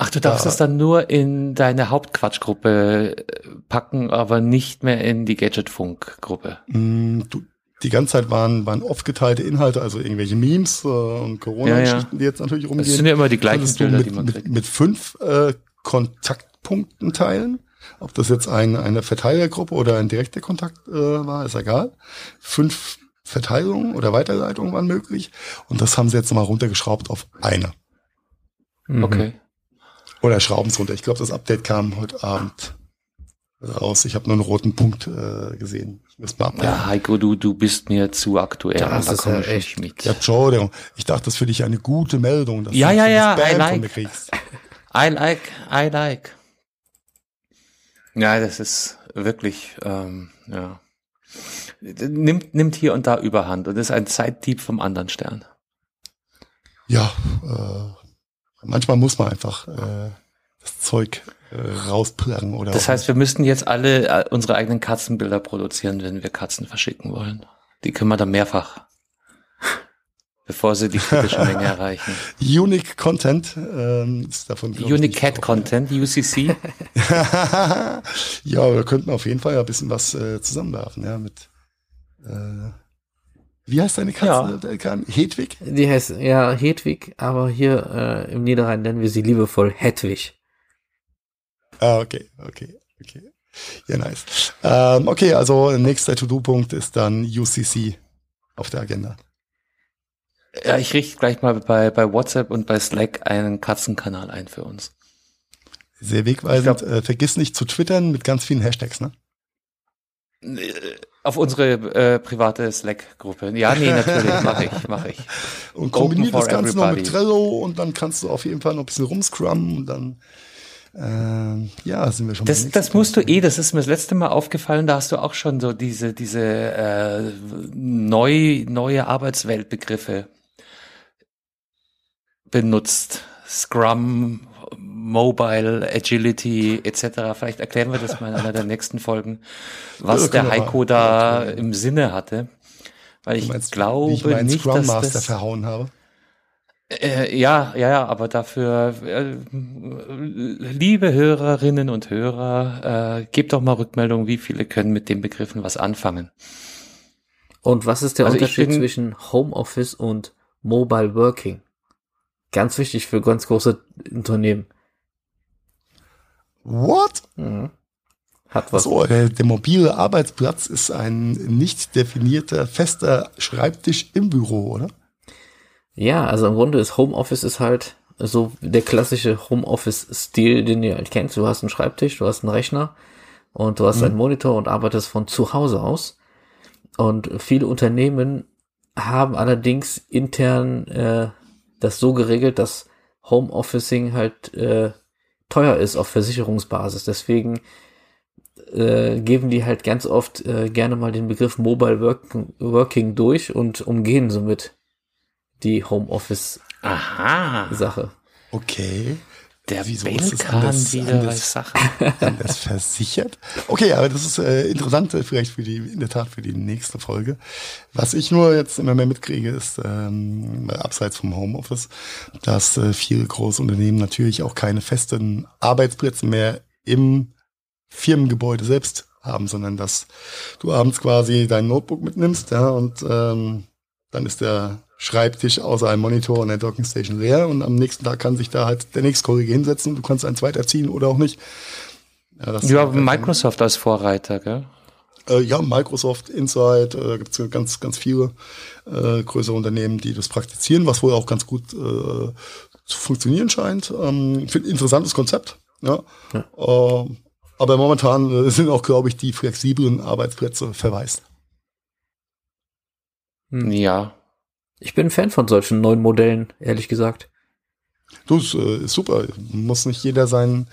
[SPEAKER 1] Ach, du darfst es dann nur in deine Hauptquatschgruppe äh, packen, aber nicht mehr in die Gadgetfunk-Gruppe.
[SPEAKER 2] Mm, du, die ganze Zeit waren, waren oft geteilte Inhalte, also irgendwelche Memes äh, und Corona-Geschichten, ja, ja. die jetzt natürlich rumgehen. Das
[SPEAKER 1] sind ja immer die gleichen Bilder,
[SPEAKER 2] mit, die man mit, kriegt. mit fünf äh, Kontaktpunkten teilen. Ob das jetzt ein, eine Verteilergruppe oder ein direkter Kontakt äh, war, ist egal. Fünf Verteilungen oder Weiterleitungen waren möglich. Und das haben sie jetzt nochmal runtergeschraubt auf eine.
[SPEAKER 1] Mhm. Okay.
[SPEAKER 2] Oder schrauben es runter. Ich glaube, das Update kam heute Abend raus. Ich habe nur einen roten Punkt äh, gesehen.
[SPEAKER 1] Ja, Heiko, du, du bist mir zu aktuell.
[SPEAKER 3] Das da ist ja echt mit.
[SPEAKER 2] Ja, Entschuldigung. Ich dachte, das ist für dich eine gute Meldung, dass
[SPEAKER 1] ja,
[SPEAKER 2] du
[SPEAKER 1] ja, ja, I like. von mir kriegst. I like, I like. Ja, das ist wirklich, ähm, ja. Nimmt, nimmt hier und da überhand und ist ein Zeitdieb vom anderen Stern.
[SPEAKER 2] Ja, äh, manchmal muss man einfach äh, das Zeug äh, rausplagen oder.
[SPEAKER 1] Das heißt, wir müssten jetzt alle äh, unsere eigenen Katzenbilder produzieren, wenn wir Katzen verschicken wollen. Die können wir dann mehrfach, bevor sie die kritische Menge erreichen.
[SPEAKER 2] Unique Content ähm, ist davon.
[SPEAKER 1] Unique Cat Content, UCC.
[SPEAKER 2] ja, wir könnten auf jeden Fall ja ein bisschen was äh, zusammenwerfen, ja, mit. Äh, wie heißt deine Katze, ja. Hedwig?
[SPEAKER 3] Die heißt ja Hedwig, aber hier äh, im Niederrhein nennen wir sie liebevoll Hedwig.
[SPEAKER 2] Ah, okay, okay, okay. Ja, nice. Ähm, okay, also nächster To-Do-Punkt ist dann UCC auf der Agenda.
[SPEAKER 1] Ja, ich richte gleich mal bei, bei WhatsApp und bei Slack einen Katzenkanal ein für uns.
[SPEAKER 2] Sehr wegweisend. Glaub, äh, vergiss nicht zu twittern mit ganz vielen Hashtags, ne?
[SPEAKER 1] Auf unsere äh, private Slack-Gruppe. Ja, nee, natürlich, mache ich, mache ich.
[SPEAKER 2] Und kombiniert das Ganze everybody. noch mit Trello und dann kannst du auf jeden Fall noch ein bisschen rumscrummen und dann ähm, ja, sind wir schon.
[SPEAKER 1] Das, das musst du eh, das ist mir das letzte Mal aufgefallen, da hast du auch schon so diese, diese äh, neu, neue Arbeitsweltbegriffe benutzt. Scrum, Mobile, Agility etc. Vielleicht erklären wir das mal in einer der nächsten Folgen, was ja, der Heiko da im Sinne hatte. Weil ich meinst, glaube ich nicht, Scrum Master dass das
[SPEAKER 2] verhauen habe.
[SPEAKER 1] Äh, ja, ja, ja, aber dafür, äh, liebe Hörerinnen und Hörer, äh, gebt doch mal Rückmeldung, wie viele können mit den Begriffen was anfangen.
[SPEAKER 3] Und was ist der also Unterschied bin, zwischen Homeoffice und Mobile Working? Ganz wichtig für ganz große Unternehmen.
[SPEAKER 2] What? Mhm. Hat was. So, der, der mobile Arbeitsplatz ist ein nicht definierter fester Schreibtisch im Büro, oder?
[SPEAKER 3] Ja, also im Grunde ist Homeoffice ist halt so der klassische Homeoffice-Stil, den ihr halt kennt. Du hast einen Schreibtisch, du hast einen Rechner und du hast mhm. einen Monitor und arbeitest von zu Hause aus. Und viele Unternehmen haben allerdings intern äh, das so geregelt, dass Homeofficing halt äh, teuer ist auf Versicherungsbasis. Deswegen äh, geben die halt ganz oft äh, gerne mal den Begriff Mobile Working, Working durch und umgehen somit die Homeoffice
[SPEAKER 1] Aha.
[SPEAKER 3] Sache.
[SPEAKER 2] Okay.
[SPEAKER 1] Der
[SPEAKER 2] Wieso ist das
[SPEAKER 1] Belkan
[SPEAKER 2] anders-
[SPEAKER 1] wieder
[SPEAKER 2] anders-
[SPEAKER 1] Sachen.
[SPEAKER 2] Anders versichert. Okay, aber das ist äh, interessant, äh, vielleicht für die, in der Tat für die nächste Folge. Was ich nur jetzt immer mehr mitkriege, ist, ähm, abseits vom Homeoffice, dass äh, viele große Unternehmen natürlich auch keine festen Arbeitsplätze mehr im Firmengebäude selbst haben, sondern dass du abends quasi dein Notebook mitnimmst, ja, und ähm, dann ist der Schreibtisch außer einem Monitor und der Dockingstation leer und am nächsten Tag kann sich da halt der nächste Kollege hinsetzen und du kannst einen zweiter ziehen oder auch nicht. Ja, das
[SPEAKER 1] Ja,
[SPEAKER 2] ist halt
[SPEAKER 1] Microsoft als Vorreiter, gell?
[SPEAKER 2] äh, ja, Microsoft, Insight, äh, gibt es ganz, ganz viele äh, größere Unternehmen, die das praktizieren, was wohl auch ganz gut äh, zu funktionieren scheint. Ähm, find, interessantes Konzept. Ja. Äh, aber momentan äh, sind auch, glaube ich, die flexiblen Arbeitsplätze verwaist.
[SPEAKER 1] Ja.
[SPEAKER 3] Ich bin ein Fan von solchen neuen Modellen, ehrlich gesagt.
[SPEAKER 2] Du, ist, äh, ist super. Muss nicht jeder seinen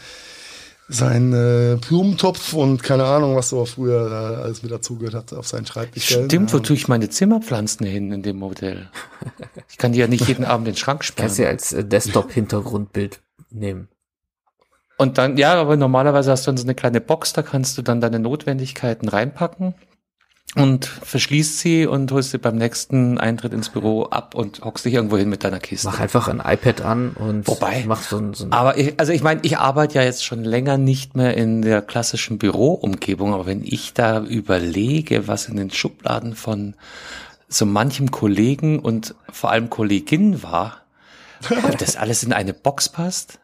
[SPEAKER 2] sein äh, Blumentopf und keine Ahnung, was so früher äh, alles mit dazugehört hat, auf seinen Schreibtisch stellen.
[SPEAKER 1] Stimmt, wo tue ich meine Zimmerpflanzen hin in dem Modell? Ich kann die ja nicht jeden Abend in den Schrank
[SPEAKER 3] Kannst du ja
[SPEAKER 1] sperren.
[SPEAKER 3] als äh, Desktop-Hintergrundbild nehmen.
[SPEAKER 1] Und dann, ja, aber normalerweise hast du dann so eine kleine Box, da kannst du dann deine Notwendigkeiten reinpacken und verschließt sie und holst sie beim nächsten Eintritt ins Büro ab und hockst dich irgendwo hin mit deiner Kiste.
[SPEAKER 3] Mach einfach ein iPad an und
[SPEAKER 1] Wobei-
[SPEAKER 3] mach so ein, so ein
[SPEAKER 1] Aber ich, also ich meine, ich arbeite ja jetzt schon länger nicht mehr in der klassischen Büroumgebung, aber wenn ich da überlege, was in den Schubladen von so manchem Kollegen und vor allem Kollegin war, ob das alles in eine Box passt?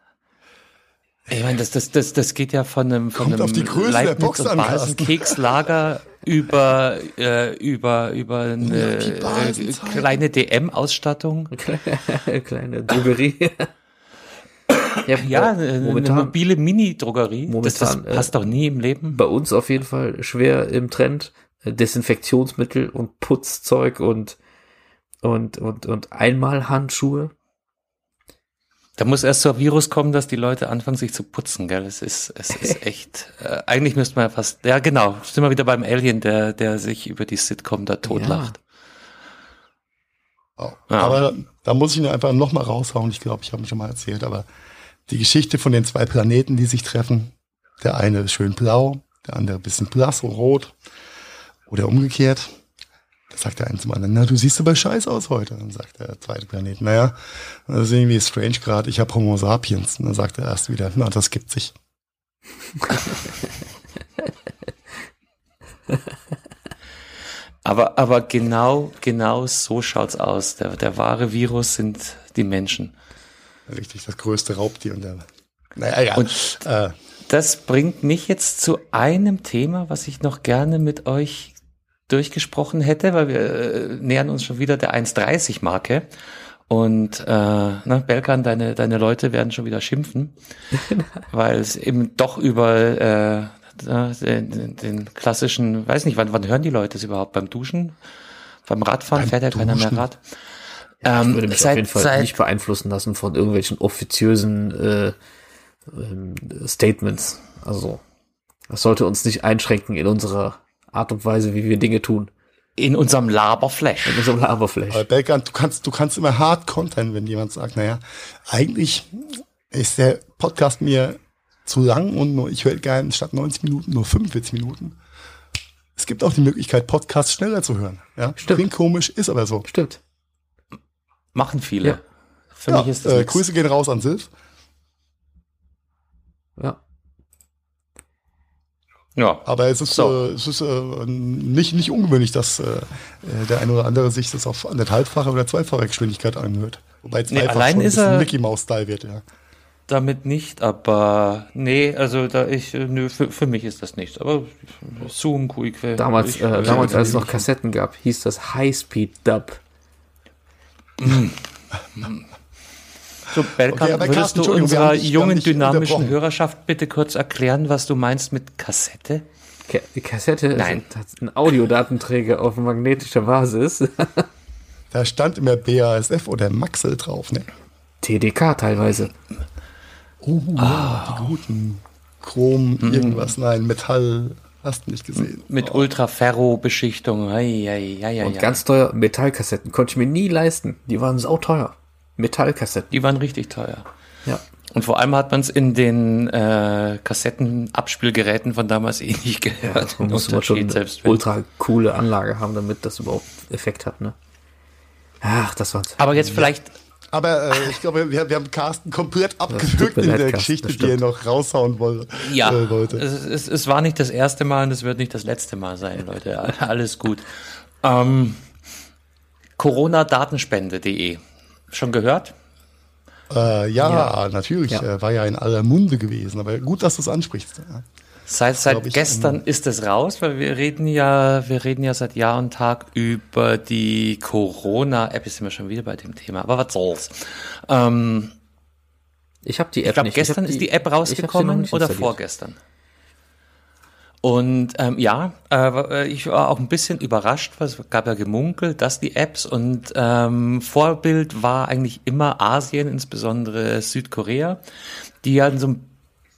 [SPEAKER 1] Ich meine, das, das, das, das geht ja von einem, von
[SPEAKER 2] Kommt
[SPEAKER 1] einem
[SPEAKER 2] auf die Größe der
[SPEAKER 1] Leibniz
[SPEAKER 2] Box
[SPEAKER 1] und Balsen
[SPEAKER 2] Carsten.
[SPEAKER 1] Kekslager über, äh, über, über eine äh, kleine DM-Ausstattung.
[SPEAKER 3] kleine Drogerie. ja,
[SPEAKER 1] Ja,
[SPEAKER 3] äh,
[SPEAKER 1] eine, eine
[SPEAKER 3] momentan
[SPEAKER 1] mobile Mini-Drogerie. Das, das
[SPEAKER 3] Momentan, äh,
[SPEAKER 1] passt doch nie im Leben.
[SPEAKER 3] bei uns auf jeden Fall schwer im Trend. Desinfektionsmittel und Putzzeug und und und und Einmalhandschuhe.
[SPEAKER 1] Da muss erst so ein Virus kommen, dass die Leute anfangen, sich zu putzen, gell? Es ist, es ist echt, äh, eigentlich müsste man ja fast, ja genau, sind wir wieder beim Alien, der, der sich über die Sitcom da totlacht.
[SPEAKER 2] Oh.
[SPEAKER 1] Ja.
[SPEAKER 2] Aber da muss ich ihn einfach noch mal raushauen. Ich glaube, ich habe ihn schon mal erzählt, aber die Geschichte von den zwei Planeten, die sich treffen. Der eine ist schön blau, der andere ein bisschen blass und rot. Oder umgekehrt. Da sagt der eine zum anderen, na, du siehst aber scheiße aus heute. Dann sagt der zweite Planet, naja, das ist irgendwie strange gerade, ich habe Homo sapiens. Und dann sagt er erst wieder, na, das gibt sich.
[SPEAKER 1] Aber, aber genau, genau so schaut's aus. Der, der wahre Virus sind die Menschen.
[SPEAKER 2] Richtig das größte Raubtier. Und der, naja, ja.
[SPEAKER 1] Und-
[SPEAKER 2] äh,
[SPEAKER 1] Das bringt mich jetzt zu einem Thema, was ich noch gerne mit euch durchgesprochen hätte, weil wir äh, nähern uns schon wieder der 1,30-Marke. Und äh, na, Belkan, deine, deine Leute werden schon wieder schimpfen, weil es eben doch über äh, den, den, klassischen, weiß nicht, wann, wann hören die Leute es überhaupt? Beim Duschen? Beim Radfahren
[SPEAKER 2] Beim
[SPEAKER 1] fährt ja keiner mehr
[SPEAKER 2] Duschen.
[SPEAKER 1] Rad.
[SPEAKER 3] Ich
[SPEAKER 1] Ähm,
[SPEAKER 3] würde mich
[SPEAKER 1] seit-
[SPEAKER 3] auf jeden Fall
[SPEAKER 1] seit-
[SPEAKER 3] nicht beeinflussen lassen von irgendwelchen offiziösen äh, ähm, Statements. Also das sollte uns nicht einschränken in unserer Art und Weise, wie wir Dinge tun.
[SPEAKER 1] in unserem Laberflash.
[SPEAKER 3] In unserem Laberflash.
[SPEAKER 2] Aber Belkan, du kannst, du kannst immer hart kontern, wenn jemand sagt, naja, eigentlich ist der Podcast mir zu lang und nur, ich höre gerne statt 90 Minuten nur 45 Minuten. Es gibt auch die Möglichkeit, Podcasts schneller zu hören. Ja?
[SPEAKER 3] Stimmt.
[SPEAKER 2] Klingt komisch, ist aber so.
[SPEAKER 3] Stimmt.
[SPEAKER 1] Machen viele.
[SPEAKER 3] Ja.
[SPEAKER 1] Für
[SPEAKER 2] ja,
[SPEAKER 1] mich ist das
[SPEAKER 2] äh. Grüße gehen raus an Silv.
[SPEAKER 3] Ja.
[SPEAKER 1] Ja.
[SPEAKER 2] Aber es ist,
[SPEAKER 1] So.
[SPEAKER 2] äh, es ist äh, nicht, nicht ungewöhnlich, dass äh, äh, der eine oder andere sich das auf anderthalbfache oder zweifache Geschwindigkeit anhört. Wobei zweifach
[SPEAKER 1] allein
[SPEAKER 2] schon ein
[SPEAKER 1] ist er-
[SPEAKER 2] Mickey Mouse Style wird, ja.
[SPEAKER 1] Damit nicht, aber nee, also da ich, äh, nö, für, für mich ist das nichts. Aber Zoom, Quick.
[SPEAKER 3] Damals,
[SPEAKER 1] ich,
[SPEAKER 3] äh, damals als es noch Kassetten gab, hieß das High-Speed-Dub.
[SPEAKER 1] So, Belkan,
[SPEAKER 2] Okay,
[SPEAKER 1] würdest
[SPEAKER 2] Carsten,
[SPEAKER 1] du unserer jungen, dynamischen. Hörerschaft bitte kurz erklären, was du meinst mit Kassette?
[SPEAKER 3] Ka die Kassette
[SPEAKER 1] Nein.
[SPEAKER 3] ist ein Audiodatenträger auf magnetischer Basis.
[SPEAKER 2] Da stand immer BASF oder Maxel drauf, ne?
[SPEAKER 3] TDK teilweise.
[SPEAKER 2] Oh, ja, die guten. Chrom, mhm. irgendwas, nein, Metall, hast du nicht gesehen.
[SPEAKER 1] Mit oh. Ultraferro-Beschichtung, ja, ja, ja,
[SPEAKER 3] Und ganz teuer, Metallkassetten, konnte ich mir nie leisten. Die waren sau teuer. Metallkassetten.
[SPEAKER 1] Die waren richtig teuer. Ja. Und vor allem hat man es in den äh, Kassettenabspielgeräten von damals eh nicht gehört.
[SPEAKER 3] Ja, muss man schon eine ultra coole Anlage haben, damit das überhaupt Effekt hat, ne? Ach, das war's.
[SPEAKER 1] Aber jetzt vielleicht.
[SPEAKER 2] Aber äh, ich glaube, wir, wir haben Carsten komplett abgewürgt in der Carsten, Geschichte, die er noch raushauen wollte.
[SPEAKER 1] Ja, äh, wollte. Es, es, es war nicht das erste Mal und es wird nicht das letzte Mal sein, Leute. Alles gut. Ähm, Corona-Datenspende.de. Schon gehört?
[SPEAKER 2] Äh, ja, ja, natürlich. Ja. Äh, war ja in aller Munde gewesen. Aber gut, dass du es ansprichst. Ja.
[SPEAKER 1] Seit, seit ich, gestern um, ist es raus, weil wir reden ja, wir reden ja seit Jahr und Tag über die Corona-App. Jetzt sind wir schon wieder bei dem Thema. Aber was soll's? Ähm,
[SPEAKER 3] ich habe die App
[SPEAKER 1] ich glaub, nicht. Gestern die, ist die App rausgekommen oder vorgestern? Und ähm, ja, äh, ich war auch ein bisschen überrascht, weil es gab ja gemunkelt, dass die Apps und ähm, Vorbild war eigentlich immer Asien, insbesondere Südkorea, die ja so ein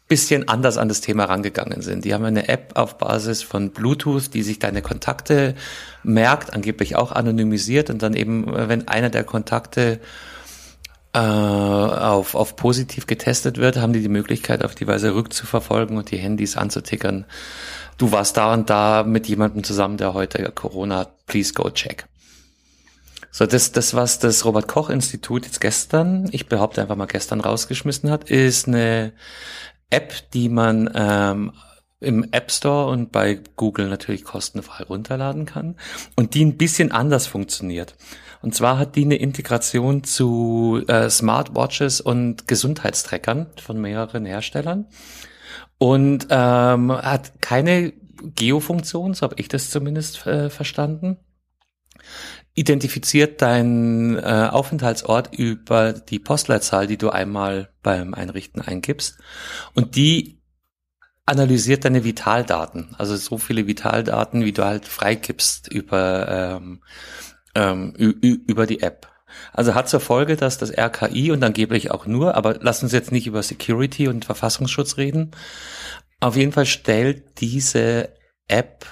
[SPEAKER 1] bisschen anders an das Thema rangegangen sind. Die haben eine App auf Basis von Bluetooth, die sich deine Kontakte merkt, angeblich auch anonymisiert und dann eben, wenn einer der Kontakte äh, auf, auf positiv getestet wird, haben die die Möglichkeit, auf die Weise rückzuverfolgen und die Handys anzutickern. Du warst da und da mit jemandem zusammen, der heute Corona hat. Please go check. So, das, das, was das Robert Koch Institut jetzt gestern, ich behaupte einfach mal gestern rausgeschmissen hat, ist eine App, die man ähm, im App Store und bei Google natürlich kostenfrei runterladen kann und die ein bisschen anders funktioniert. Und zwar hat die eine Integration zu äh, Smartwatches und Gesundheitstrackern von mehreren Herstellern und ähm, hat keine Geofunktion, so habe ich das zumindest äh, verstanden. Identifiziert deinen äh, Aufenthaltsort über die Postleitzahl, die du einmal beim Einrichten eingibst. Und die analysiert deine Vitaldaten, also so viele Vitaldaten, wie du halt freigibst über ähm, ähm, über die App. Also hat zur Folge, dass das RKI und angeblich auch nur, aber lass uns jetzt nicht über Security und Verfassungsschutz reden. Auf jeden Fall stellt diese App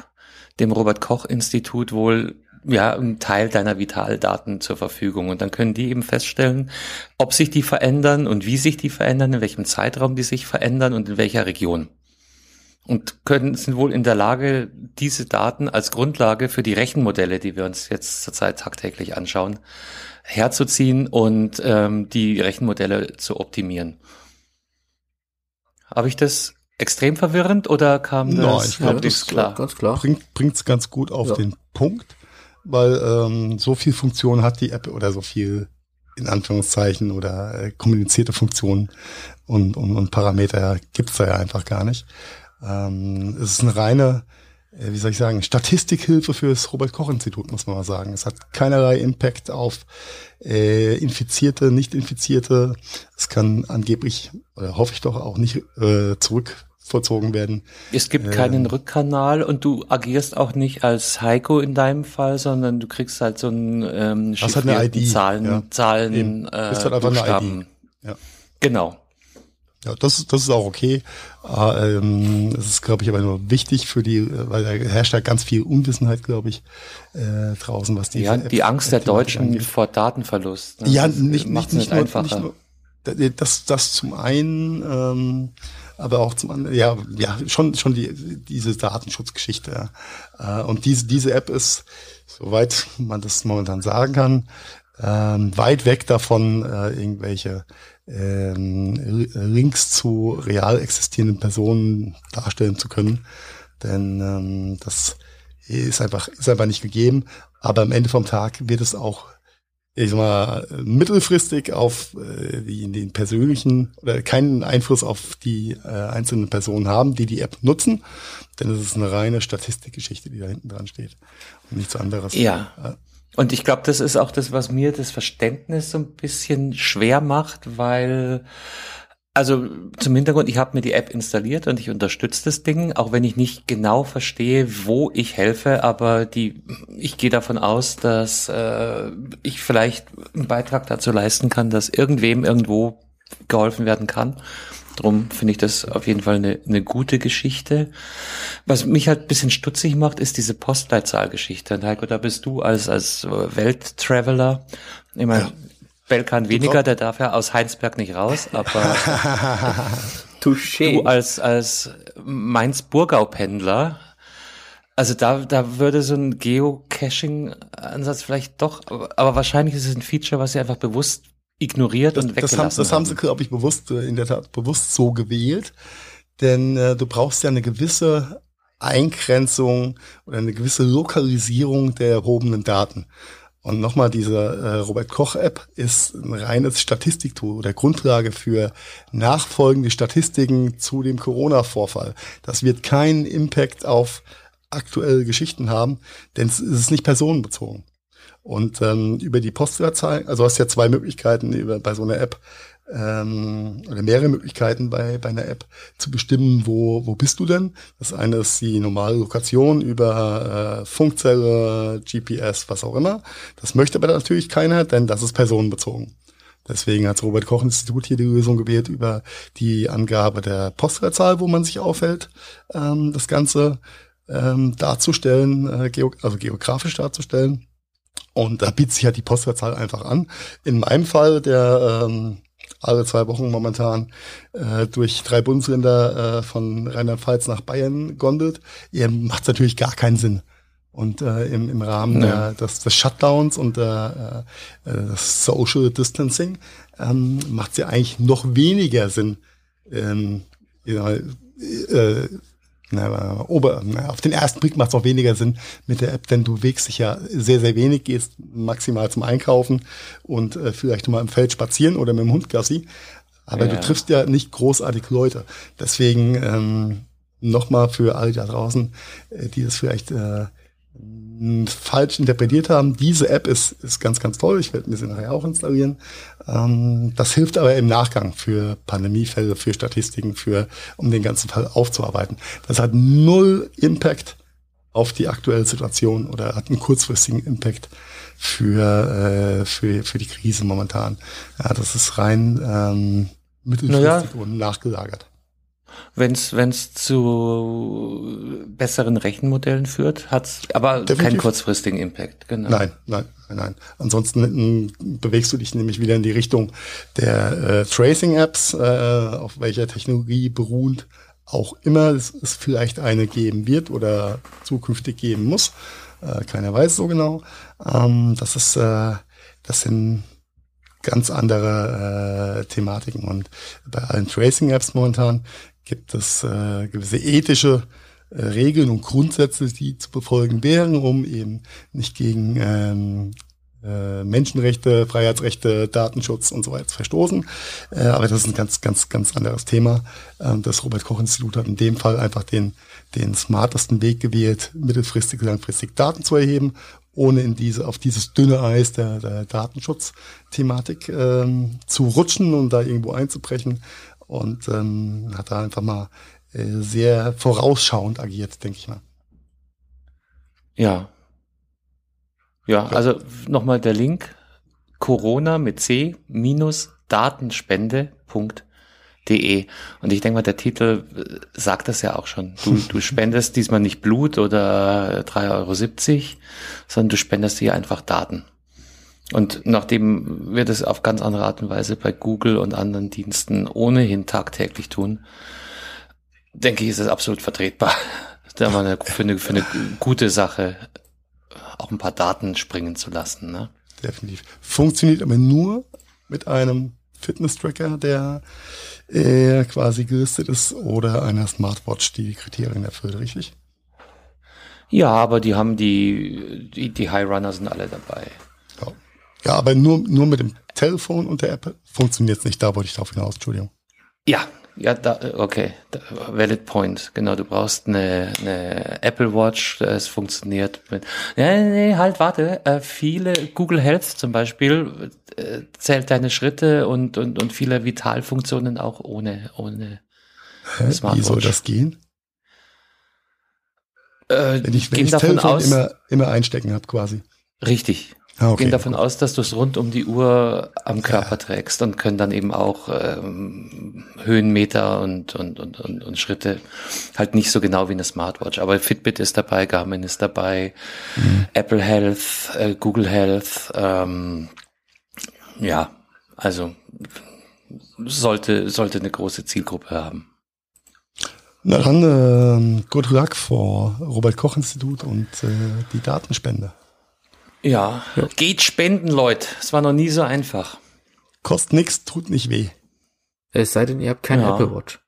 [SPEAKER 1] dem Robert Koch Institut wohl ja, einen Teil deiner Vitaldaten zur Verfügung. Und dann können die eben feststellen, ob sich die verändern und wie sich die verändern, in welchem Zeitraum die sich verändern und in welcher Region und können, sind wohl in der Lage, diese Daten als Grundlage für die Rechenmodelle, die wir uns jetzt zurzeit tagtäglich anschauen, herzuziehen und ähm, die Rechenmodelle zu optimieren. Habe ich das extrem verwirrend oder kam
[SPEAKER 2] das? No, ich glaube, das ist klar. Ganz klar. Bringt bringt's ganz gut auf ja. den Punkt, weil ähm, so viel Funktion hat die App oder so viel in Anführungszeichen oder äh, kommunizierte Funktionen und, und, und Parameter gibt's da ja einfach gar nicht. Ähm, es ist eine reine, äh, wie soll ich sagen, Statistikhilfe für das Robert-Koch-Institut, muss man mal sagen. Es hat keinerlei Impact auf äh, Infizierte, Nicht-Infizierte. Es kann angeblich, oder hoffe ich doch, auch nicht äh, zurückvollzogen werden.
[SPEAKER 1] Es gibt ähm, keinen Rückkanal und du agierst auch nicht als Heiko in deinem Fall, sondern du kriegst halt so einen ähm,
[SPEAKER 2] halt eine ID,
[SPEAKER 1] Zahlen, ja. Zahlen,
[SPEAKER 2] äh, ist halt einfach Buchstaben. eine ID.
[SPEAKER 1] Ja. Genau.
[SPEAKER 2] Ja, das, das ist auch okay. Äh, ähm, es ist, glaube ich, aber nur wichtig für die, weil da herrscht ja ganz viel Unwissenheit, glaube ich, äh, draußen, was die.
[SPEAKER 1] Ja, die Angst der Deutschen angeht. vor Datenverlust.
[SPEAKER 2] Ne? Ja, nicht, nicht, nicht, nur, nicht nur, das, das zum einen, ähm, aber auch zum anderen, ja, ja, schon, schon die, diese Datenschutzgeschichte. Ja. Äh, und diese, diese App ist, soweit man das momentan sagen kann, ähm, weit weg davon, äh, irgendwelche ähm, Links zu real existierenden Personen darstellen zu können. Denn ähm, das ist einfach, ist einfach nicht gegeben. Aber am Ende vom Tag wird es auch, ich sag mal, mittelfristig auf äh, die, den persönlichen oder keinen Einfluss auf die äh, einzelnen Personen haben, die die App nutzen. Denn es ist eine reine Statistikgeschichte, die da hinten dran steht und nichts anderes.
[SPEAKER 1] Ja. Und ich glaube, das ist auch das, was mir das Verständnis so ein bisschen schwer macht, weil also zum Hintergrund, ich habe mir die App installiert und ich unterstütze das Ding, auch wenn ich nicht genau verstehe, wo ich helfe, aber die, ich gehe davon aus, dass äh, ich vielleicht einen Beitrag dazu leisten kann, dass irgendwem irgendwo geholfen werden kann. Drum finde ich das auf jeden Fall eine, eine gute Geschichte. Was mich halt bisschen stutzig macht, ist diese Postleitzahlgeschichte. Und Heiko, da bist du als, als Welttraveler. Ich meine, ja. Belkan weniger, der darf ja aus Heinsberg nicht raus, aber Touché. du als, als Mainz-Burgau-Pendler, also da, da würde so ein Geocaching-Ansatz vielleicht doch, aber wahrscheinlich ist es ein Feature, was sie einfach bewusst ignoriert
[SPEAKER 2] das,
[SPEAKER 1] und weggelassen
[SPEAKER 2] das haben, das haben sie, glaube ich, bewusst, äh, in der Tat bewusst so gewählt. Denn äh, du brauchst ja eine gewisse Eingrenzung oder eine gewisse Lokalisierung der erhobenen Daten. Und nochmal, diese äh, Robert Koch App ist ein reines Statistiktool oder Grundlage für nachfolgende Statistiken zu dem Corona-Vorfall. Das wird keinen Impact auf aktuelle Geschichten haben, denn es ist nicht personenbezogen. Und ähm, über die Postleitzahl, also hast ja zwei Möglichkeiten über, bei so einer App, ähm, oder mehrere Möglichkeiten bei, bei einer App zu bestimmen, wo, wo bist du denn? Das eine ist die normale Lokation über äh, Funkzelle, GPS, was auch immer. Das möchte aber natürlich keiner, denn das ist personenbezogen. Deswegen hat das Robert Koch Institut hier die Lösung gewählt über die Angabe der Postleitzahl, wo man sich aufhält, ähm, das Ganze ähm, darzustellen, äh, geo also geografisch darzustellen. Und da bietet sich halt die Postleitzahl einfach an. In meinem Fall, der ähm, alle zwei Wochen momentan äh, durch drei Bundesländer äh, von Rheinland-Pfalz nach Bayern gondelt, ihr macht natürlich gar keinen Sinn. Und äh, im, im Rahmen ja. der, des, des Shutdowns und der, äh, äh des Social Distancing ähm, macht es ja eigentlich noch weniger Sinn, ähm, äh, na, ober, na, auf den ersten Blick macht es auch weniger Sinn mit der App, denn du wägst dich ja sehr, sehr wenig, gehst maximal zum Einkaufen und äh, vielleicht mal im Feld spazieren oder mit dem Hund Gassi. Aber ja. du triffst ja nicht großartig Leute. Deswegen ähm, nochmal für alle da draußen, äh, die das vielleicht äh, falsch interpretiert haben. Diese App ist, ist ganz, ganz toll. Ich werde mir sie nachher auch installieren. Ähm, das hilft aber im Nachgang für Pandemiefälle, für Statistiken, für, um den ganzen Fall aufzuarbeiten. Das hat null Impact auf die aktuelle Situation oder hat einen kurzfristigen Impact für, äh, für, für die Krise momentan. Ja, das ist rein ähm, mittelfristig naja. und nachgelagert.
[SPEAKER 1] Wenn es zu besseren Rechenmodellen führt, hat's aber Definitiv. keinen kurzfristigen Impact.
[SPEAKER 2] Genau. Nein, nein, nein. Ansonsten äh, bewegst du dich nämlich wieder in die Richtung der äh, Tracing-Apps, äh, auf welcher Technologie beruhend auch immer es, es vielleicht eine geben wird oder zukünftig geben muss. Äh, keiner weiß so genau. Ähm, das ist, äh, das sind ganz andere äh, Thematiken und bei allen Tracing-Apps momentan gibt es äh, gewisse ethische äh, Regeln und Grundsätze, die zu befolgen wären, um eben nicht gegen ähm, äh, Menschenrechte, Freiheitsrechte, Datenschutz und so weiter zu verstoßen. Äh, aber das ist ein ganz, ganz, ganz anderes Thema. Ähm, das Robert Koch Institut hat in dem Fall einfach den, den smartesten Weg gewählt, mittelfristig, langfristig Daten zu erheben, ohne in diese, auf dieses dünne Eis der, der Datenschutzthematik ähm, zu rutschen und da irgendwo einzubrechen und ähm, hat da einfach mal äh, sehr vorausschauend agiert, denke ich mal.
[SPEAKER 1] Ja. Ja, also nochmal der Link Corona mit C minus Datenspende.de. Und ich denke mal, der Titel äh, sagt das ja auch schon. Du, du spendest diesmal nicht Blut oder 3,70 Euro, sondern du spendest hier einfach Daten. Und nachdem wir das auf ganz andere Art und Weise bei Google und anderen Diensten ohnehin tagtäglich tun, denke ich, ist es absolut vertretbar, da mal eine, für, eine, für eine gute Sache auch ein paar Daten springen zu lassen. Ne?
[SPEAKER 2] Definitiv. Funktioniert aber nur mit einem Fitness-Tracker, der äh, quasi gelistet ist, oder einer Smartwatch, die die Kriterien erfüllt, richtig?
[SPEAKER 1] Ja, aber die haben die, die, die High Runner sind alle dabei.
[SPEAKER 2] Ja, aber nur, nur mit dem Telefon und der App funktioniert es nicht. Da wollte ich darauf hinaus, Entschuldigung.
[SPEAKER 1] Ja, ja, da, okay, valid point. Genau, du brauchst eine, eine Apple Watch, es funktioniert mit. Nee, nee, halt, warte. Äh, viele Google Health zum Beispiel äh, zählt deine Schritte und und und viele Vitalfunktionen auch ohne ohne
[SPEAKER 2] Hä? Smartwatch. Wie soll das gehen?
[SPEAKER 1] Äh, wenn ich, wenn ich davon
[SPEAKER 2] Telefon
[SPEAKER 1] aus,
[SPEAKER 2] immer immer einstecken habe, quasi.
[SPEAKER 1] Richtig, Ah, okay. Gehen davon aus, dass du es rund um die Uhr am Körper ja. trägst und können dann eben auch ähm, Höhenmeter und, und, und, und, und Schritte halt nicht so genau wie eine Smartwatch. Aber Fitbit ist dabei, Garmin ist dabei, mhm. Apple Health, äh, Google Health, ähm, ja, also sollte, sollte eine große Zielgruppe haben.
[SPEAKER 2] Na dann, äh, good luck vor Robert Koch Institut und äh, die Datenspende.
[SPEAKER 1] Ja. ja. Geht spenden, Leute. Es war noch nie so einfach.
[SPEAKER 2] Kostet nichts, tut nicht weh.
[SPEAKER 3] Es sei denn, ihr habt keine ja. Apple Watch.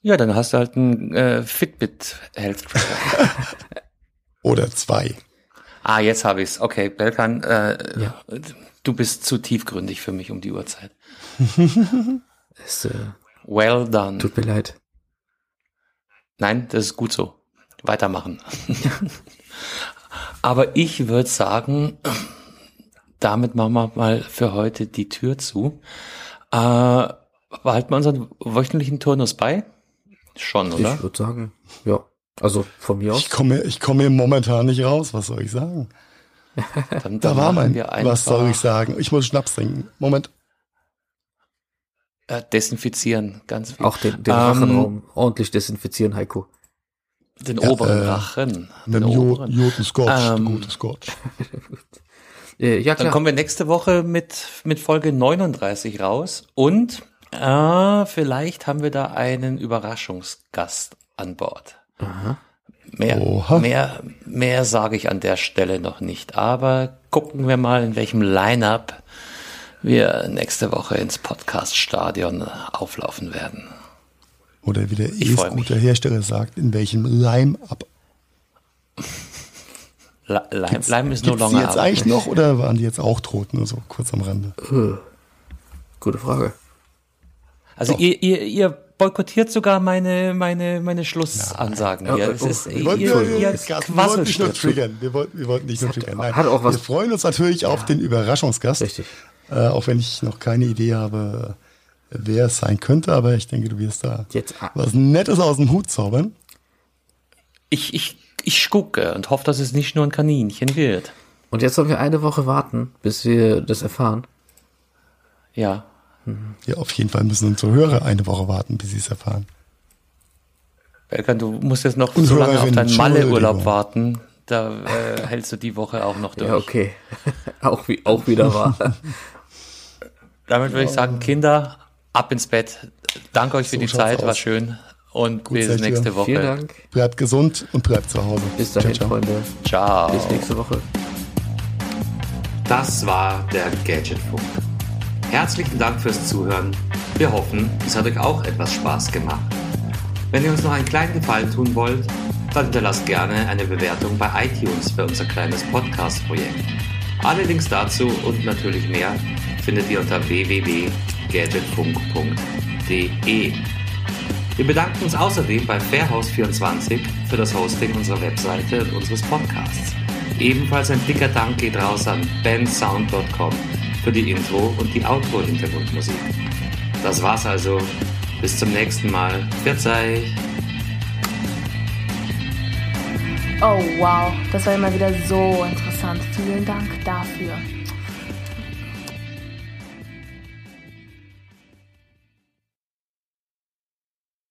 [SPEAKER 1] Ja, dann hast du halt einen äh, Fitbit Health Tracker.
[SPEAKER 2] Oder zwei.
[SPEAKER 1] Ah, jetzt habe ich's. Okay, Belkan, äh, ja. du bist zu tiefgründig für mich um die Uhrzeit.
[SPEAKER 3] es, äh,
[SPEAKER 1] well done.
[SPEAKER 3] Tut mir leid.
[SPEAKER 1] Nein, das ist gut so. Weitermachen. Aber ich würde sagen, damit machen wir mal für heute die Tür zu. Äh, behalten wir unseren wöchentlichen Turnus bei? Schon, oder?
[SPEAKER 3] Ich würde sagen, ja. Also von mir aus.
[SPEAKER 2] Ich komme, ich komme momentan nicht raus. Was soll ich sagen? dann, dann da war mein. Was soll ich sagen? Ich muss Schnaps trinken. Moment.
[SPEAKER 1] Äh, desinfizieren, ganz
[SPEAKER 3] viel. Auch den, den ähm, Rachenraum ordentlich desinfizieren, Heiko.
[SPEAKER 1] Den ja, oberen äh, Rachen.
[SPEAKER 2] Den oberen. Joten Scotch, ähm, gute Scotch.
[SPEAKER 1] Ja, klar. Dann kommen wir nächste Woche mit, mit Folge 39 raus und äh, vielleicht haben wir da einen Überraschungsgast an Bord. Aha. Mehr, Oha. mehr, mehr sage ich an der Stelle noch nicht. Aber gucken wir mal, in welchem Line-up wir nächste Woche ins Podcast-Stadion auflaufen werden.
[SPEAKER 2] Oder wie der E-Scooter Hersteller sagt, in welchem Lime-Up.
[SPEAKER 1] Lime, Lime ist no longer.
[SPEAKER 2] Die jetzt eigentlich noch oder waren die jetzt auch tot? Nur so kurz am Rande.
[SPEAKER 3] Äh, gute Frage.
[SPEAKER 1] Also ihr, ihr, ihr boykottiert sogar meine, meine, meine Schlussansagen. Ja,
[SPEAKER 2] ja, ist, wir, wollten, ihr, ihr, ihr wir wollten nicht nur triggern. Wir wollten, wir wollten nicht nur triggern. Nein.
[SPEAKER 3] Hat auch was.
[SPEAKER 2] Wir freuen uns natürlich ja. auf den Überraschungsgast.
[SPEAKER 3] Richtig.
[SPEAKER 2] Äh, auch wenn ich noch keine Idee habe, wer es sein könnte, aber ich denke, du wirst da
[SPEAKER 3] Jetzt,
[SPEAKER 2] was Nettes aus dem Hut zaubern.
[SPEAKER 1] Ich, ich, ich gucke und hoffe, dass es nicht nur ein Kaninchen wird.
[SPEAKER 3] Und jetzt sollen wir eine Woche warten, bis wir das erfahren.
[SPEAKER 1] Ja.
[SPEAKER 2] Mhm. Ja, auf jeden Fall müssen unsere Hörer eine Woche warten, bis sie es erfahren.
[SPEAKER 1] Belkan, du musst jetzt noch Und so lange auf deinen Malle-Urlaub warten. Da äh, hältst du die Woche auch noch durch.
[SPEAKER 3] Ja, okay. auch, wie, auch wieder wahr.
[SPEAKER 1] Damit würde ich sagen, Kinder, ab ins Bett. Danke euch für so die Zeit, aus. war schön. Und Gut bis nächste ihr. Woche.
[SPEAKER 3] Vielen Dank.
[SPEAKER 2] Bleibt gesund und bleibt zu Hause.
[SPEAKER 3] Bis dahin, ciao, ciao. Freunde.
[SPEAKER 1] Ciao.
[SPEAKER 3] Bis nächste Woche.
[SPEAKER 1] Das war der Gadgetfunk. Herzlichen Dank fürs Zuhören. Wir hoffen, es hat euch auch etwas Spaß gemacht. Wenn ihr uns noch einen kleinen Gefallen tun wollt, dann hinterlasst gerne eine Bewertung bei iTunes für unser kleines Podcast-Projekt. Alle Links dazu und natürlich mehr findet ihr unter www.gadgetfunk.de. Wir bedanken uns außerdem bei Fairhouse24 für das Hosting unserer Webseite und unseres Podcasts. Ebenfalls ein dicker Dank geht raus an bandsound.com für die Intro und die Outro-Hintergrundmusik. Das war's also. Bis zum nächsten Mal. Verzeih!
[SPEAKER 4] Oh wow, das war immer wieder so interessant. Vielen Dank dafür.